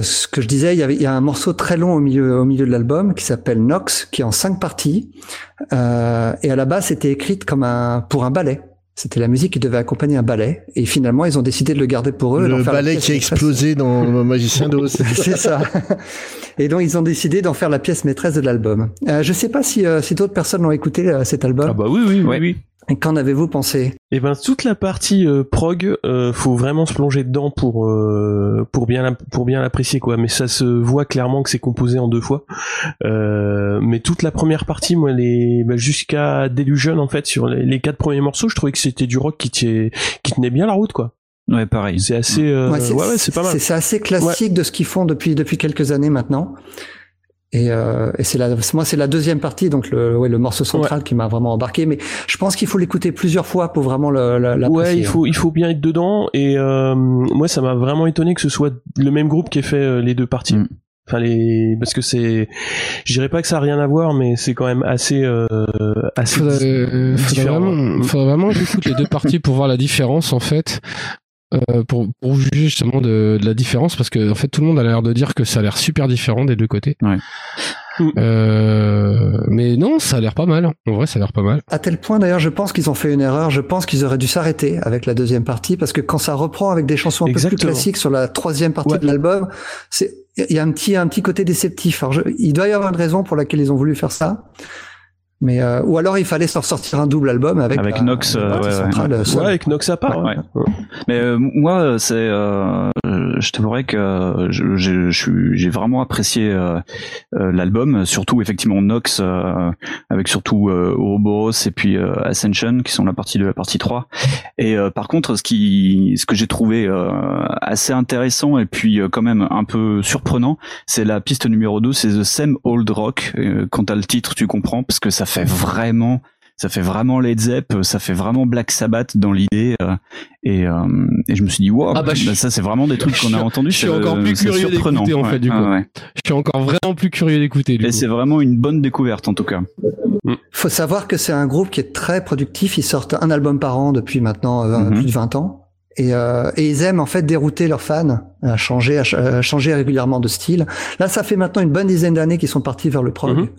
L: Ce que je disais, il y, avait, il y a un morceau très long au milieu au milieu de l'album qui s'appelle Nox, qui est en cinq parties. Euh, et à la base, c'était écrite comme un pour un ballet. C'était la musique qui devait accompagner un ballet. Et finalement, ils ont décidé de le garder pour eux.
B: Le ballet qui a explosé dans le Magicien d'Oz.
L: C'est ça. Et donc ils ont décidé d'en faire la pièce maîtresse de l'album. Euh, je sais pas si, euh, si d'autres personnes l'ont écouté euh, cet album.
P: Ah bah oui, oui, oui, oui.
L: Et qu'en avez-vous pensé?
P: Et ben toute la partie euh, prog, euh, faut vraiment se plonger dedans pour euh, pour bien la- pour bien l'apprécier quoi. Mais ça se voit clairement que c'est composé en deux fois. Euh, mais toute la première partie, moi, les bah, jusqu'à Delusion en fait sur les, les quatre premiers morceaux, je trouvais que c'était du rock qui tenait qui tenait bien la route quoi.
K: Ouais, pareil.
P: C'est assez euh, ouais,
L: c'est
P: ouais, c'est pas mal.
L: C'est c'est assez classique de ce qu'ils font depuis depuis quelques années maintenant. Et, euh, et c'est la, moi c'est la deuxième partie, donc le, ouais, le morceau central qui m'a vraiment embarqué. Mais je pense qu'il faut l'écouter plusieurs fois pour vraiment le, le- l'apprécier.
P: Ouais, il faut il faut bien être dedans et euh, moi ça m'a vraiment étonné que ce soit le même groupe qui ait fait euh, les deux parties. Enfin les parce que c'est je dirais pas que ça a rien à voir mais c'est quand même assez euh, assez
F: Faudrait, euh, faudrait
P: différent.
F: vraiment, faudrait vraiment que j'écoute les deux parties pour voir la différence en fait. Euh, pour, pour juger justement de, de la différence parce que en fait tout le monde a l'air de dire que ça a l'air super différent des deux côtés. Euh, mais non, ça a l'air pas mal. En vrai, ça a l'air pas mal.
L: À tel point d'ailleurs, je pense qu'ils ont fait une erreur. Je pense qu'ils auraient dû s'arrêter avec la deuxième partie parce que quand ça reprend avec des chansons un peu plus classiques sur la troisième partie de l'album, c'est il y a un petit un petit côté déceptif. Alors, je- il doit y avoir une raison pour laquelle ils ont voulu faire ça. Mais euh, ou alors il fallait s'en sortir un double album avec
K: Avec
L: la-
K: Nox,
L: la
K: euh, ouais,
L: centrale, euh.
P: Ouais, avec Nox à part.
K: Ouais. Mais euh, moi, c'est, euh, je t'avouerais que je- je je suis- j'ai vraiment apprécié euh, euh, l'album, surtout effectivement Nox, euh, avec surtout euh, Ouroboros et puis euh, Ascension, qui sont la partie de la partie 3. Et euh, par contre, ce qui, ce que j'ai trouvé euh, assez intéressant et puis euh, quand même un peu surprenant, c'est la piste numéro 2, c'est The Same Old Rock. Euh, quand t'as le titre, tu comprends, parce que ça fait vraiment ça fait vraiment Led Zepp, ça fait vraiment Black Sabbath dans l'idée, euh, et, euh, et je me suis dit wow,
F: Ah bah, je-
K: ça c'est vraiment des trucs qu'on a entendus.
F: je suis encore plus curieux d'écouter en
K: Ouais,
F: fait du coup.
K: ouais.
F: Je suis encore vraiment plus curieux d'écouter
K: Et c'est vraiment une bonne découverte en tout cas.
L: Faut savoir que c'est un groupe qui est très productif. Ils sortent un album par an depuis maintenant euh, plus de 20 ans. Et, euh, et ils aiment en fait dérouter leurs fans, à changer, à à changer régulièrement de style. Là, ça fait maintenant une bonne dizaine d'années qu'ils sont partis vers le prog.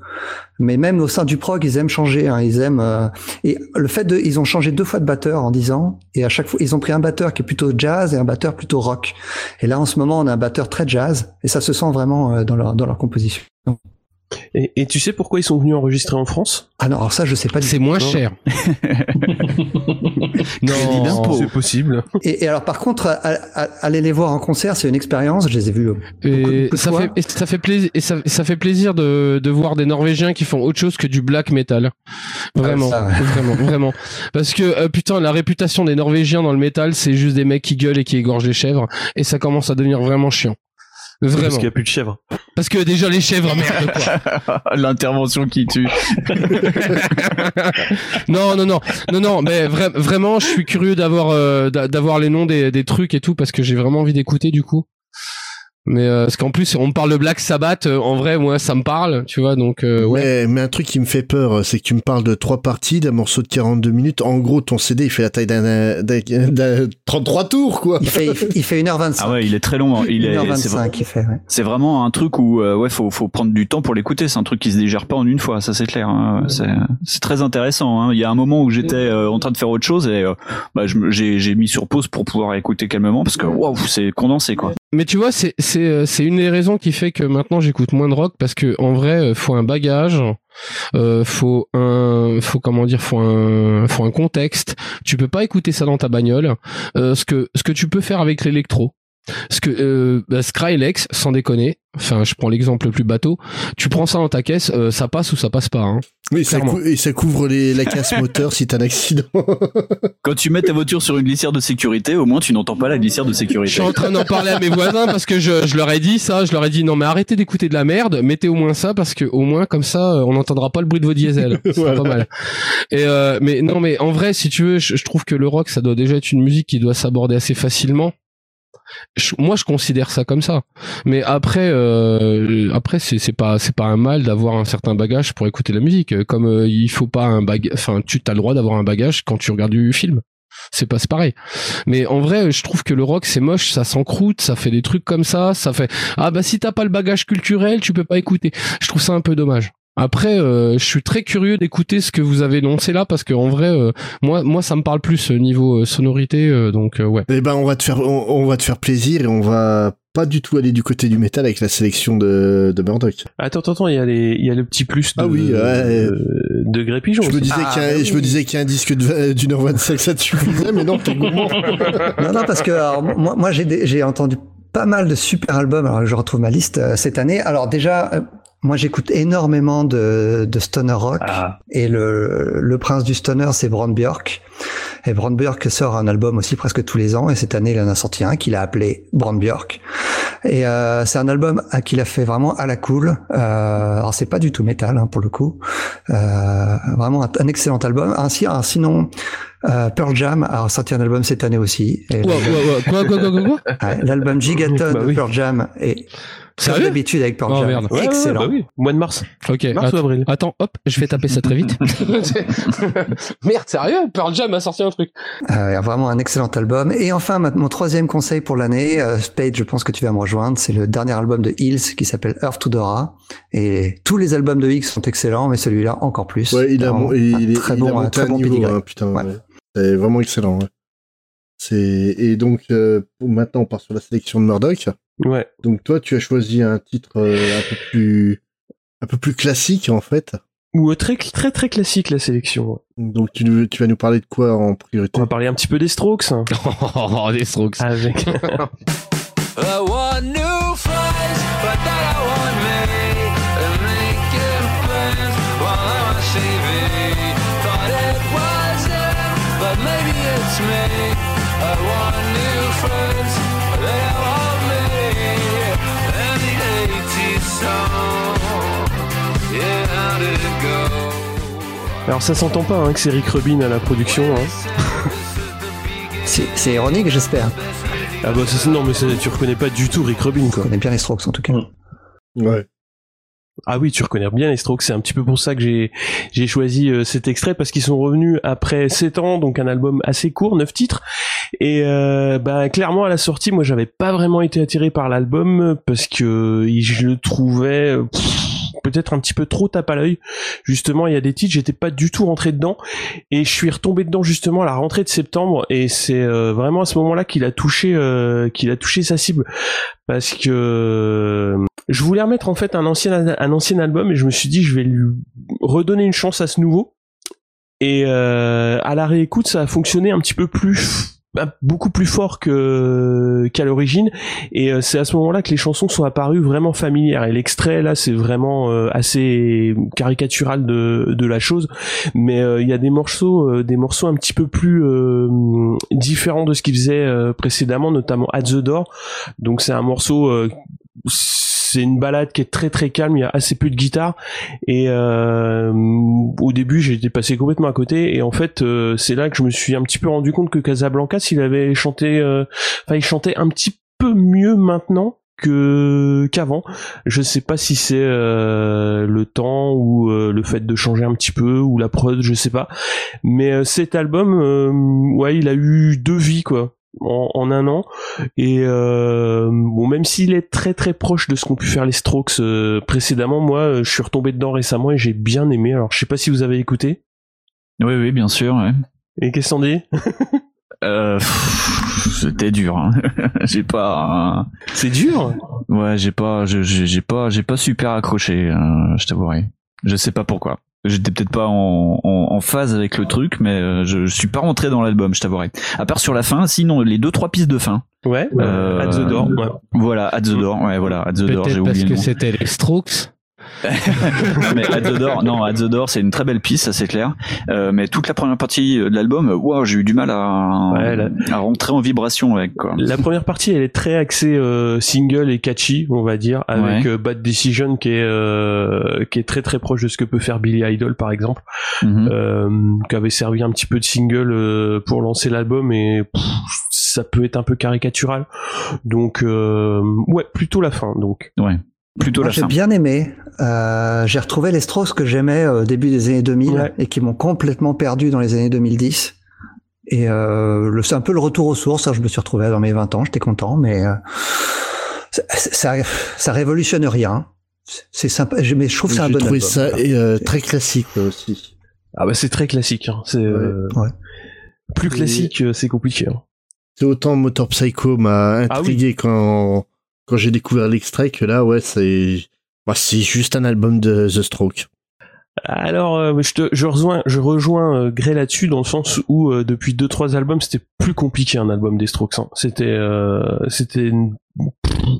L: Mais même au sein du prog, ils aiment changer. Hein, ils aiment. euh, et le fait de, ils ont changé deux fois de batteur en 10 ans. Et à chaque fois, ils ont pris un batteur qui est plutôt jazz et un batteur plutôt rock. Et là, en ce moment, on a un batteur très jazz. Et ça se sent vraiment euh, dans leur dans leur composition.
P: Et, et tu sais pourquoi ils sont venus enregistrer en France?
L: Ah non, alors ça, je sais pas. du
F: C'est moins
L: Non.
F: cher.
P: Non, c'est possible.
L: Et, et alors par contre, à- à- aller les voir en concert, c'est une expérience. Je les ai vus. euh,
F: Et
L: beaucoup
F: ça
L: fois.
F: fait, et ça fait plaisir, et ça, ça fait plaisir de, de voir des Norvégiens qui font autre chose que du black metal. Vraiment,
L: ça, ouais.
F: vraiment, vraiment. Parce que euh, putain, la réputation des Norvégiens dans le métal, c'est juste des mecs qui gueulent et qui égorgent les chèvres, et ça commence à devenir vraiment chiant. Vraiment.
P: Parce qu'il n'y a plus de chèvres.
F: Parce que déjà les chèvres, merde quoi.
K: L'intervention qui tue.
F: non, non, non, non, non, mais vra- vraiment, je suis curieux d'avoir euh, d'a- d'avoir les noms des, des trucs et tout parce que j'ai vraiment envie d'écouter du coup. Mais euh, parce qu'en plus, on me parle de Black Sabbath. euh, en vrai, moi, ça me parle, tu vois. Donc, euh, ouais.
B: Mais, mais un truc qui me fait peur, c'est que tu me parles de trois parties, d'un morceau de 42 minutes. En gros, ton CD, il fait la taille d'un, d'un, d'un 33 tours, quoi.
L: Il fait, il fait- il fait 1h25.
K: Ah ouais, il est très long. hein. Il est, c'est
L: 1h25
K: vrai-
L: il fait. Ouais.
K: C'est vraiment un truc où euh, ouais faut faut prendre du temps pour l'écouter. C'est un truc qui se digère pas en une fois, ça c'est clair. hein. C'est c'est très intéressant. hein. Il y a un moment où j'étais euh, en train de faire autre chose et euh, bah, j'ai j'ai mis sur pause pour pouvoir écouter calmement parce que waouh c'est condensé quoi.
F: Mais tu vois, c'est c'est euh, c'est une des raisons qui fait que maintenant j'écoute moins de rock parce que en vrai, euh, faut un bagage, euh, faut un, faut comment dire, faut un, faut un contexte. Tu peux pas écouter ça dans ta bagnole. Euh, ce que ce que tu peux faire avec l'électro. Ce que euh, bah, Skrillex, sans déconner, enfin je prends l'exemple le plus bateau, tu prends ça dans ta caisse, euh, ça passe ou ça passe pas. Hein.
B: Oui, ça, cou- et ça couvre les, la casse moteur si t'as un accident.
K: Quand tu mets ta voiture sur une glissière de sécurité, au moins tu n'entends pas la glissière de sécurité.
F: Je suis en train d'en parler à mes voisins parce que je, je leur ai dit ça, je leur ai dit non mais arrêtez d'écouter de la merde, mettez au moins ça parce que au moins comme ça euh, on n'entendra pas le bruit de vos diesels. C'est
B: Voilà.
F: pas mal. Et euh, mais non mais en vrai si tu veux, je, je trouve que le rock ça doit déjà être une musique qui doit s'aborder assez facilement. Moi je considère ça comme ça. Mais après euh, après c'est pas un mal d'avoir un certain bagage pour écouter la musique. Comme euh, il faut pas un bagage, enfin tu as le droit d'avoir un bagage quand tu regardes du film. c'est pas pareil. Mais en vrai, je trouve que le rock c'est moche, ça s'encroute, ça fait des trucs comme ça, ça fait ah bah si t'as pas le bagage culturel, tu peux pas écouter. Je trouve ça un peu dommage. Après, euh, je suis très curieux d'écouter ce que vous avez énoncé là parce que en vrai, euh, moi, moi, ça me parle plus euh, niveau euh, sonorité, euh, donc euh, ouais.
B: Eh ben, on va te faire, on, on va te faire plaisir et on va pas du tout aller du côté du métal avec la sélection de, de Murdoch.
P: Attends, attends, attends, il y a les, il y a le petit plus de,
B: Ah oui, ouais.
P: de, de Grey Pigeon.
B: Je me disais
L: Ah,
B: qu'il y a,
L: bah
B: je me disais qu'il y a un disque d'une heure 25, ça te suffisait, mais non, t'es gourmand.
L: non, non, parce que alors, moi, moi j'ai des- j'ai entendu pas mal de super albums. Alors je retrouve ma liste euh, cette année. Alors déjà, euh, moi j'écoute énormément de, de stoner rock et le, le prince du stoner c'est Brand Björk. Et Brand Björk sort un album aussi presque tous les ans et cette année il en a sorti un qu'il a appelé Brand Björk. Et euh, c'est un album à- qu'il a fait vraiment à la cool. Euh, alors c'est pas du tout métal hein, pour le coup. Euh, vraiment un, un excellent album. Ainsi, un- sinon euh, Pearl Jam a sorti un album cette année aussi. Et
F: Ouais, ouais, ouais. Quoi, quoi, quoi, quoi, quoi
L: Ouais, L'album Gigaton
P: Bah
L: de. Pearl Jam est comme
F: Sérieux
L: d'habitude avec Pearl
F: Oh,
L: Jam.
F: merde.
P: Ouais, ouais,
L: Excellent.
P: bah oui. Mois de mars.
F: Ok.
P: Mars
F: att-
P: ou avril
F: Attends, hop, je vais taper ça très vite. Merde, sérieux Pearl Jam a sorti un truc.
L: Euh, vraiment un excellent album. Et enfin, ma- mon troisième conseil pour l'année, euh, Spade, je pense que tu vas me rejoindre, c'est le dernier album de Hills qui s'appelle Earth to Dora. Et tous les albums de Hills sont excellents, mais celui-là encore plus.
B: Ouais, il a,
L: Vraiment
B: mon- il,
L: un
B: il est-
L: très
B: il
L: bon,
B: a
L: très bon
B: niveau, hein, putain.
L: Ouais.
B: ouais. C'est vraiment excellent. ouais. C'est et donc euh, maintenant on part sur la sélection de Murdoch.
P: Ouais.
B: Donc toi tu as choisi un titre euh, un peu plus un peu plus classique en fait.
P: Ou euh, très, très, très classique la sélection.
B: Donc tu, nous- tu vas nous parler de quoi en priorité?
P: On va parler un petit peu des Strokes. hein.
F: Oh, des Strokes.
P: Avec. Alors ça s'entend pas hein, que c'est Rick Rubin à la production. Hein.
L: C'est c'est ironique, j'espère.
P: Ah bah ça, c'est- non mais ça, tu reconnais pas du tout Rick Rubin quoi.
L: On connaît bien les Strokes en tout cas.
B: Ouais.
P: Ah oui, tu reconnais bien les Strokes. C'est un petit peu pour ça que j'ai j'ai choisi euh, cet extrait parce qu'ils sont revenus après 7 ans, donc un album assez court, 9 titres. Et euh, bah clairement à la sortie, moi j'avais pas vraiment été attiré par l'album parce que je le trouvais pff, peut-être un petit peu trop tape à l'œil. Justement, il y a des titres, j'étais pas du tout rentré dedans. Et je suis retombé dedans justement à la rentrée de septembre. Et c'est euh, vraiment à ce moment-là qu'il a touché euh, qu'il a touché sa cible. Parce que je voulais remettre en fait un ancien un ancien album et je me suis dit je vais lui redonner une chance à ce nouveau. Et euh, à la réécoute ça a fonctionné un petit peu plus beaucoup plus fort qu'à l'origine. Et euh, c'est à ce moment-là que les chansons sont apparues vraiment familières. Et l'extrait là c'est vraiment euh, assez caricatural de, la chose. Mais euh, il y a des morceaux des morceaux un petit peu plus différents de ce qu'il faisait euh, précédemment notamment At the Door. Donc c'est un morceau c'est une balade qui est très très calme, il y a assez peu de guitare. Et euh, au début j'étais passé complètement à côté. Et en fait euh, c'est là que je me suis un petit peu rendu compte que Casablanca s'il avait chanté euh, enfin il chantait un petit peu mieux maintenant que qu'avant. Je sais pas si c'est le temps ou le fait de changer un petit peu ou la prod je sais pas. Mais cet album ouais il a eu deux vies quoi en, en un an et euh, bon même s'il est très très proche de ce qu'ont pu faire les Strokes euh, précédemment moi euh, je suis retombé dedans récemment et j'ai bien aimé alors je sais pas si vous avez écouté
K: Oui, oui, bien sûr. Ouais.
P: et qu'est-ce qu'on dit
K: Euh, C'était dur. Hein. j'ai pas. euh,
P: c'est dur?
K: Ouais, j'ai pas, j'ai pas, j'ai pas super accroché. euh, je t'avouerai. Je sais pas pourquoi. J'étais peut-être pas en, en, en phase avec le truc, mais euh, je, je suis pas rentré dans l'album, je t'avouerai. À part sur la fin, sinon les deux trois pistes de fin.
P: ouais
K: Euh,
P: At the Door ouais.
K: Voilà, At the Door, ouais, voilà, At the Door, j'ai
F: Peut-être
K: oublié
F: parce que c'était les Strokes.
K: Non, mais At the Door, non, At the Door, c'est une très belle piste, ça c'est clair. Euh, mais toute la première partie de l'album, wow, j'ai eu du mal à,
P: Ouais, là-
K: à rentrer en vibration avec quoi.
P: La première partie, elle est très axée euh, single et catchy, on va dire, avec
K: Ouais.
P: euh, Bad Decision qui est euh, qui est très très proche de ce que peut faire Billy Idol par exemple, euh, qui avait servi un petit peu de single euh, pour lancer l'album et pff, ça peut être un peu caricatural. Donc euh, ouais, plutôt la fin. Donc
K: Ouais, plutôt
L: Moi,
K: la
L: j'ai
K: fin.
L: bien aimé. Euh, j'ai retrouvé les Strokes que j'aimais au début des années 2000
P: Ouais.
L: et qui m'ont complètement perdu dans les années 2010. Et euh, le- c'est un peu le retour aux sources. hein. Je me suis retrouvé dans mes 20 ans, j'étais content, mais euh, ça, ça, ça révolutionne rien. C'est sympa, je- mais je trouve que c'est un bon album.
B: ça
L: voilà.
B: et, euh, très classique euh, aussi.
P: Ah bah c'est très classique. Hein. C'est euh,
L: Ouais.
P: plus classique, euh, c'est compliqué. Hein.
B: C'est autant Motor Psycho m'a
P: Ah
B: intrigué quand quand j'ai découvert l'extrait que là ouais c'est bah, c'est juste un album de The Stroke.
P: Alors, euh, je, te, je rejoins, je rejoins euh, Gray là-dessus dans le sens où euh, depuis deux trois albums, c'était plus compliqué un album des Strokes. hein. C'était, euh, c'était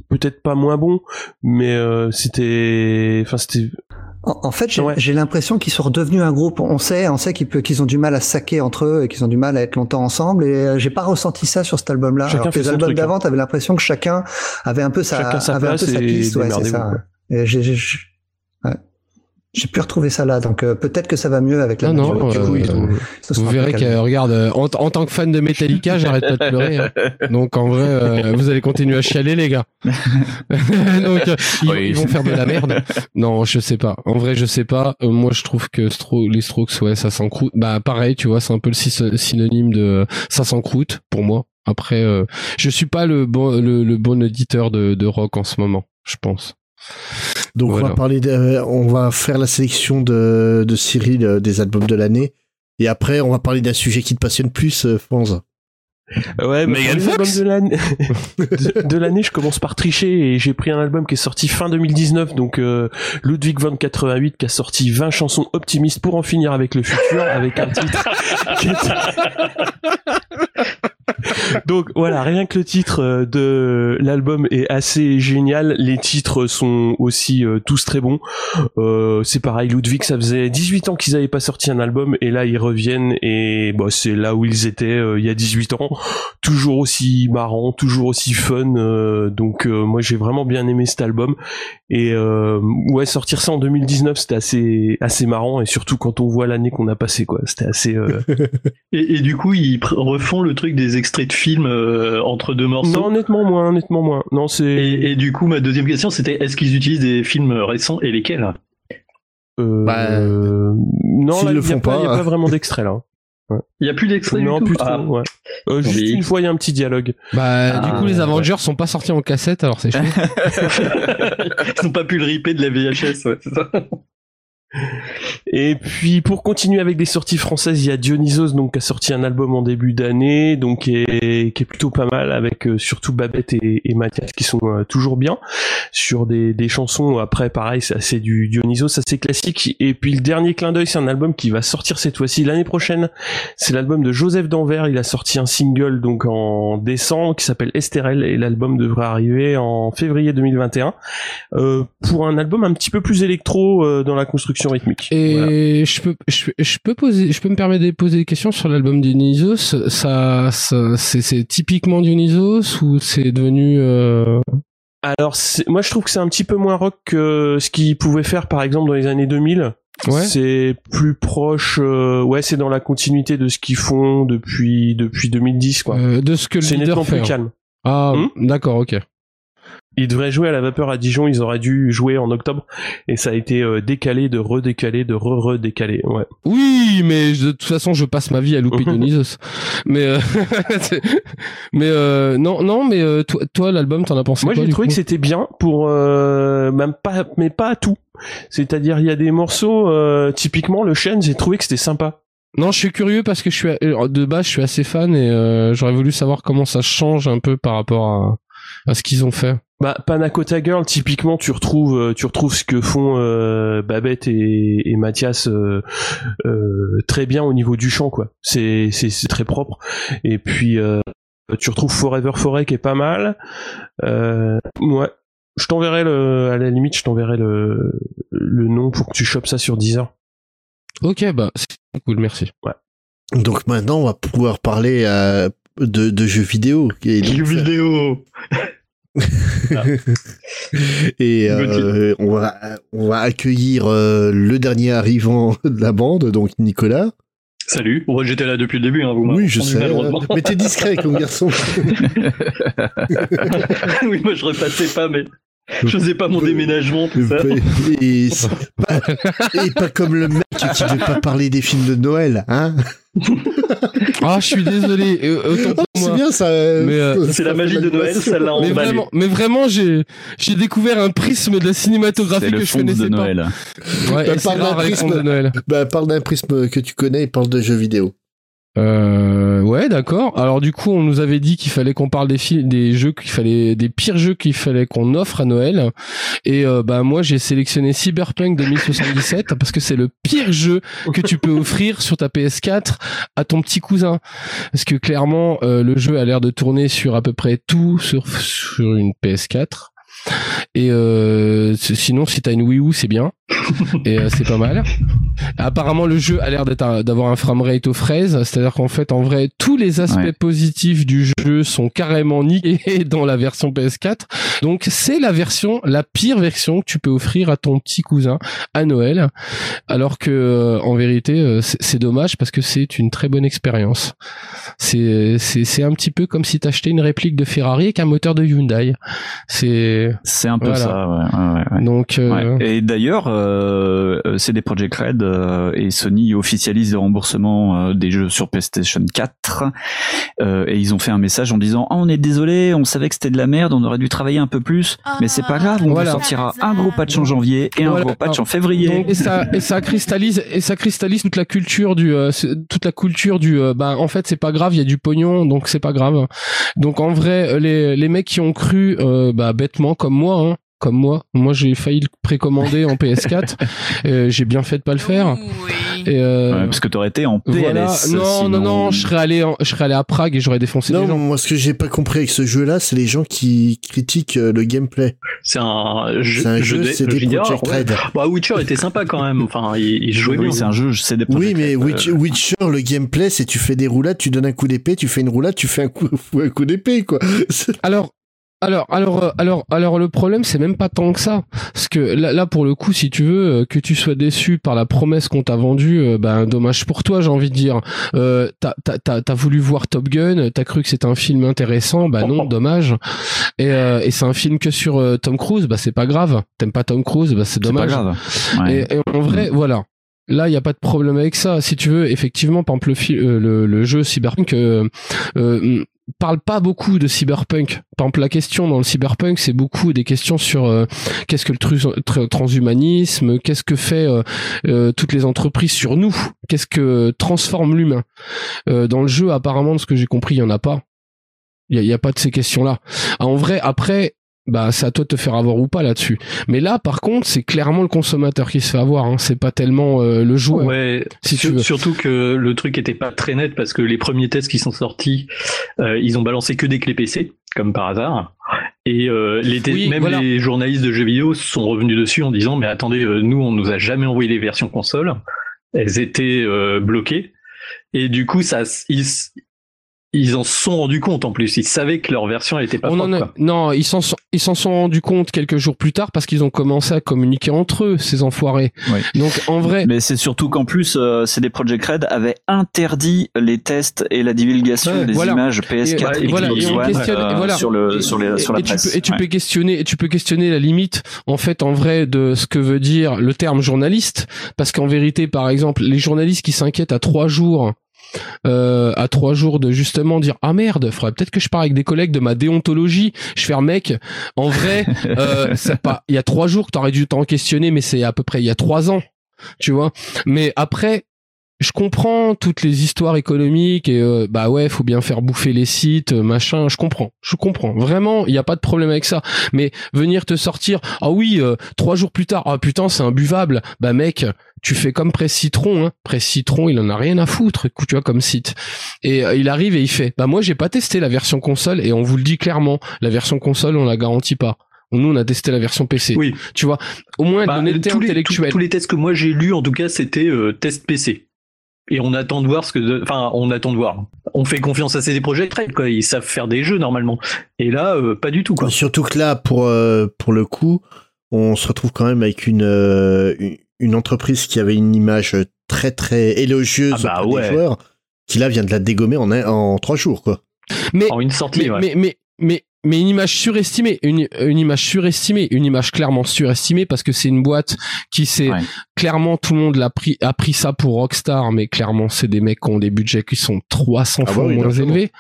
P: peut-être pas moins bon, mais c'était, enfin c'était.
L: En, en fait, j'ai l'impression qu'ils sont redevenus un groupe. On sait, on sait qu'ils qu'ils ont du mal à saquer entre eux et qu'ils ont du mal à être longtemps ensemble. Et euh, j'ai pas ressenti ça sur cet album-là. Alors que les albums
P: hein.
L: d'avant, t'avais l'impression que chacun avait un peu sa, avait un peu sa piste. Ouais, c'est ça. J'ai pu retrouver ça là, donc euh, peut-être que ça va mieux avec la
F: Non, non, euh,
L: Ils ont- ils se
F: vous verrez que, regarde, euh, en, en tant que fan de Metallica, j'arrête pas de pleurer. hein. Donc en vrai, euh, vous allez continuer à chialer, les gars. Donc euh, ils,
K: Oui.
F: ils vont faire de la merde. Non, je sais pas. En vrai, je sais pas. Euh, moi, je trouve que Stro- les Strokes, ouais, ça s'encroute. Bah pareil, tu vois, c'est un peu le sy- synonyme de ça s'encroute pour moi. Après, euh, je suis pas le bon le, le bon auditeur de, de rock en ce moment, je pense.
B: Donc on va parler de- euh, on va faire la sélection de de Cyril euh, des albums de l'année. Et après on va parler d'un sujet qui te passionne plus euh, Franz.
P: Ouais, mais
B: Megan
P: les albums
B: Fox
P: de l'année, de, de l'année, je commence par tricher et j'ai pris un album qui est sorti fin 2019, donc euh, Ludwig von 88 qui a sorti 20 chansons optimistes pour en finir avec le futur, avec un titre qui est- Donc voilà, rien que le titre euh, de l'album est assez génial. Les titres sont aussi euh, tous très bons. Euh, c'est pareil, Ludwig, ça faisait 18 ans qu'ils avaient pas sorti un album et là ils reviennent et bah, c'est là où ils étaient euh, il y a 18 ans. Toujours aussi marrant, toujours aussi fun. donc moi j'ai vraiment bien aimé cet album et ouais sortir ça en 2019 c'était assez assez marrant et surtout quand on voit l'année qu'on a passé quoi. C'était assez.
C: Et, et du coup, ils refont le truc des extraits de films euh, entre deux morceaux.
P: Non, honnêtement moins, honnêtement moins. Non, c'est.
C: Et, et du coup, ma deuxième question, c'était est-ce qu'ils utilisent des films récents et lesquels?
P: Euh,
B: Bah,
P: non,
B: s'ils
P: là,
B: le
P: il y a
B: font
P: pas, il y a
B: pas.
P: vraiment d'extrait là. Ouais.
C: Il y a plus d'extraits du
P: Non,
C: tout
P: plus trop.
C: Ah.
P: ouais. Euh, juste
C: Oui.
P: une fois, il y a un petit dialogue.
F: Bah, du
C: Ah,
F: coup, les
C: ouais.
F: Avengers sont pas sortis en cassette, alors c'est chaud.
C: Ils n'ont pas pu le ripper de la VHS, ouais, c'est ça.
P: Et puis pour continuer avec des sorties françaises, il y a Dionysos donc qui a sorti un album en début d'année, donc qui est, plutôt pas mal avec euh, surtout Babette et, Mathias qui sont euh, toujours bien sur des, des chansons. Après pareil, c'est assez du Dionysos, assez classique. Et puis le dernier clin d'œil, c'est un album qui va sortir cette fois-ci l'année prochaine. C'est l'album de Joseph Danvers. Il a sorti un single donc en décembre qui s'appelle Estérel et l'album devrait arriver en février 2021 euh, pour un album un petit peu plus électro dans la construction rythmique.
F: Et
P: Voilà.
F: je peux, je, je peux poser, je peux me permettre de poser des questions sur l'album Dionysos. Ça, ça c'est, typiquement Dionysos ou c'est devenu euh...
P: Alors, moi, je trouve que c'est un petit peu moins rock que ce qu'ils pouvaient faire, par exemple, dans les années 2000.
F: Ouais.
P: C'est plus proche, euh, ouais, c'est dans la continuité de ce qu'ils font depuis depuis 2010, quoi.
F: euh, de ce que le
P: c'est
F: leader fait
P: plus
F: hein.
P: calme.
F: Ah,
P: Hmm
F: d'accord, ok.
P: Ils devraient jouer à la vapeur à Dijon, ils auraient dû jouer en octobre, et ça a été euh, décalé, de redécalé, de re-redécalé, ouais.
F: Oui, mais de toute façon, je passe ma vie à louper Dionysos. Mais, euh, mais euh, non, non, mais euh, toi, toi, l'album, t'en as pensé
P: Moi, j'ai trouvé que c'était bien pour euh, même pas, mais pas à tout. C'est-à-dire, il y a des morceaux, euh, typiquement le chêne, j'ai trouvé que c'était sympa.
F: Non, je suis curieux parce que je suis de base, je suis assez fan et euh, j'aurais voulu savoir comment ça change un peu par rapport à, à ce qu'ils ont fait.
P: Bah, Panacota Girl, typiquement, tu retrouves, euh, tu retrouves ce que font euh, Babette et, et Mathias euh, euh, très bien au niveau du chant, quoi. C'est, c'est, c'est très propre. Et puis, euh, tu retrouves Forever Forêt qui est pas mal. Euh, ouais. Je t'enverrai le, à la limite, je t'enverrai le, le nom pour que tu chopes ça sur Deezer.
F: Ok, bah c'est cool, merci.
P: Ouais.
B: Donc maintenant on va pouvoir parler euh, de, de jeux vidéo. Et
C: Jeux vidéo
B: et euh, on va on va accueillir euh, le dernier arrivant de la bande, donc Nicolas.
C: Salut, ouais, j'étais là depuis le début, hein, vous
B: Oui, je sais.
C: malheureusement.
B: Mais t'es discret comme garçon.
C: oui, moi je repassais pas, mais je faisais pas mon déménagement, tout ça.
B: Et, pas, et pas comme le mec tu ne veux pas parler des films de Noël, hein
F: Ah, je suis désolé. euh,
B: Oh, C'est bien ça. euh,
F: Mais, euh,
C: C'est la magie de Noël, ça l'a
F: mais
C: emballé.
F: vraiment, mais vraiment, j'ai j'ai découvert un prisme de la cinématographie que je connaissais
K: de
F: pas.
K: Noël.
F: Ouais,
B: Bah, parle d'un prisme.
F: De Noël.
B: Bah, parle d'un prisme que tu connais et parle de jeux vidéo.
F: Euh, ouais, d'accord. Alors du coup, on nous avait dit qu'il fallait qu'on parle des jeux qu'il fallait, des pires jeux qu'il fallait qu'on offre à Noël. Et euh, bah moi, j'ai sélectionné Cyberpunk 2077 parce que c'est le pire jeu que tu peux offrir sur ta PS4 à ton petit cousin. Parce que clairement, euh, le jeu a l'air de tourner sur à peu près tout sur sur une PS4. Et euh, sinon, si t'as une Wii U, c'est bien. Et euh, c'est pas mal. Apparemment, le jeu a l'air d'être un- d'avoir un framerate aux fraises, c'est-à-dire qu'en fait, en vrai, tous les aspects
K: Ouais.
F: positifs du jeu sont carrément niqués dans la version PS4. Donc, c'est la version, la pire version que tu peux offrir à ton petit cousin à Noël. Alors que, euh, en vérité, euh, c'est c'est dommage parce que c'est une très bonne expérience. C'est c'est c'est un petit peu comme si t'achetais une réplique de Ferrari avec un moteur de Hyundai. C'est
K: C'est un peu
F: Voilà.
K: ça, ouais. ouais, ouais, ouais.
F: donc. euh,
K: Ouais. Et d'ailleurs, euh, euh, CD Projekt Red euh, et Sony officialisent le remboursement euh, des jeux sur PlayStation 4 euh, et ils ont fait un message en disant Ah, on est désolé, on savait que c'était de la merde, on aurait dû travailler un peu plus, mais c'est pas grave, on
F: Voilà.
K: vous sortira un gros patch en janvier et un gros patch en
F: Donc,
K: février.
F: et ça et ça cristallise et ça cristallise toute la culture du euh, toute la culture du euh, bah en fait c'est pas grave il y a du pognon donc c'est pas grave donc en vrai les les mecs qui ont cru euh, bah bêtement comme moi hein, comme moi moi j'ai failli le précommander en PS4 euh, j'ai bien fait de pas le faire et euh,
K: Ouais, parce que t'aurais été en PLS.
F: voilà non
K: sinon-
F: non non je serais allé en- je serais allé à Prague et j'aurais défoncé
B: Non,
F: les gens
B: moi ce que j'ai pas compris avec ce jeu-là, c'est les gens qui critiquent euh, le gameplay.
C: C'est un jeu,
B: C'est un jeu,
C: de-
B: c'est
C: de
B: des
C: ouais.
B: Red.
C: Bah, Witcher était sympa quand même. Enfin, il, il jouait
K: Oui,
C: bien.
K: c'est un jeu, c'est des
B: Oui, mais Witch-
K: euh,
B: Witcher, le gameplay, c'est tu fais des roulades, tu donnes un coup d'épée, tu fais une roulade, tu fais un coup, un coup d'épée, quoi.
F: Alors, alors, alors, euh, alors, alors, le problème, c'est même pas tant que ça. Parce que là, là, pour le coup, si tu veux, euh, que tu sois déçu par la promesse qu'on t'a vendue, euh, ben, dommage pour toi, j'ai envie de dire. Euh, t'as, t'as, t'as, t'as voulu voir Top Gun, t'as cru que c'était un film intéressant, bah non, dommage. Et, euh, et c'est un film que sur euh, Tom Cruise, bah c'est pas grave. T'aimes pas Tom Cruise, bah c'est
K: C'est pas
F: dommage.
K: grave. Ouais.
F: Et, et en vrai, voilà. Là, il n'y a pas de problème avec ça. Si tu veux, effectivement, par exemple, le, euh, le, le jeu Cyberpunk euh, euh, parle pas beaucoup de Cyberpunk. Par exemple, la question dans le Cyberpunk, c'est beaucoup des questions sur euh, qu'est-ce que le transhumanisme, qu'est-ce que fait euh, euh, toutes les entreprises sur nous, qu'est-ce que transforme l'humain. Dans le jeu, apparemment, de ce que j'ai compris, il y en a pas. Il y a, pas de ces questions-là. En vrai, après, bah c'est à toi de te faire avoir ou pas là-dessus. Mais là, par contre, c'est clairement le consommateur qui se fait avoir. Hein. C'est pas tellement euh, le joueur.
C: Ouais,
F: si tu
C: sur-
F: veux.
C: surtout que le truc était pas très net parce que les premiers tests qui sont sortis, euh, ils ont balancé que des clés PC, comme par hasard. Et euh, les
F: Oui,
C: même
F: voilà.
C: les journalistes de jeux vidéo sont revenus dessus en disant mais attendez, euh, nous on nous a jamais envoyé les versions console, elles étaient euh, bloquées. Et du coup, ça, ils, ils en sont rendus compte en plus. Ils savaient que leur version elle était pas
F: On en
C: propre,
F: a-
C: quoi.
F: Non, ils s'en sont, ils s'en sont rendus compte quelques jours plus tard parce qu'ils ont commencé à communiquer entre eux, ces enfoirés. Donc en vrai,
K: Mais c'est surtout qu'en plus, euh, CD Projekt Red avait interdit les tests et la divulgation
F: Ouais,
K: des
F: voilà.
K: images PS4
F: et,
K: et,
F: et voilà,
K: Xbox
F: et on
K: One,
F: questionne,
K: euh,
F: et voilà.
K: sur le
F: Et-
K: sur les sur la
F: et tu
K: presse.
F: peux, et tu
K: Ouais.
F: peux questionner, et tu peux questionner la limite, en fait, en vrai, de ce que veut dire le terme journaliste, parce qu'en vérité, par exemple, les journalistes qui s'inquiètent à trois jours. Euh, à trois jours de justement dire ah merde faudrait peut-être que je parle avec des collègues de ma déontologie. Je fais mec. En vrai euh, c'est pas il y a trois jours que t'aurais dû t'en questionner mais c'est à peu près il y a trois ans tu vois. Mais après je comprends toutes les histoires économiques et euh, bah ouais faut bien faire bouffer les sites euh, machin je comprends je comprends. Vraiment il n'y a pas de problème avec ça. Mais venir te sortir ah oui euh, trois jours plus tard ah putain c'est imbuvable. Bah mec tu fais comme Presse Citron hein. Presse Citron il en a rien à foutre écoute, tu vois comme site et euh, il arrive et il fait bah moi j'ai pas testé la version console et on vous le dit clairement la version console on la garantit pas nous on a testé la version PC
C: Oui.
F: tu vois au moins
C: Bah, tous, les, tous, tous les tests que moi j'ai lus, en tout cas, c'était euh, test PC. Et on attend de voir ce que, enfin, on attend de voir. On fait confiance à CD Projekt Red, quoi. Ils savent faire des jeux normalement. Et là, euh, pas du tout, quoi.
B: Surtout que là, pour, euh, pour le coup, on se retrouve quand même avec une, euh, une- une entreprise qui avait une image très très élogieuse
C: Ah bah ouais.
B: des joueurs, qui là vient de la dégommer en, un- en trois jours, quoi.
F: mais
C: En une sortie,
F: mais,
C: ouais.
F: mais, mais, mais, mais une image surestimée, une, une image surestimée, une image clairement surestimée parce que c'est une boîte qui s'est clairement tout le monde l'a pris a pris ça pour Rockstar, mais clairement c'est des mecs qui ont des budgets qui sont 300
K: Ah
F: fois
K: bah oui,
F: moins élevés.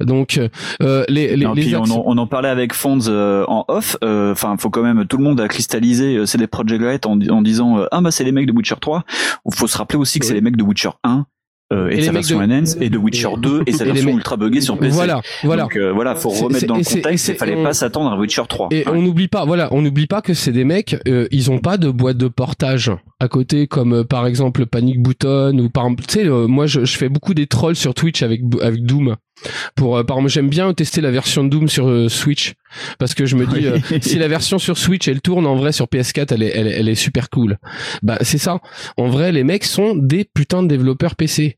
F: Donc euh, les les,
K: Non,
F: les
K: puis on, en, on en parlait avec Fonds euh, en off. euh, Enfin, faut quand même tout le monde a cristallisé euh, CD Projekt Red en, en disant euh, ah bah c'est les mecs de Witcher 3. Faut se rappeler aussi que c'est les mecs de Witcher 1 euh, et,
F: Et
K: sa version
F: de-
K: enhanced et de Witcher 2 et sa
F: Et
K: version ultra buggée sur PC.
F: Voilà, voilà.
K: Donc euh, voilà, faut remettre dans le contexte. Il fallait
F: on-
K: pas s'attendre à Witcher 3.
F: Et on n'oublie pas, voilà, on n'oublie pas que c'est des mecs, euh, ils ont pas de boîte de portage à côté, comme euh, par exemple Panic Button ou par exemple, tu sais, euh, moi je, je fais beaucoup des trolls sur Twitch avec avec Doom. Pour euh, par exemple, j'aime bien tester la version de Doom sur euh, Switch parce que je me dis euh, si la version sur Switch elle tourne en vrai sur PS4 elle est elle, est- elle est super cool. Bah c'est ça. En vrai, les mecs sont des putains de développeurs PC.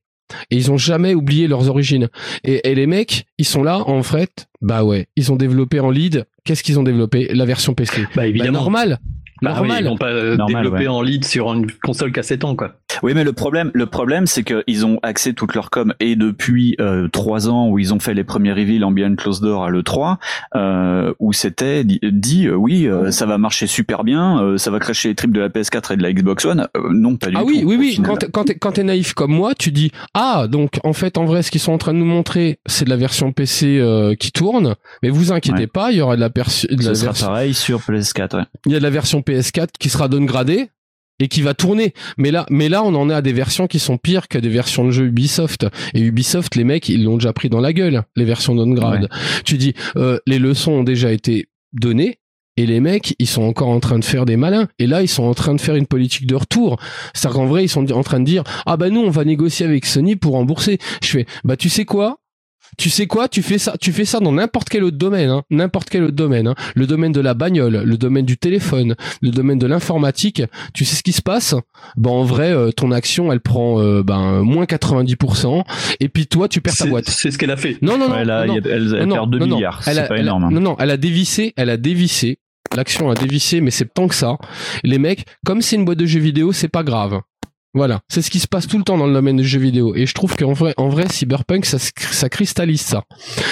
F: Et ils ont jamais oublié leurs origines. Et, et les mecs, ils sont là, en fait, bah ouais, ils ont développé en lead. Qu'est-ce qu'ils ont développé? La version PC.
C: Bah évidemment.
F: normal.
C: Bah oui,
F: normal.
C: ils vont pas euh,
K: Normal,
C: développer
K: ouais.
C: en lead sur une console qui a 7 ans, quoi.
K: Oui, mais le problème, le problème, c'est qu'ils ont axé toute leur com et depuis euh, trois ans où ils ont fait les premiers reveals en Behind Closed Door à l'E3, euh, où c'était dit, dit, euh, oui, euh, ça va marcher super bien, euh, ça va cracher les tripes de la PS4 et de la Xbox One. Euh, non, pas du
F: Ah
K: tout.
F: oui, oui, oui.
K: final.
F: Quand t'es- quand t'es naïf comme moi, tu dis ah donc en fait en vrai ce qu'ils sont en train de nous montrer c'est de la version PC euh, qui tourne, mais vous inquiétez
K: Ouais.
F: pas, il y aura de la, persu- de la
K: sera
F: version
K: pareil sur PS4. Ouais.
F: il y a de la version PS4 qui sera downgradée et qui va tourner. Mais là, mais là, on en est à des versions qui sont pires que des versions de jeux Ubisoft. Et Ubisoft, les mecs, ils l'ont déjà pris dans la gueule, les versions downgrade. Tu dis, euh, les leçons ont déjà été données. Et les mecs, ils sont encore en train de faire des malins. Et là, ils sont en train de faire une politique de retour. C'est-à-dire qu'en vrai, ils sont en train de dire, ah bah nous, on va négocier avec Sony pour rembourser. Je fais, bah tu sais quoi? Tu sais quoi Tu fais ça, tu fais ça dans n'importe quel autre domaine, hein, n'importe quel autre domaine, hein. le domaine de la bagnole, le domaine du téléphone, le domaine de l'informatique. Tu sais ce qui se passe? Ben en vrai, euh, ton action, elle prend euh, ben moins 90%, et puis toi, tu perds ta boîte.
C: C'est ce qu'elle a fait.
F: Non, non, non.
K: A- elle- elle
F: non,
K: perd 2
F: non, non.
K: milliards, c'est
F: a-
K: pas
F: a-
K: énorme, hein.
F: Non, non, elle a dévissé, elle a dévissé. L'action a dévissé, mais c'est tant que ça. Les mecs, comme c'est une boîte de jeux vidéo, c'est pas grave. Voilà, c'est ce qui se passe tout le temps dans le domaine des jeux vidéo. Et je trouve qu'en vrai, en vrai, Cyberpunk, ça, se- ça cristallise ça.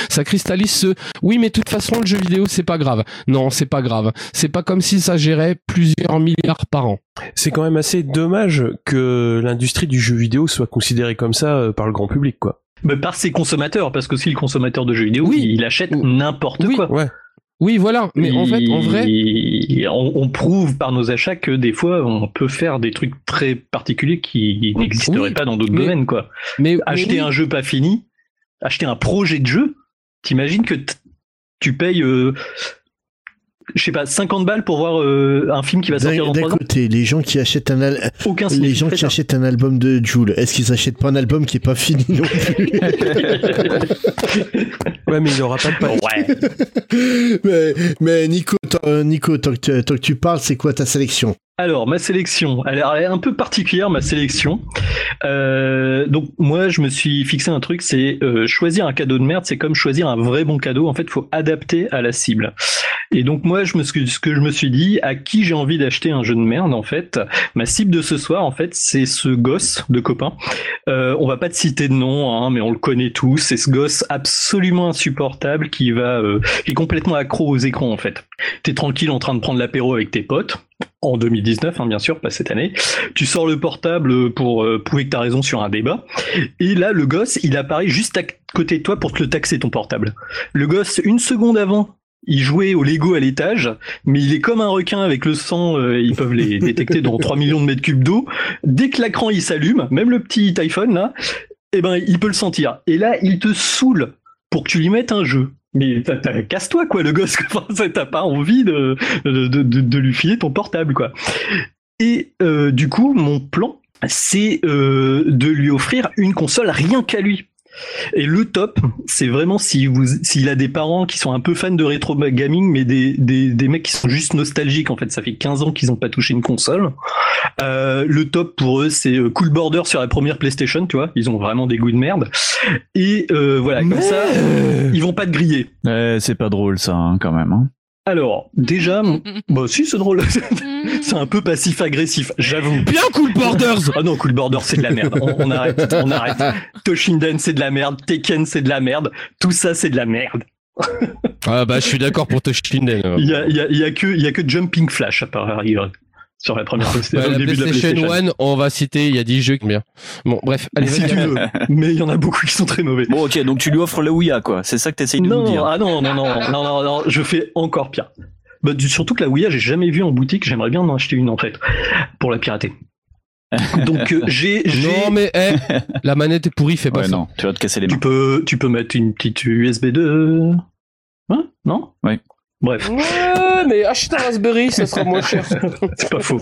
F: Ça cristallise ce. Oui, mais de toute façon, le jeu vidéo, c'est pas grave. Non, c'est pas grave. C'est pas comme si ça gérait plusieurs milliards par an.
P: C'est quand même assez dommage que l'industrie du jeu vidéo soit considérée comme ça euh, par le grand public, quoi.
C: Mais par ses consommateurs, parce que si le consommateur de jeux vidéo, il achète n'importe quoi.
P: Ouais.
F: Oui, voilà. Mais en fait, en vrai,
C: on, on prouve par nos achats que des fois, on peut faire des trucs très particuliers qui n'existeraient
F: oui,
C: pas dans d'autres domaines, quoi.
F: mais
C: acheter
F: mais oui.
C: un jeu pas fini, acheter un projet de jeu, t'imagines que tu payes, euh, je sais pas, 50 balles pour voir euh, un film qui va sortir
B: D'un
C: dans
B: d'un
C: 3 ans
B: côté, les gens qui achètent un al-
C: Aucun
B: les gens qui
C: ça.
B: achètent un album de Joule, est-ce qu'ils achètent pas un album qui est pas fini non plus
P: Ouais, mais il aura pas de
C: Ouais.
B: mais, mais Nico, tant- Nico, tant que, tu, tant que tu parles, c'est quoi ta sélection?
C: Alors, ma sélection, elle est un peu particulière, ma sélection. Euh, donc, moi, je me suis fixé un truc, c'est euh, choisir un cadeau de merde, c'est comme choisir un vrai bon cadeau. En fait, il faut adapter à la cible. Et donc, moi, je me ce que je me suis dit, à qui j'ai envie d'acheter un jeu de merde, en fait, ma cible de ce soir, en fait, c'est ce gosse de copain. Euh, on va pas te citer de nom, hein, mais on le connaît tous. C'est ce gosse absolument insupportable qui va, euh, qui est complètement accro aux écrans, en fait. T'es tranquille en train de prendre l'apéro avec tes potes en 2019, hein, bien sûr, pas cette année. Tu sors le portable pour euh, prouver que t'as raison sur un débat. Et là, le gosse, il apparaît juste à côté de toi pour te le taxer ton portable. Le gosse, une seconde avant, il jouait au Lego à l'étage, mais il est comme un requin avec le sang, euh, ils peuvent les détecter dans 3 millions de mètres cubes d'eau. Dès que l'écran il s'allume, même le petit iPhone là, eh ben il peut le sentir. Et là, il te saoule pour que tu lui mettes un jeu. Mais casse-toi quoi, le gosse. T'as pas envie de, de, de, de- de lui filer ton portable quoi. Et euh, du coup, mon plan, c'est euh, de lui offrir une console rien qu'à lui. Et le top, c'est vraiment si vous, s'il a des parents qui sont un peu fans de rétro gaming, mais des, des, des mecs qui sont juste nostalgiques. En fait, ça fait 15 ans qu'ils n'ont pas touché une console. Euh, le top pour eux, c'est euh, Cool Border sur la première PlayStation, tu vois. Ils ont vraiment des goûts de merde. Et euh, voilà, comme ça, ils vont pas te griller.
K: Ouais, c'est pas drôle ça, hein, quand même. Hein.
C: Alors, déjà, mon- bah si, c'est drôle. c'est un peu passif-agressif, j'avoue.
F: Bien Cool Borders
C: Ah non, Cool Border, c'est de la merde. On, on arrête, on arrête. Toshinden, c'est de la merde. Tekken, c'est de la merde. Tout ça, c'est de la merde.
F: Ah bah, je suis d'accord pour te Shinden.
C: Il y a, y, a, il y a que, il y a que Jumping Flash à part rigueur sur la première
F: Ouais,
C: au
F: la
C: début de la
F: PlayStation
C: PlayStation.
F: 1, on va citer, il y a 10 jeux qui bien. Bon, bref, allez,
C: si tu veux, mais il y en a beaucoup qui sont très mauvais.
K: Bon, ok, donc tu lui offres la Ouya, quoi. C'est ça que t'essayes de
C: non,
K: nous dire.
C: ah non, non, non, non, non, non, je fais encore pire. Bah, surtout que la Ouya, j'ai jamais vu en boutique. J'aimerais bien en acheter une en fait pour la pirater. Donc euh, j'ai,
F: Non, mais eh, la manette est pourrie, fais pas
K: Ouais,
F: ça.
K: non, tu vas te casser les mains.
C: tu peux, tu peux mettre une petite USB 2 Hein Non?
K: Oui.
C: Bref.
F: Ouais, mais achète un Raspberry, ça sera moins cher.
C: C'est pas faux.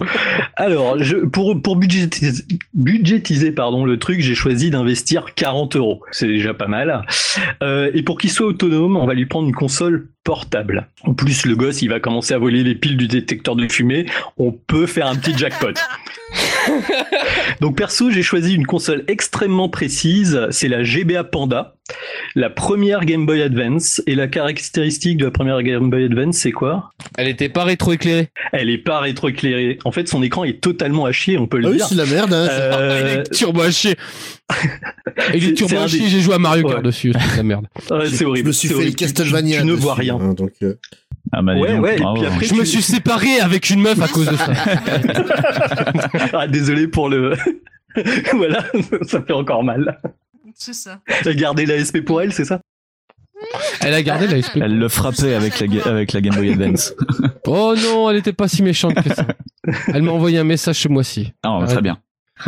C: Alors, je, pour, pour budgétiser, budgétiser pardon, le truc, j'ai choisi d'investir 40 euros. C'est déjà pas mal. Euh, et pour qu'il soit autonome, on va lui prendre une console portable. En plus, le gosse, il va commencer à voler les piles du détecteur de fumée. On peut faire un petit jackpot. Donc perso, j'ai choisi une console extrêmement précise. C'est la GBA Panda, la première Game Boy Advance. Et la caractéristique de la première Game Boy Advance, c'est quoi?
F: Elle était pas rétroéclairée.
C: Elle est pas rétroéclairée. En fait, son écran est totalement à chier, on peut le
B: Ah oui,
C: dire.
B: c'est la merde. Hein,
C: Euh,
F: Turbo à chier.
C: C'est-
F: les turbo à chier,
C: des-
F: j'ai joué à Mario Kart
C: Ouais.
F: dessus, c'est la merde.
C: ouais, c'est horrible.
B: Je me suis
C: c'est
B: fait
C: horrible. Tu-
B: Castlevania.
C: Tu, ne
B: dessus,
C: vois rien.
B: hein, donc, euh,
K: Ah bah,
C: Ouais,
K: donc,
C: ouais, et
K: bravo.
C: puis après,
F: Je me suis séparé avec une meuf à cause de ça.
C: ah, désolé pour le. voilà, ça fait encore mal.
J: C'est ça.
C: T'as gardé la SP pour elle, c'est ça?
F: Elle a gardé la SP.
K: Elle le frappait avec la, ga- avec la Game Boy Advance.
F: Oh non, elle était pas si méchante que ça. Elle m'a envoyé un message ce mois-ci.
K: Ah, très bien.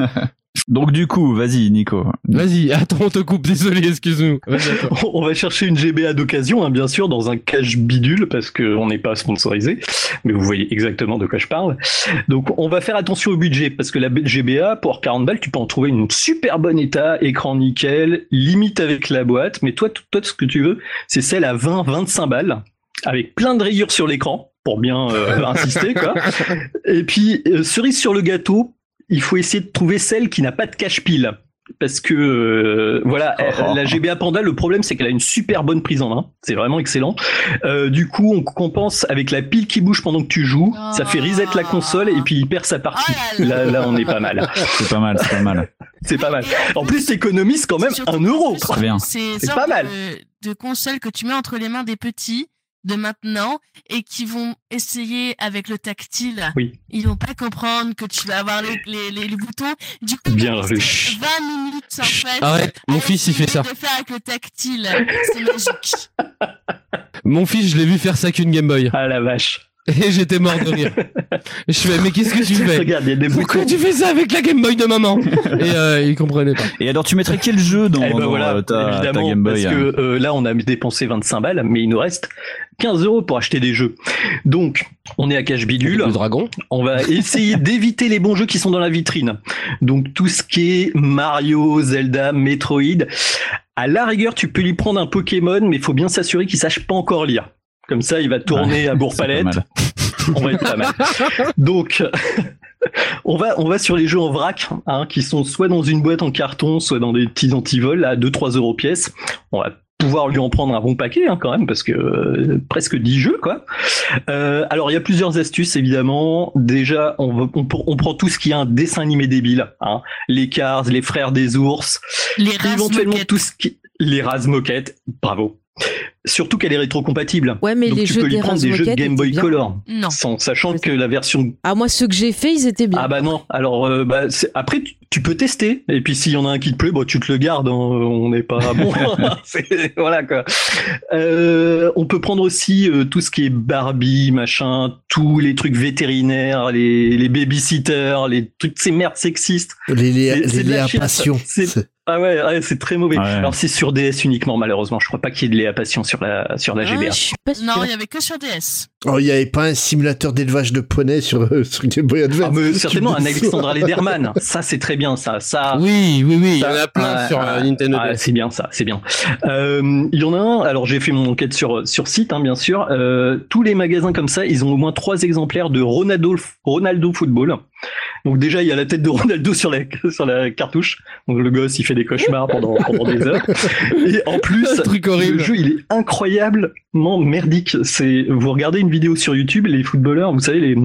K: donc du coup, vas-y, Nico.
F: Vas-y, attends, on te coupe, désolé, excuse-nous.
C: On va chercher une GBA d'occasion, hein, bien sûr, dans un cache bidule, parce qu'on n'est pas sponsorisé, mais vous voyez exactement de quoi je parle. Donc on va faire attention au budget, parce que la GBA, pour 40 balles, tu peux en trouver une super bon état, écran nickel, limite avec la boîte, mais toi, toi ce que tu veux, c'est celle à 20-25 balles, avec plein de rayures sur l'écran, pour bien euh, insister, quoi. Et puis, euh, cerise sur le gâteau, il faut essayer de trouver celle qui n'a pas de cache-pile. Parce que euh, voilà, euh, la GBA Panda, le problème c'est qu'elle a une super bonne prise en main, c'est vraiment excellent. Euh, du coup, on compense avec la pile qui bouge pendant que tu joues, ça fait reset la console et puis il perd sa partie. Là, là, on est pas mal.
K: C'est pas mal, c'est pas mal.
C: C'est pas mal. En plus, t'économises quand même un euro.
K: Très bien.
J: C'est
C: pas mal.
J: De, de consoles que tu mets entre les mains des petits de maintenant et qui vont essayer avec le tactile.
C: Oui.
J: Ils vont pas comprendre que tu vas avoir les, les, les, les boutons. Du coup,
C: Bien
J: ils vont
C: vu.
J: rester 20 minutes en fait.
F: Arrête, mon fils, il fait ça.
J: de faire avec le tactile. C'est magique.
F: Mon fils, je l'ai vu faire ça qu'une Game Boy.
C: Ah la vache.
F: Et j'étais mort de rire. Je fais, mais qu'est-ce que tu fais?
C: Regarde, il y a des
F: Pourquoi tu fais ça avec la Game Boy de maman? Et euh, il comprenait pas.
K: Et alors, tu mettrais quel jeu dans,
C: Eh ben
K: dans,
C: voilà,
K: euh, ta, Game Boy
C: parce
K: hein
C: que euh, là, on a dépensé 25 balles, mais il nous reste 15 euros pour acheter des jeux. Donc, on est à cache bidule.
F: Le dragon.
C: On va essayer d'éviter les bons jeux qui sont dans la vitrine. Donc, tout ce qui est Mario, Zelda, Metroid. À la rigueur, tu peux lui prendre un Pokémon, mais il faut bien s'assurer qu'il sache pas encore lire. Comme ça, il va tourner
K: Ouais,
C: à Bourg-Palette. On va être pas mal. Donc, on va, on va sur les jeux en vrac, hein, qui sont soit dans une boîte en carton, soit dans des petits antivols à 2-3 euros pièce. On va pouvoir lui en prendre un bon paquet hein, quand même, parce que euh, presque 10 jeux, quoi. Euh, alors, il y a plusieurs astuces, évidemment. Déjà, on, on, on prend tout ce qui est un dessin animé débile. Hein. Les Cars, les Frères des Ours.
J: Les
C: éventuellement tout ce qui... Les Razmoquettes, bravo. Surtout qu'elle est rétrocompatible.
D: Ouais, mais
C: Donc
D: les
C: tu
D: jeux
C: peux lui prendre des jeux de Game Boy. Color.
J: Non.
C: Sans, sachant que la version
D: Ah, moi, ceux que j'ai fait, ils étaient bien.
C: ah bah non, alors euh, bah, après tu, tu peux tester et puis s'il y en a un qui te plaît, bah tu te le gardes, hein, on n'est pas bon. Voilà quoi. Euh, on peut prendre aussi euh, tout ce qui est Barbie, machin, tous les trucs vétérinaires, les, les babysitters, les trucs ces merdes sexistes.
B: Les
C: C'est- c'est
B: les
C: Ah ouais, ouais, c'est très mauvais.
K: Ouais.
C: Alors c'est sur DS uniquement malheureusement. Je crois pas qu'il y ait de Léa Passion sur la sur la
J: Ah,
C: GBA.
J: Non, il y avait que sur DS.
B: Oh, il n'y avait pas un simulateur d'élevage de poney sur, euh, sur Game Boy Advance.
C: Ah, mais certainement
B: me
C: un. Alexandra Lederman. Ça c'est très bien ça. Ça.
F: Oui, oui, oui, il y en a plein sur euh, Nintendo DS.
C: c'est bien ça, c'est bien. Euh, Il y en a un. Alors j'ai fait mon enquête sur sur site, hein, bien sûr. Euh, tous les magasins comme ça, ils ont au moins trois exemplaires de Ronaldo Ronaldo Football. Donc déjà, il y a la tête de Ronaldo sur la, sur la cartouche. Donc le gosse, il fait des cauchemars pendant, pendant des heures. Et en plus,
F: truc horrible.
C: le jeu, il est incroyablement merdique. C'est, vous regardez une vidéo sur YouTube, les footballeurs, vous savez, les,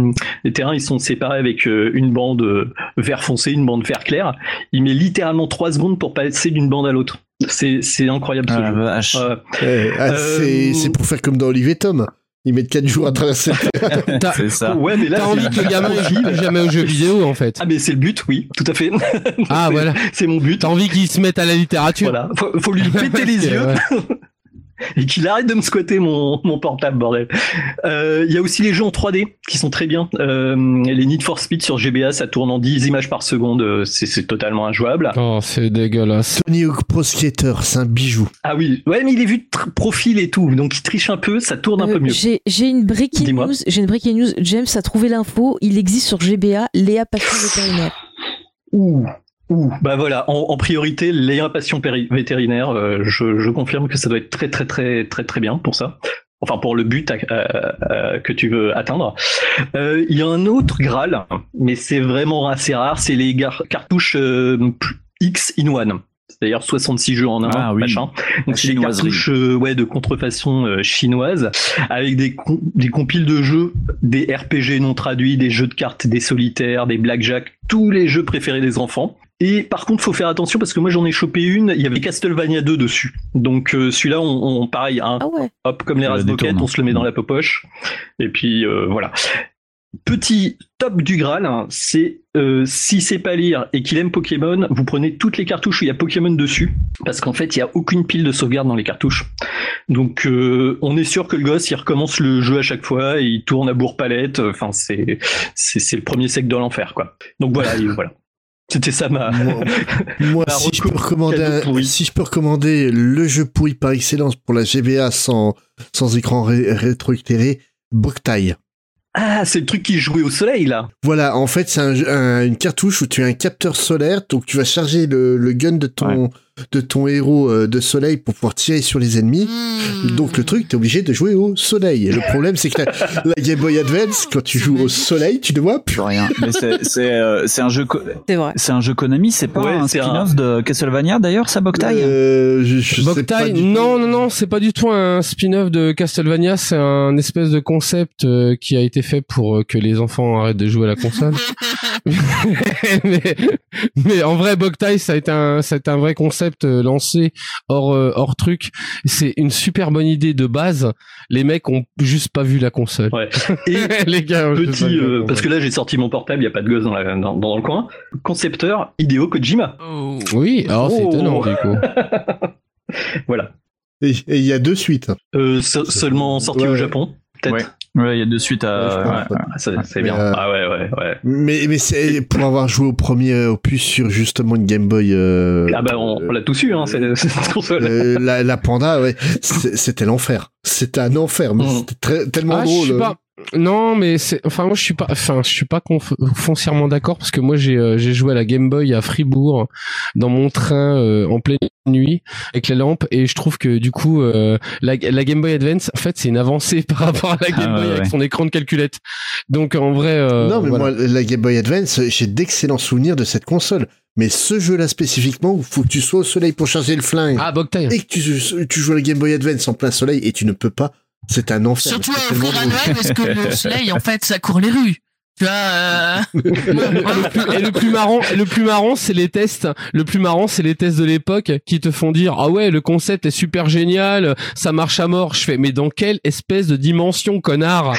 C: les terrains, ils sont séparés avec euh, une bande euh, vert foncé, une bande vert clair. Il met littéralement trois secondes pour passer d'une bande à l'autre. C'est, c'est incroyable ce
K: Ah,
C: jeu. Ouais.
B: Eh, ah,
C: Euh,
B: c'est c'est pour faire comme dans Olivier Tom. Ils mettent 4 jours à traverser.
K: C'est ça.
C: Ouais, mais là,
F: t'as envie que le gamin il joue jamais aux jeux vidéo en fait.
C: Ah, mais c'est le but, oui, tout à fait.
F: Ah voilà.
C: C'est mon but.
F: T'as envie qu'il se mette à la littérature.
C: Voilà, faut, faut lui péter les yeux
F: Ouais.
C: et qu'il arrête de me squatter mon, mon portable, bordel. Euh, Il y a aussi les jeux en 3D qui sont très bien. Euh, les Need for Speed sur GBA, ça tourne en 10 images par seconde, euh, c'est c'est totalement injouable.
F: Oh, c'est dégueulasse.
B: Tony Hawk Pro Skater, c'est un bijou.
C: Ah oui, ouais, mais il est vu de profil et tout, donc il triche un peu, ça tourne un
D: Euh,
C: peu mieux.
D: J'ai j'ai une breaking news. J'ai une breaking news. James a trouvé l'info. Il existe sur GBA Léa Passion vétérinaire.
C: Ouh. Ouh, bah voilà, en, en priorité, les passion péri- vétérinaire, euh, je, je confirme que ça doit être très très très très très bien pour ça. Enfin, pour le but à- à- à- que tu veux atteindre. Euh, Il y a un autre Graal, mais c'est vraiment assez rare, c'est les gar- cartouches euh, X in one. C'est-à-dire 66 jeux en un,
K: Ah oui.
C: machin. Donc c'est des cartouches euh, ouais, de contrefaçon euh, chinoise, avec des, com- des compiles de jeux, des RPG non traduits, des jeux de cartes, des solitaires, des blackjack, tous les jeux préférés des enfants. Et par contre, faut faire attention parce que moi j'en ai chopé une, il y avait Castlevania 2 dessus. Donc euh, celui-là, on, on- pareil, hein,
D: Ah ouais.
C: hop, comme les
K: détourne.
C: on se le met dans la poche. Et puis euh, voilà. Petit top du Graal, hein, c'est euh, si c'est pas lire et qu'il aime Pokémon, vous prenez toutes les cartouches où il y a Pokémon dessus, parce qu'en fait il y a aucune pile de sauvegarde dans les cartouches. Donc euh, on est sûr que le gosse il recommence le jeu à chaque fois et il tourne à bourre palette. Enfin c'est c'est c'est le premier sec de l'enfer quoi. Donc voilà et voilà. C'était ça ma.
B: Moi,
C: ma
B: si je, peux
C: reco
B: recommander
C: cadeau
B: un-
C: pourri.
B: si je peux recommander le jeu pourri par excellence pour la GBA sans, sans écran ré- rétroéclairé, Boktai.
C: Ah c'est le truc qui jouait au soleil là.
B: Voilà, en fait, c'est un jeu- un- une cartouche où tu as un capteur solaire, donc tu vas charger le, le gun de ton, de ton héros euh, de soleil pour pouvoir tirer sur les ennemis. Donc le truc, t'es obligé de jouer au soleil. Et le problème, c'est que la, la Game Boy Advance, quand tu joues au soleil, tu ne vois plus
K: rien. Mais c'est c'est euh, un jeu
D: C'est vrai.
K: c'est un jeu Konami, c'est pas
C: Ouais,
K: un spin-off de Castlevania d'ailleurs, ça Boktai
B: Euh, je, je
F: Boktai, non, non, non, c'est pas du tout un spin-off de Castlevania, c'est un espèce de concept euh, qui a été fait pour euh, que les enfants arrêtent de jouer à la console. mais, mais en vrai, Boktai, ça a été un, ça a été un vrai concept euh, lancé hors, euh, hors truc. C'est une super bonne idée de base. Les mecs ont juste pas vu la console.
C: Ouais. Et
F: les gars,
C: petit euh, parce que là j'ai sorti mon portable, il y a pas de gosse dans, la- dans, dans le coin. Concepteur Hideo Kojima.
F: Oui, alors c'est
C: Oh.
F: étonnant du coup.
C: Voilà.
B: Et il y a deux suites.
C: Euh, se- seulement sorti
B: Ouais,
C: au. Japon, peut-être.
K: Ouais. Ouais, il y a de suite
B: je
K: à ouais, ouais.
C: Ah, c'est
B: Mais,
C: bien.
B: euh,
C: Ah ouais, ouais, ouais.
B: Mais, mais c'est pour avoir joué au premier opus sur justement une Game Boy. euh,
C: Ah bah on, on l'a tous eu, hein, cette, cette console.
B: euh, la, la Panda, ouais, c'est- c'était l'enfer. C'était un enfer, mais
C: Mm.
B: c'était très- tellement
F: Ah, je
B: drôle.
F: suis pas. Non, mais c'est. Enfin, moi, je suis pas. Enfin, je suis pas conf- foncièrement d'accord parce que moi, j'ai euh, j'ai joué à la Game Boy à Fribourg dans mon train euh, en pleine nuit avec les lampes et je trouve que du coup, euh, la, la Game Boy Advance, en fait, c'est une avancée par rapport à la Game
K: Ah,
F: Boy
K: ouais,
F: avec
K: ouais.
F: son écran de calculette. Donc, en vrai. euh,
B: non, mais
F: voilà.
B: moi, la Game Boy Advance, j'ai d'excellents souvenirs de cette console. Mais ce jeu-là spécifiquement, il faut que tu sois au soleil pour charger le flingue.
F: Ah, Boktai.
B: Et que tu, tu joues à la Game Boy Advance en plein soleil et tu ne peux pas. C'est un enfer.
J: Surtout à offrir à. Noël parce que le soleil, en fait, ça court les rues. Tu vois, euh...
F: et, le plus, marrant, et le plus marrant, c'est les tests. Le plus marrant, c'est les tests de l'époque qui te font dire ah ouais, le concept est super génial, ça marche à mort. Je fais mais dans quelle espèce de dimension, connard?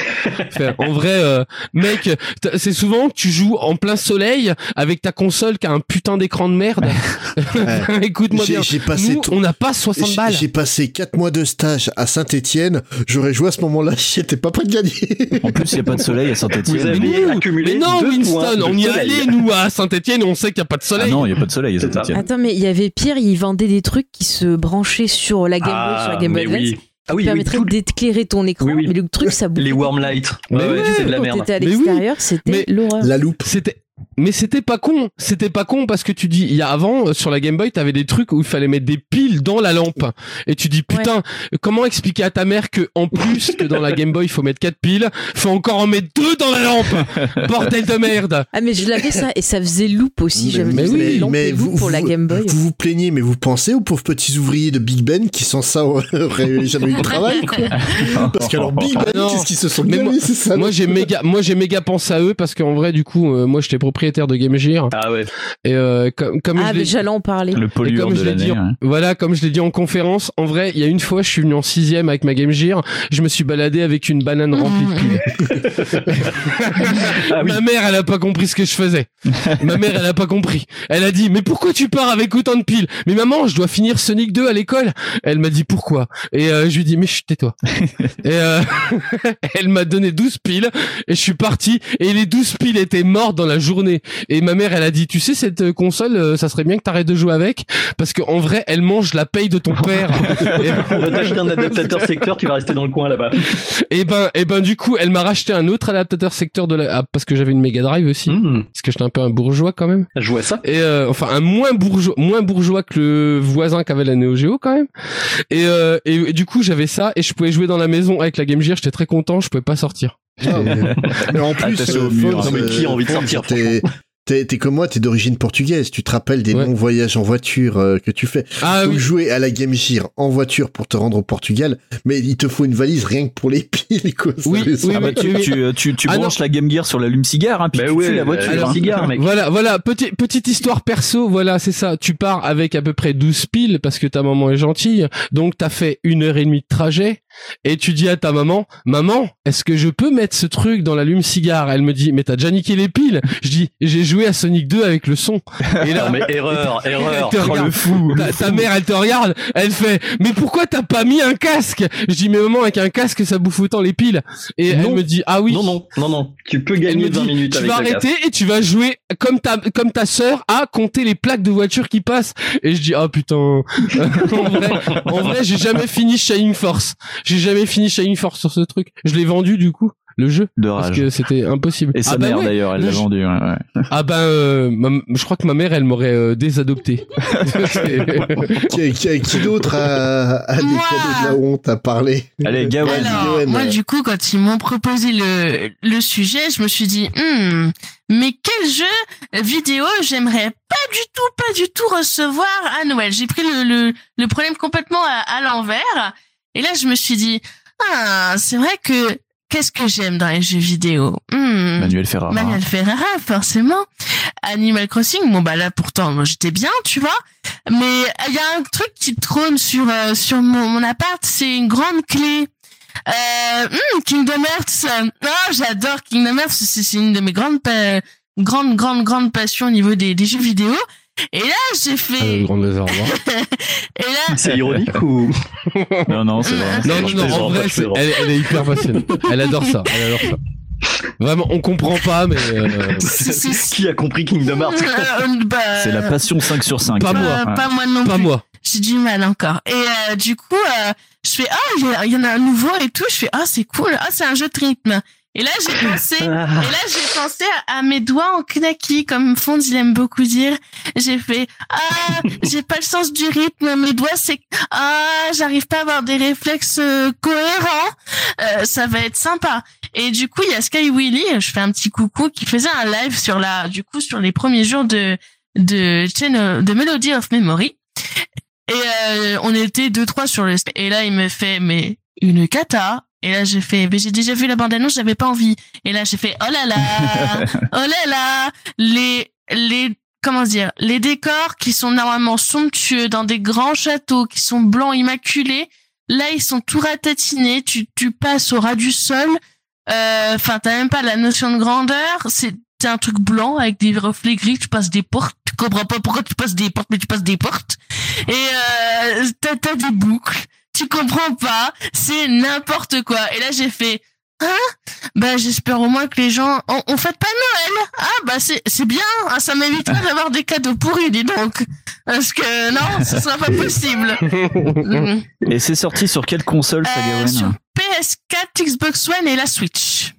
F: Fais, En vrai, euh, mec, c'est souvent que tu joues en plein soleil avec ta console qui a un putain d'écran de merde. Écoute-moi bien.
B: j'ai passé
F: Nous,
B: tout-
F: on n'a pas 60
B: J'ai-
F: balles.
B: J'ai passé 4 mois de stage à Saint-Etienne. J'aurais joué à ce moment-là, j'étais pas prêt de gagner.
K: En plus, il y a pas de soleil à Saint-Etienne.
F: Mais nous,
C: accumulé
F: mais non,
C: deux points
F: Winston,
C: de
F: on y est
C: soleil.
F: allé, nous, à Saint-Etienne, on sait qu'il n'y a pas de
K: Ah
F: soleil.
K: non, il y a pas de soleil à. Saint-Etienne.
D: Attends, mais il y avait pire, il vendait des trucs qui se branchaient sur la Game Boy, sur la Game Boy Advance.
C: oui. Ah oui,
D: permettrait
C: tout-
D: d'éclairer ton écran,
C: Oui, oui.
D: mais le truc ça bouffait.
C: les Wormlight.
F: Mais
C: Ouais, ouais, c'est de la
D: Quand
C: merde.
D: t'étais à l'extérieur, c'était l'horreur.
B: La loupe.
F: C'était mais c'était pas con, c'était pas con parce que tu dis, il y a avant euh, sur la Game Boy, t'avais des trucs où il fallait mettre des piles dans la lampe, et tu dis putain, comment expliquer à ta mère que en plus que dans la Game Boy il faut mettre quatre piles, faut encore en mettre deux dans la lampe, bordel de merde.
D: Ah mais je l'avais ça et ça faisait loop aussi. J'avais
B: mais
D: des
B: oui, mais vous,
D: pour la
B: vous-
D: Game Boy.
B: Vous vous plaignez, mais vous pensez aux pauvres petits ouvriers de Big Ben qui sans ça auraient jamais eu de travail, quoi. Parce qu'alors Big Ben, qu'est-ce qu'ils se sont
F: Mais moi,
B: c'est ça
F: moi j'ai méga, moi j'ai méga pensé à eux parce qu'en vrai du coup, euh, moi j'étais propriétaire de Game Gear.
C: Ah ouais.
F: Et euh, comme, comme
D: Ah
F: je
D: mais j'allais en parler.
K: Le pollueur de l'année. ouais.
F: voilà, comme je l'ai dit en conférence, en vrai, il y a une fois, je suis venu en sixième avec ma Game Gear, je me suis baladé avec une banane remplie de piles. Ma mère, elle a pas compris ce que je faisais. ma mère, elle a pas compris. Elle a dit, mais pourquoi tu pars avec autant de piles? Mais maman, je dois finir Sonic 2 à l'école. Elle m'a dit pourquoi? Et euh, je lui dis, mais chut, tais-toi. et euh, elle m'a donné 12 piles et je suis parti et les 12 piles étaient mortes dans la journée. Et ma mère, elle a dit, tu sais, cette euh, console, euh, ça serait bien que t'arrêtes de jouer avec parce qu'en vrai, elle mange la paye de ton père. Et-
C: On va t'acheter un adaptateur secteur, tu vas rester dans le coin là-bas.
F: et ben, et ben, du coup, elle m'a racheté un autre adaptateur secteur de la, ah, parce que j'avais une Mega Drive aussi. Parce que j'étais un peu un bourgeois quand même.
C: Je vois ça.
F: Et euh, enfin, un moins bourgeois, moins bourgeois que le voisin qui avait la Neo Geo quand même. Et, euh, et, et du coup, j'avais ça et je pouvais jouer dans la maison avec la Game Gear. J'étais très content. Je pouvais pas sortir.
B: Ah, mais, mais en plus, euh,
K: mur,
B: Fonz.
C: Non, mais qui a envie de sortir,
B: t'es- T'es t'es comme moi, t'es d'origine portugaise. Tu te rappelles des
F: Ouais.
B: longs voyages en voiture euh, que tu fais.
F: Ah
B: Donc
F: oui.
B: jouer à la Game Gear en voiture pour te rendre au Portugal, mais il te faut une valise rien que pour les piles, quoi.
F: Oui, oui,
K: Ah bah, tu, tu, tu, tu
F: Ah
K: branches la Game Gear sur l'allume-cigare, hein, puis
C: Bah
K: tu
C: ouais,
K: la voiture.
C: alors,
K: hein.
C: cigare, mec.
F: Voilà, voilà, petit, petite histoire perso, voilà, c'est ça. Tu pars avec à peu près 12 piles parce que ta maman est gentille. Donc, t'as fait une heure et demie de trajet et tu dis à ta maman, maman, est-ce que je peux mettre ce truc dans l'allume-cigare? Elle me dit, mais t'as déjà niqué les piles. Je dis, j'ai joué à Sonic 2 avec le son. Et là,
C: Non, mais erreur, erreur.
F: Te
K: Oh,
F: regarde.
K: le fou.
F: Ta, ta mère, elle te regarde, elle fait, mais pourquoi t'as pas mis un casque? Je dis, mais maman, avec un casque, ça bouffe autant les piles. Et elle me dit, ah oui.
C: Non, non, non, non. Tu peux gagner
F: me
C: 20
F: dit,
C: minutes
F: tu
C: avec
F: vas arrêter et tu vas jouer comme ta, comme ta sœur à compter les plaques de voiture qui passent. Et je dis, ah putain. en vrai, en vrai, j'ai jamais fini Shining Force. J'ai jamais fini Shining Force sur ce truc. Je l'ai vendu, du coup, le jeu.
K: De
F: Parce
K: rage.
F: que c'était impossible.
K: Et sa
F: ah bah
K: mère
F: ouais,
K: d'ailleurs, elle
F: le
K: l'a vendu. ouais, ouais.
F: Ah ben, euh, je crois que ma mère, elle m'aurait euh, désadopté.
B: Qui, qui- qui d'autre a, a des
J: Moi.
B: cadeaux de la honte à parler?
K: Allez, Gawain.
J: Alors,
B: Gawain,
J: moi,
B: euh,
J: du coup, quand ils m'ont proposé le, le sujet, je me suis dit, Hmm, mais quel jeu vidéo j'aimerais pas du tout, pas du tout recevoir à Noël? J'ai pris le, le, le problème complètement à, à l'envers. Et là, je me suis dit, ah, c'est vrai que qu'est-ce que j'aime dans les jeux vidéo? Hmm,
K: Manuel Ferrara.
J: Manuel Ferrara, forcément. Animal Crossing, bon bah là pourtant moi, j'étais bien, tu vois. Mais il y a un truc qui trône sur euh, sur mon, mon appart, c'est une grande clé. Euh, hmm, Kingdom Hearts. euh, Oh, j'adore Kingdom Hearts, c'est une de mes grandes grandes grandes grandes passions au niveau des, des jeux vidéo. Et là, j'ai
F: Ah,
J: fait
F: le grand désarroi.
J: et là
C: C'est ironique ou
K: Non, non, c'est vrai.
F: Non, non, non, en vrai,
C: plaisante.
F: elle, elle est hyper passionnée. Elle adore ça, elle adore ça. Vraiment, on comprend pas, mais euh,
C: Qui a compris Kingdom Hearts
J: Euh, bah,
K: C'est la passion 5 sur 5.
F: Pas moi.
J: pas moi non
F: pas
J: plus.
F: moi.
J: j'ai du mal encore. Et euh, du coup, euh, je fais ah il y, a- il y en a un nouveau et tout. Je fais ah c'est cool. Ah c'est un jeu de rythme. Et là j'ai pensé et là j'ai pensé à, mes doigts en knacky comme Fonds il aime beaucoup dire. J'ai fait ah j'ai pas le sens du rythme. Mes doigts c'est ah j'arrive pas à avoir des réflexes euh, cohérents. Euh, ça va être sympa. Et du coup il y a Sky Willy. Je fais un petit coucou qui faisait un live sur la du coup sur les premiers jours de de Chain- de Melody of Memory. Et euh, on était deux trois sur le et là il me fait mais une cata et là j'ai fait mais j'ai déjà vu la bande annonce j'avais pas envie. Et là j'ai fait oh là là oh là là les les comment dire les décors qui sont normalement somptueux dans des grands châteaux qui sont blancs immaculés là ils sont tout ratatinés tu tu passes au ras du sol. Euh, enfin t'as même pas la notion de grandeur c'est c'est un truc blanc avec des reflets gris tu passes des portes tu comprends pas pourquoi tu passes des portes mais tu passes des portes. Et euh, t'as t'as des boucles tu comprends pas c'est n'importe quoi et là j'ai fait hein? Bah j'espère au moins que les gens on, on fête pas Noël ah bah c'est c'est bien hein, ça m'évitera d'avoir des cadeaux pourris dis donc parce que non ce sera pas possible.
K: Et c'est sorti sur quelle console, ça,
J: Euh, sur PS4 Xbox One et la Switch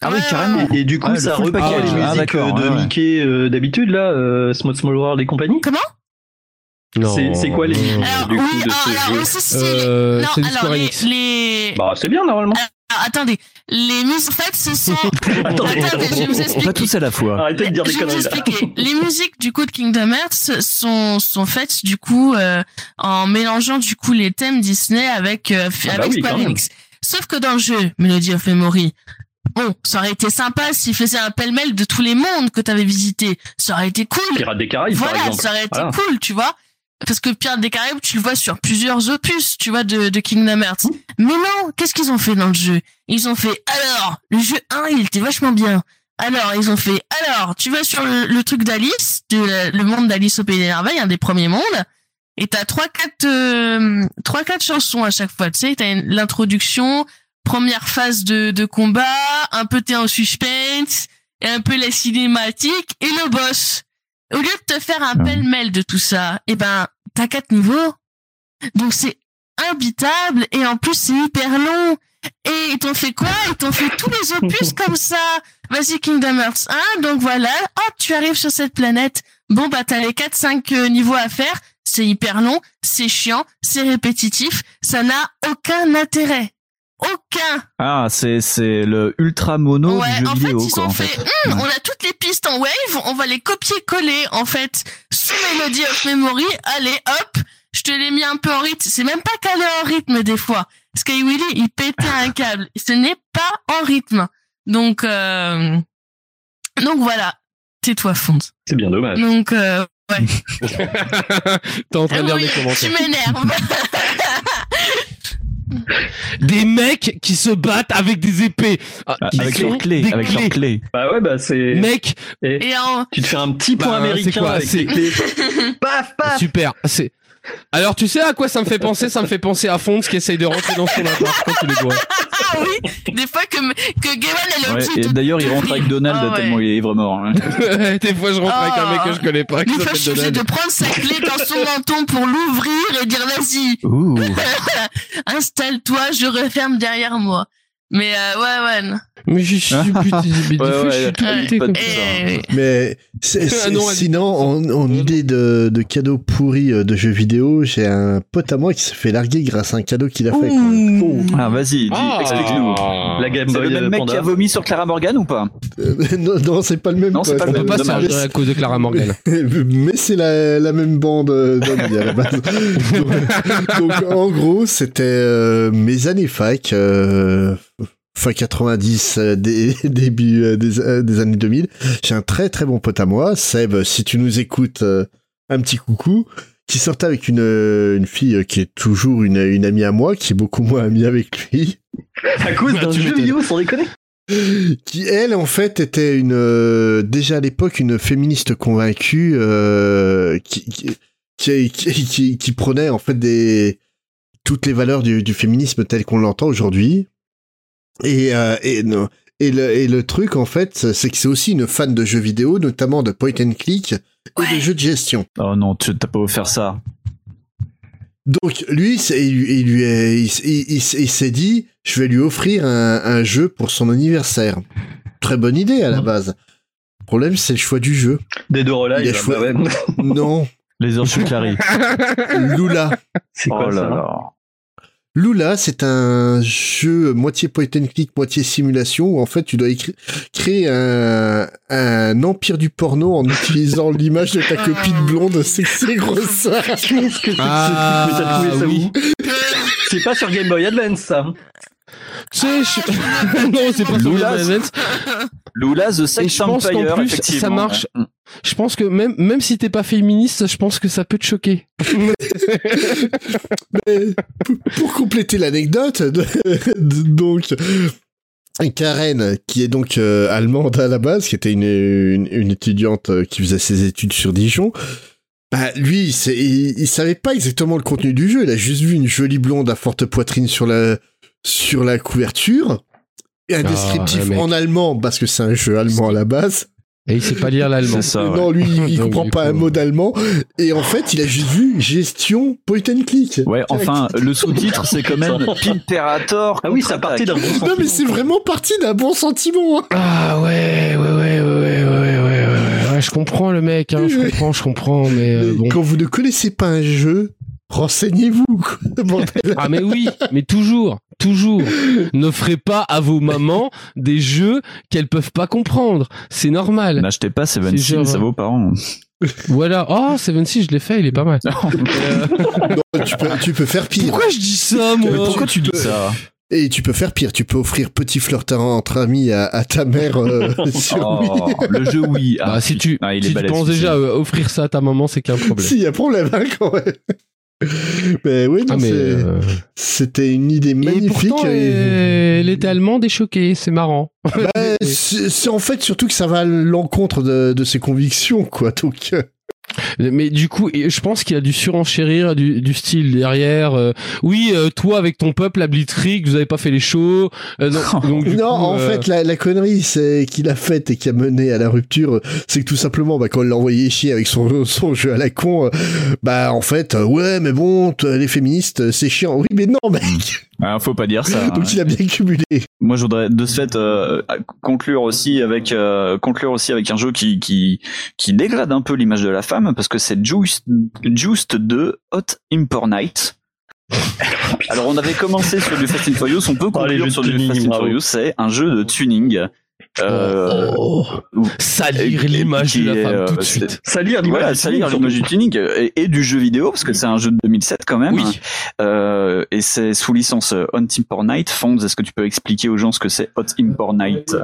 K: Ah oui, carrément.
C: Et, et du coup,
K: Ah,
C: ça reprend les
K: Ah,
C: musiques
K: d'accord,
C: euh, de
K: ouais.
C: Mickey euh, d'habitude, là, euh, Small Small World et compagnie?
J: Comment?
C: C'est c'est quoi les musiques
J: Alors,
C: du coup
J: oui,
C: de
J: ah,
C: ce
J: alors,
C: jeu
J: ça, c'est- non, alors, les, les...
C: Bah, c'est bien normalement.
J: Alors, attendez, les musiques, en fait, ce sont... attendez, je vais vous expliquer.
K: Pas tous à la fois.
C: Arrêtez de dire des
J: Je vais vous
C: conneries
J: expliquer. Les musiques du coup de Kingdom Hearts sont sont faites du coup euh, en mélangeant du coup les thèmes Disney avec euh,
C: Ah bah
J: avec
C: oui,
J: Square. Enix. Sauf que dans le jeu Melody of Memory, bon, ça aurait été sympa s'il faisait un pêle-mêle de tous les mondes que t'avais visités. Ça aurait été cool.
C: Pirates des Caraïbes, par
J: Voilà,
C: exemple.
J: ça aurait été
C: Voilà.
J: cool, tu vois. Parce que Pirates des Caraïbes, tu le vois sur plusieurs opus, tu vois, de, de Kingdom Hearts. Mais non, qu'est-ce qu'ils ont fait dans le jeu? Ils ont fait, alors, le jeu 1, il était vachement bien. Alors, ils ont fait, alors, tu vas sur le, le truc d'Alice, le monde d'Alice au Pays des Merveilles, un des premiers mondes, et t'as trois, quatre, euh, trois, quatre chansons à chaque fois, tu sais, t'as l'introduction, première phase de, de combat, un peu t'es en suspense, et un peu la cinématique, et le boss. Au lieu de te faire un pêle-mêle de tout ça, eh ben, t'as quatre niveaux. Donc c'est imbitable, et en plus c'est hyper long. Et ils t'ont fait quoi? Ils t'ont fait tous les opus comme ça. Vas-y Kingdom Hearts 1, donc voilà, hop, tu arrives sur cette planète. Bon bah t'as les 4-5 niveaux à faire, c'est hyper long, c'est chiant, c'est répétitif, ça n'a aucun intérêt. Aucun
K: Ah, c'est c'est le ultra mono
J: Ouais,
K: du jeu
J: en fait, ils
K: quoi,
J: ont
K: en
J: fait,
K: fait.
J: Hmm, on a toutes les pistes en wave, on va les copier-coller, en fait, sous Melody of Memory. Allez, hop, je te l'ai mis un peu en rythme. C'est même pas calé en rythme, des fois. Sky Willy, il pétait un câble. Ce n'est pas en rythme. Donc, euh, donc voilà. Tais-toi, Fonz.
C: C'est bien dommage.
J: Donc, euh, ouais.
F: T'es en train de lire
J: Oui,
F: les
J: tu
F: commentaires.
J: m'énerves.
F: Des mecs qui se battent avec des épées. Ah, qui
K: avec leurs clés,
F: des
K: avec leurs clés.
C: Bah ouais, bah c'est.
F: Mec,
C: Et
J: Et en,
C: tu te fais un petit point
F: Bah, c'est
C: américain
F: quoi,
C: avec
F: c'est-
C: tes clés. paf, paf
F: super. C'est. Alors tu sais à quoi ça me fait penser? Ça me fait penser à Fonz qui essaye de rentrer dans son appart quand tu les vois.
J: ah oui, des fois que, que Gaiman est
K: Ouais, d'ailleurs, il rentre avec Donald
J: Ah ouais.
K: tellement il est ivre mort. hein.
F: Des fois je rentre avec un mec que je connais pas
J: Une fois, je suis obligé de prendre sa clé dans son menton pour l'ouvrir et dire vas-y,
K: Ouh.
J: installe-toi, je referme derrière moi. Mais euh, ouais, ouais.
F: Mais je suis putain, mais des
K: Ouais,
F: fois, je
K: ouais,
F: suis tout
K: ouais, de
F: quoi.
K: ça.
B: Mais c'est- c'est-
F: Ah non, elle-
B: sinon, en, en idée de, de cadeau pourri euh, de jeux vidéo, j'ai un pote à moi qui se fait larguer grâce à un cadeau qu'il a fait. quoi.
K: Ah, vas-y, dis,
F: Ah.
K: explique-nous.
C: La Game
K: C'est
C: Boy
K: le même
C: euh,
K: mec
C: Panda.
K: qui a vomi sur Clara Morgan ou pas
B: Euh, non, non, c'est pas le même.
K: Non, c'est pas le même.
F: pas à cause de Clara Morgan.
B: Mais c'est la, la même bande d'amis à la base. donc, donc, en gros, c'était euh, mes années fac, euh, fin 90, euh, dé- début euh, des, euh, des années 2000. J'ai un très très bon pote à moi, Seb, si tu nous écoutes, un petit coucou, qui sortait avec une, une fille qui est toujours une, une amie à moi, qui est beaucoup moins amie avec lui.
C: À cause d'un
F: tu
C: jeu vidéo, sans déconner.
B: qui elle en fait était une euh, déjà à l'époque une féministe convaincue euh, qui, qui, qui, qui, qui- qui prenait en fait des toutes les valeurs du, du féminisme tel qu'on l'entend aujourd'hui et euh, et, non. et, le, et le truc en fait c'est que c'est aussi une fan de jeux vidéo notamment de point and click et de jeux de gestion
K: Oh non, tu t'as pas offert ça.
B: donc lui, c'est- il, lui- il lui est- il, il- il- il s'est dit, je vais lui offrir un, un jeu pour son anniversaire. Très bonne idée à la base. Le problème, c'est le choix du jeu.
C: Des deux
B: Il a
C: Live,
B: choisi-
C: bah ouais.
B: Non,
K: Les heures.
B: Lula.
C: C'est quoi
K: Oh là
C: ça
K: là.
B: Lula, c'est un jeu moitié point and click, moitié simulation où en fait tu dois créer un, un empire du porno en utilisant l'image de ta copine blonde sexy grosse.
C: Qu'est-ce que c'est que
F: Ah,
C: ce truc Mais t'as trouvé ça
F: oui.
C: où? C'est pas sur Game Boy Advance, ça.
F: Tu sais, je... non, c'est pas
K: Lula. Lula the Sex
F: je pense qu'en plus, ça marche.
K: Ouais.
F: Je pense que même, même si t'es pas féministe, je pense que ça peut te choquer.
B: Mais pour- compléter l'anecdote, donc Karen, qui est donc euh, allemande à la base, qui était une, une, une étudiante euh, qui faisait ses études sur Dijon, bah lui, il, il, il savait pas exactement le contenu du jeu. Il a juste vu une jolie blonde à forte poitrine sur la sur la couverture et un
F: ah,
B: descriptif en allemand parce que c'est un jeu allemand à la base.
F: Et il sait pas lire l'allemand. Ça.
B: Non, lui, il
F: Donc,
B: comprend pas un mot euh, d'allemand. Et en fait, il a juste vu gestion point and click.
K: Ouais, enfin, le sous-titre, c'est quand même Pimperator.
C: Ah oui, ça partait d'un bon sentiment.
B: Non, mais c'est vraiment parti d'un bon sentiment. Hein.
F: Ah ouais, ouais, ouais, ouais, ouais, ouais, ouais. ouais. je comprends le mec, hein, je comprends, je comprends, euh, mais bon.
B: Quand vous ne connaissez pas un jeu, renseignez-vous.
F: Ah mais oui, mais toujours, toujours. N'offrez pas à vos mamans des jeux qu'elles peuvent pas comprendre. C'est normal.
K: N'achetez pas Seven
F: genre-
K: à vos parents.
F: Voilà. Oh, Seven Seas, je l'ai fait, il est pas mal.
B: Non, tu, peux, tu peux faire pire.
F: Pourquoi je dis ça, moi
K: Mais pourquoi tu
B: peux-
K: ça
B: Et tu peux faire pire. Tu peux offrir petit flirteur entre amis à, à ta mère euh, sur
K: Oh,
B: Wii.
K: le jeu oui.
F: Bah, si tu,
K: Ah, il est
F: si tu
K: balèze,
F: penses déjà euh, offrir ça à ta maman, c'est qu'un problème.
B: Si, il y a problème hein, quand même. Mais oui, non,
F: Ah, mais,
B: c'est-
F: euh,
B: c'était une idée
F: Et
B: magnifique.
F: pourtant,
B: et-
F: euh, elle était allemande et choquée, c'est marrant.
B: Bah, c'est c'est en fait surtout que ça va à l'encontre de, de ses convictions, quoi. Donc, euh,
F: Mais du coup, je pense qu'il a dû surenchérir du, du style derrière. euh, oui, euh, toi avec ton peuple, la Blitzkrieg, vous avez pas fait les shows. euh, donc, donc, du
B: non,
F: coup,
B: en
F: euh,
B: fait, la, la connerie c'est qu'il a faite et qui a mené à la rupture, c'est que tout simplement, bah, quand il l'a envoyé chier avec son, son jeu à la con, bah en fait, ouais, mais bon, les féministes, c'est chiant. Oui, mais non, mec.
K: Ah, faut pas dire ça.
B: Donc il a bien cumulé.
K: Moi, je voudrais de ce fait euh, conclure aussi avec euh, conclure aussi avec un jeu qui qui qui dégrade un peu l'image de la femme parce que c'est Juiced, Juiced 2 Hot Import Night. Alors, on avait commencé sur du Fast and Furious, on peut conclure sur du
C: tuning,
K: Fast and. Furious. C'est un jeu de tuning. Euh,
F: Oh, salir l'image de la femme
K: euh,
F: tout de suite.
C: Salir l'image
K: Voilà,
C: du
K: salir
C: tuning,
K: l'image du tuning et, et du jeu vidéo parce que c'est un jeu de 2007 quand même.
F: Oui.
K: Euh, et c'est sous licence euh, Hot Import Night. Fonds, est-ce que tu peux expliquer aux gens ce que c'est Hot Import Night?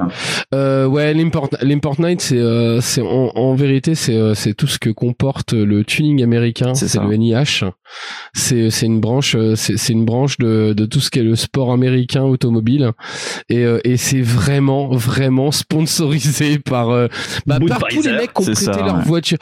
F: Euh, ouais, l'import, l'import night, c'est, euh, c'est en, en vérité, c'est, c'est tout ce que comporte le tuning américain.
K: C'est
F: C'est,
K: ça.
F: le NIH. C'est, c'est une branche, c'est, c'est une branche de, de tout ce qui est le sport américain automobile. Et, et c'est vraiment, vraiment sponsorisé par, euh, bah, par tous les mecs qui ont prêté
K: ça,
F: leur
K: ouais.
F: voiture,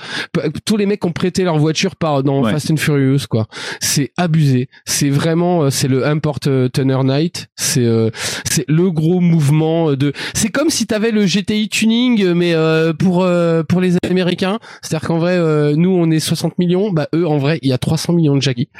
F: tous les mecs qui ont prêté leur voiture par dans
K: Ouais.
F: Fast and Furious, quoi. C'est abusé. C'est vraiment, euh, c'est le Import euh, Tuner Night. C'est, euh, c'est le gros mouvement de. C'est comme si t'avais le GTI tuning, euh, mais euh, pour euh, pour les Américains. C'est-à-dire qu'en vrai, euh, nous on est 60 millions, bah eux en vrai il y a 300 millions de Jackie.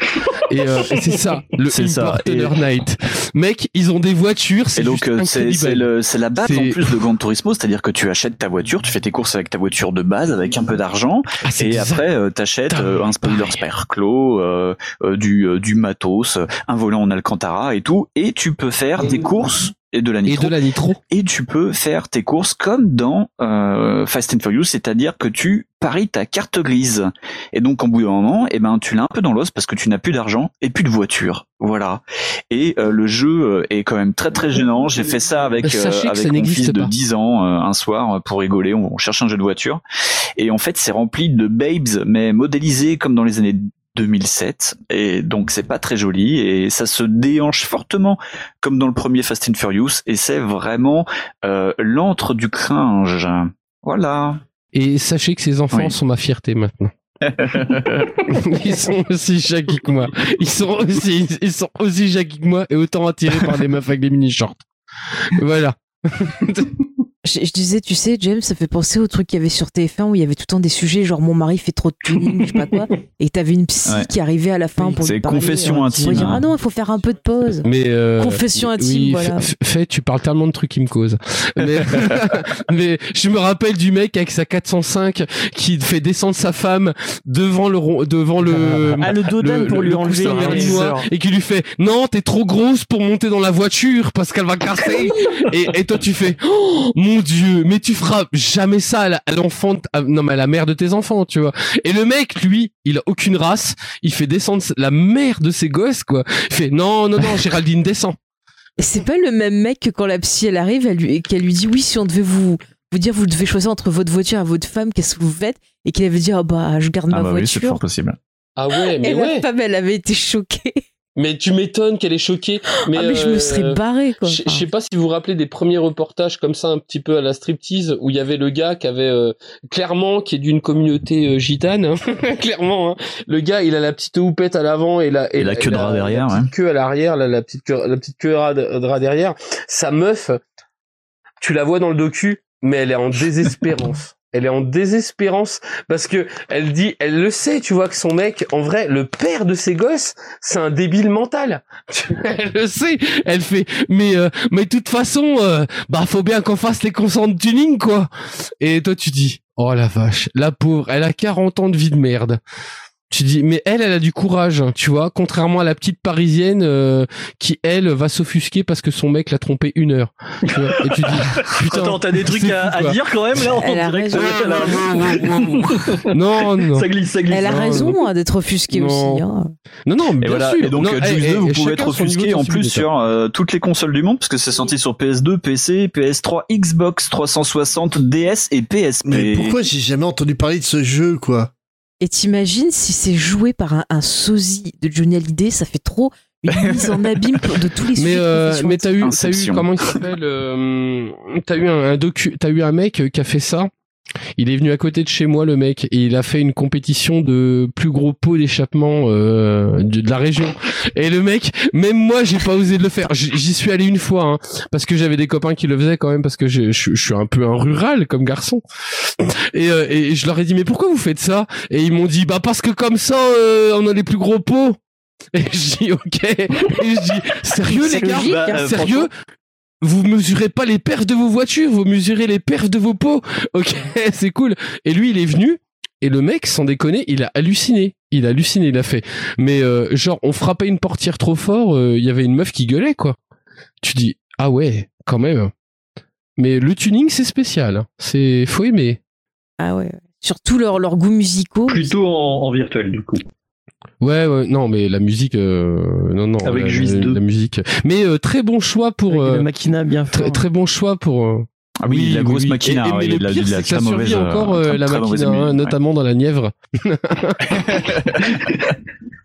F: Et, euh, et c'est ça, le
K: C'est ça, et-
F: Tuner Night. Mec, ils ont des voitures. C'est
K: Et donc euh, c'est c'est
F: incroyable.
K: le c'est la base
F: C'est-
K: en plus de Gran Turismo, c'est-à-dire que tu achètes ta voiture, tu fais tes courses avec ta voiture de base avec un peu d'argent
F: Ah,
K: et après euh, t'achètes euh, un spoiler spare clos, euh, euh, du euh, du matos, un volant en Alcantara et tout et tu peux faire des courses et de la
F: et
K: nitro
F: de la nitro.
K: et tu peux faire tes courses comme dans euh, Fast and Furious, c'est-à-dire que tu paries ta carte grise. Et donc, en bout d'un moment, eh ben, tu l'as un peu dans l'os parce que tu n'as plus d'argent et plus de voiture. Voilà. Et euh, le jeu euh, est quand même très très gênant. J'ai fait ça avec,
F: Sachez
K: euh, avec mon fils de
F: pas.
K: 10 ans euh, un soir euh, pour rigoler. On, on cherche un jeu de voiture. Et en fait, c'est rempli de babes, mais modélisés comme dans les années 2007 et donc c'est pas très joli et ça se déhanche fortement comme dans le premier Fast and Furious et c'est vraiment euh, l'antre du cringe. Voilà.
F: Et sachez que ces enfants
K: Oui.
F: sont ma fierté maintenant. ils sont aussi Jackie que moi. Ils sont aussi, ils sont aussi Jackie que moi et autant attirés par des meufs avec des mini shorts. Voilà.
D: Je, je disais, tu sais, James, ça fait penser au truc qu'il y avait sur TF1 où il y avait tout le temps des sujets genre mon mari fait trop de tuning, je sais pas quoi, et t'avais une psy
K: Ouais.
D: qui arrivait à la fin pour
K: C'est
D: lui parler.
K: confession
D: euh,
K: intime,
D: dire, ah non, il faut faire un peu de pause.
F: Mais euh,
D: Confession intime,
F: oui,
D: voilà.
F: Fait, tu parles tellement de trucs qui me causent. Mais, mais je me rappelle du mec avec sa 405 qui fait descendre sa femme devant le devant le
E: Ah, le dodane pour lui enlever
F: et qui lui fait non t'es trop grosse pour monter dans la voiture parce qu'elle va casser et, et toi tu fais oh, mon dieu mais tu feras jamais ça à l'enfant non mais à la mère de tes enfants tu vois et le mec lui il a aucune race il fait descendre la mère de ses gosses quoi il fait non non non Géraldine descend
D: Et c'est pas le même mec que quand la psy elle arrive elle lui, et qu'elle lui dit oui, si on devait vous, vous dire, vous devez choisir entre votre voiture et votre femme, qu'est-ce que vous faites? Et qu'il avait dit, ah bah, je garde ma
K: Ah bah oui, c'est
D: voiture.
K: fort possible.
F: ah ouais
D: et la femme, elle avait été choquée.
F: Mais tu m'étonnes qu'elle est choquée. Mais,
D: ah, mais je me serais
F: euh,
D: barrée, quoi.
F: Je je sais pas si vous vous rappelez des premiers reportages comme ça, un petit peu à la striptease, où il y avait le gars qui avait euh, clairement, qui est d'une communauté euh, gitane, hein, clairement. hein. Le gars, il a la petite houppette à l'avant et la
K: Et la queue de rat derrière,
F: la petite queue à l'arrière, la, la petite queue, la petite queue à de rat derrière. Sa meuf, tu la vois dans le docu, mais elle est en désespérance. Elle est en désespérance parce que elle dit, elle le sait, tu vois que son mec, en vrai, le père de ses gosses, c'est un débile mental. elle le sait. Elle fait, mais euh, mais toute façon, euh, bah faut bien qu'on fasse les consents de tuning quoi. Et toi tu dis, oh la vache, la pauvre, elle a 40 ans de vie de merde. Tu dis, mais elle, elle a du courage, hein, tu vois, contrairement à la petite parisienne euh, qui, elle, va s'offusquer parce que son mec l'a trompé une heure. Tu vois, et tu dis, putain.
C: Attends, t'as des trucs à, dire quand même là en
D: Elle a
C: direct.
D: raison.
F: Non, non.
C: Ça glisse, ça glisse.
D: Elle a
F: Non,
D: raison hein, d'être offusquée
F: Non.
D: aussi. hein.
F: Non, non,
K: Et
F: bien
K: voilà.
F: sûr.
K: Et donc,
F: Non, eh,
K: Juice
F: eh,
K: 2, vous
F: eh,
K: pouvez être offusqué en plus sur euh, toutes les consoles du monde, parce que c'est sorti sur PS2, PC, PS3, Xbox 360, DS et PSP.
B: Mais pourquoi j'ai jamais entendu parler de ce jeu, quoi?
D: Et t'imagines si c'est joué par un, un sosie de Johnny Hallyday, ça fait trop une mise en abîme de tous les
F: Mais
D: sujets
F: euh, mais t'as eu t'as eu comment il s'appelle euh, t'as eu un, un docu t'as eu un mec qui a fait ça il est venu à côté de chez moi le mec et il a fait une compétition de plus gros pot d'échappement euh, de, de la région. Et le mec même moi j'ai pas osé de le faire. J'y suis allé une fois hein, parce que j'avais des copains qui le faisaient quand même parce que je, je, je suis un peu un rural comme garçon. Et, euh, et je leur ai dit mais pourquoi vous faites ça? Et ils m'ont dit bah parce que comme ça euh, on a les plus gros pots. Et je dis ok. Et je dis sérieux les gars?
C: Bah,
D: hein.
F: sérieux? Vous mesurez pas les perfs de vos voitures, vous mesurez les perfs de vos pots. Ok, c'est cool. Et lui, il est venu, et le mec, sans déconner, il a halluciné. Il a halluciné, il a fait. Mais euh, genre, on frappait une portière trop fort, euh, il y avait une meuf qui gueulait, quoi. Tu dis, ah ouais, quand même. Mais le tuning, c'est spécial. hein. C'est, faut aimer.
D: Ah ouais. Surtout leurs leurs goûts musicaux.
C: Plutôt en, en virtuel du coup.
F: Ouais, ouais, non, mais la musique, euh, non, non,
C: Avec
F: la,
C: Juice
F: la-
C: 2.
F: la musique. Mais euh, très bon choix pour,
E: Avec
F: euh,
E: Machina bien
F: très,
E: fort.
F: très bon choix pour. euh,
K: Ah oui, la grosse machina,
F: Et, et- mais
K: oui,
F: le
K: la-
F: pire,
K: la
F: c'est que ça survit encore euh,
K: euh,
F: la machine, hein,
K: ouais.
F: notamment dans la Nièvre.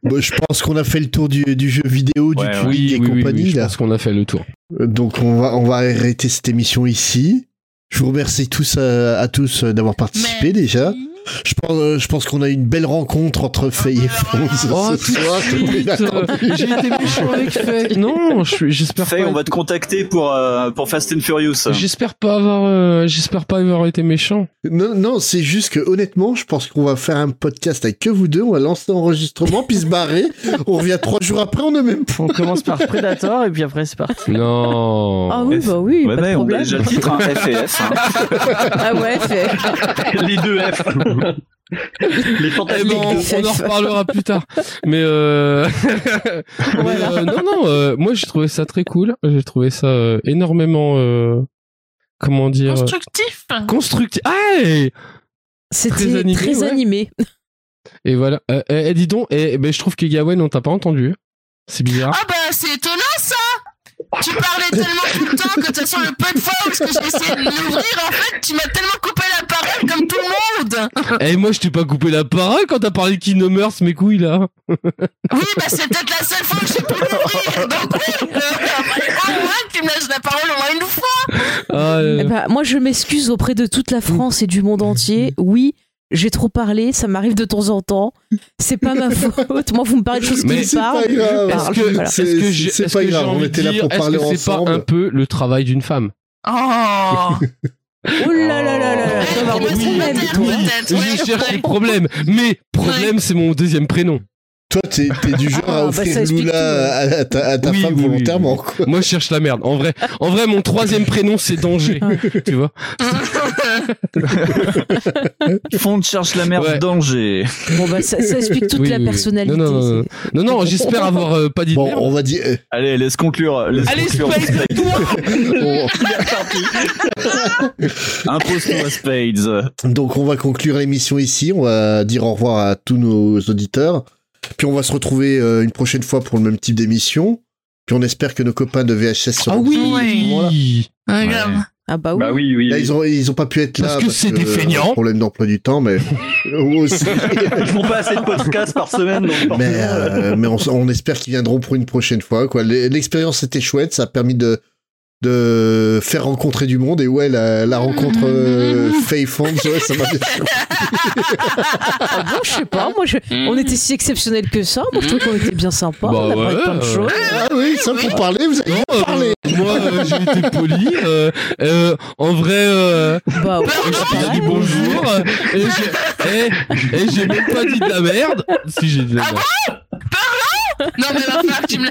B: Bon, Je pense qu'on a fait le tour du, du jeu vidéo, du
K: Ouais,
F: Oui,
B: et
F: oui, oui,
B: compagnie.
F: oui, je
B: là.
F: pense qu'on a fait le tour.
B: Euh, Donc on va, on va arrêter cette émission ici. Je vous remercie tous euh, à tous euh, d'avoir participé déjà. Je pense, euh, je pense qu'on a eu une belle rencontre entre Faye et Fonz
F: Oh,
B: ce soir,
F: J'ai été méchant avec Faye. Non, j'espère
K: Faye,
F: pas.
K: on va te contacter pour, euh, pour Fast and Furious.
F: J'espère pas avoir, euh, j'espère pas avoir été méchant.
B: Non, non, c'est juste que honnêtement, je pense qu'on va faire un podcast avec que vous deux. On va lancer l'enregistrement puis se barrer. On revient trois jours après, on est même pas.
E: On commence par Predator et puis après c'est parti.
F: Non.
D: Ah oui, bah oui,
K: Ouais,
D: pas
K: ouais,
D: de
K: on a déjà le titre, hein, F et F. hein.
D: Ah ouais, fait.
C: Les deux F. Les
F: Eh
C: fantasmes.
F: ben, on, on en reparlera plus tard. Mais, euh... mais, euh, non, non. euh, moi, j'ai trouvé ça très cool. J'ai trouvé ça euh, énormément, euh, comment dire,
J: Constructif.
F: constructif. Hey
D: C'était
F: Très animé,
D: très
F: ouais.
D: animé.
F: Et voilà. Euh, eh, eh, dis donc, eh, ben, je trouve que Gawain, on t'a pas entendu. C'est bizarre.
J: Ah bah c'est étonnant ça Tu parlais tellement tout le temps que de toute façon le peu de fois où j'ai essayé de l'ouvrir en fait tu m'as tellement coupé la comme tout le monde
F: Eh, moi, je t'ai pas coupé la parole quand t'as parlé de Kingdom mes couilles, là.
J: Oui bah c'est peut-être la seule fois que j'ai pu l'ouvrir donc oui euh, que tu me laisses la parole au moins une fois
F: Ah, euh,
D: Eh ben, moi, je m'excuse auprès de toute la France et du monde entier. Oui, j'ai trop parlé, ça m'arrive de temps en temps. C'est pas ma faute. Moi, vous me parlez de choses qui me parlent.
F: Est-ce que,
D: Voilà.
B: c'est- pas grave, on était là pour parler
F: que c'est pas
B: ensemble.
F: un peu le travail d'une femme?
J: Oh
D: Oh là là là là
J: Oui,
D: problèmes,
J: peut-être,
D: toi.
J: peut-être,
F: Je cherche le problème, mais problème, c'est mon deuxième prénom.
B: Toi, t'es t'es du genre
D: Ah,
B: à
D: bah,
B: offrir Lula
D: ouais.
B: à, à ta, à ta
F: Oui,
B: femme
F: oui,
B: volontairement.
F: oui.
B: Quoi.
F: Moi, je cherche la merde. En vrai, en vrai, mon troisième prénom, c'est Danger. tu vois
K: Fond de cherche la merde
F: Ouais.
K: danger.
D: Bon, bah, ça, ça explique toute
F: Oui,
D: la personnalité.
F: Non, non, non, non.
D: c'est-
F: Non, non, j'espère avoir euh, pas dit
B: Bon,
F: merde.
B: on va dire. euh,
K: Allez, laisse conclure. Laisse
F: Allez,
K: conclure
F: Space, toi
B: on-
K: Impose-toi Spades.
B: Donc, on va conclure l'émission ici. On va dire au revoir à tous nos auditeurs. Puis, on va se retrouver euh, une prochaine fois pour le même type d'émission. Puis, on espère que nos copains de VHS seront
F: Ah oui
B: disponibles à ce moment-là.
J: Ouais.
D: Ah bah oui.
C: Bah oui, oui.
B: Là,
C: oui.
B: ils ont, ils ont pas pu être là.
F: Parce que c'est des feignants.
B: Problème d'emploi du temps, mais. Aussi.
C: Ils font pas assez de podcasts par semaine, donc
B: mais
C: euh,
B: euh, mais on, on espère qu'ils viendront pour une prochaine fois. Quoi. L'e- L'expérience était chouette, ça a permis de, de faire rencontrer du monde et ouais la, la rencontre euh, Faye ouais, ça m'a bien
D: Ah bon, je sais pas, moi je... on était si exceptionnels que ça, moi je trouve qu'on était bien sympa,
Q: Bah
D: on a parlé
Q: ouais,
D: plein de
Q: euh,
D: choses.
B: Ah oui, ça pour parler, vous avez
Q: Non,
B: bien
Q: euh,
B: parlé.
Q: moi, euh, j'ai été poli. euh, euh, en vrai, euh,
D: Bah ouais,
Q: j'ai dit bonjour. euh, et j'ai et- et j'ai même pas dit de la merde. Si j'ai dit de la merde.
J: Non, mais va falloir que tu me.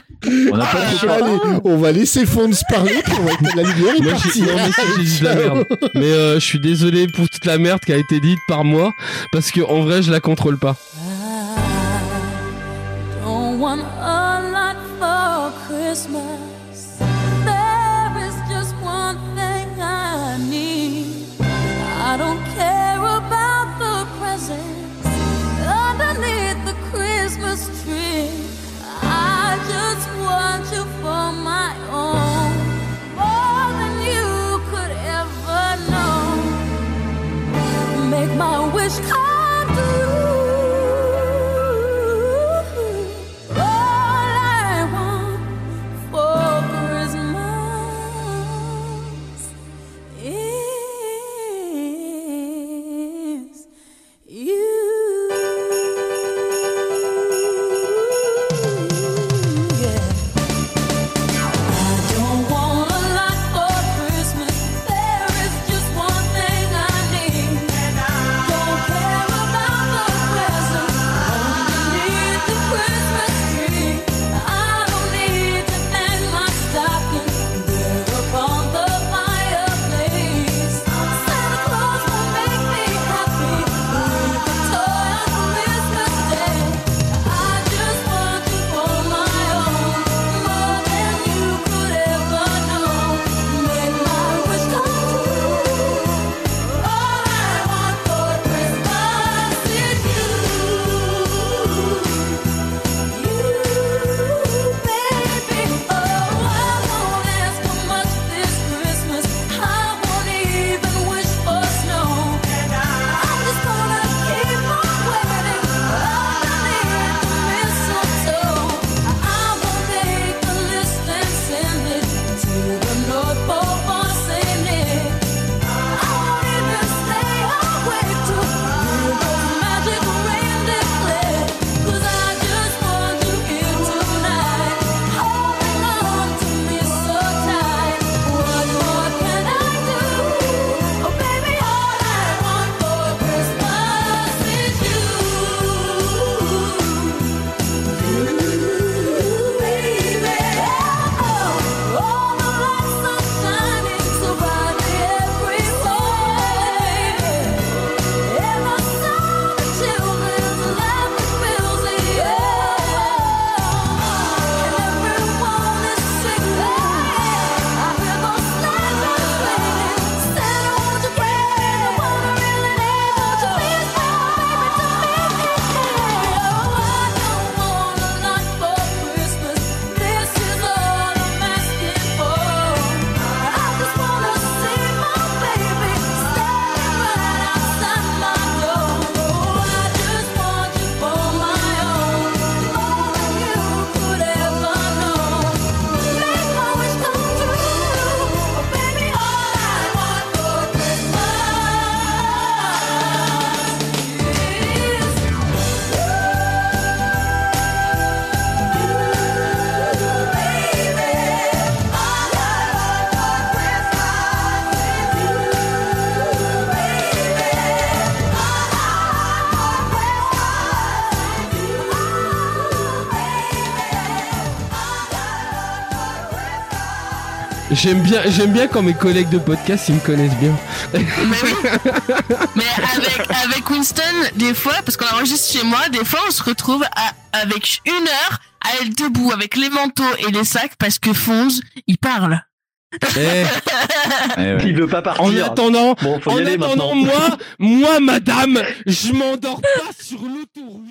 C: On pas trop
B: Allez, on va laisser Fonds parler, puis on va éteindre la lumière et
Q: Moi, non, mais si, j'ai dit de la merde. Mais euh, je suis désolé pour toute la merde qui a été dite par moi parce que en vrai, je la contrôle pas.
R: Don't want a lot for Christmas.
Q: J'aime bien, j'aime bien quand mes collègues de podcast ils me connaissent bien.
J: Mais avec, avec Winston, des fois, parce qu'on enregistre chez moi, des fois on se retrouve à- avec une heure à être debout avec les manteaux et les sacs parce que Fonz, il parle.
Q: Eh,
C: Il veut pas partir.
Q: en attendant,
C: Bon, faut y
Q: en attendant, moi, moi, madame, je m'endors pas sur l'autoroute.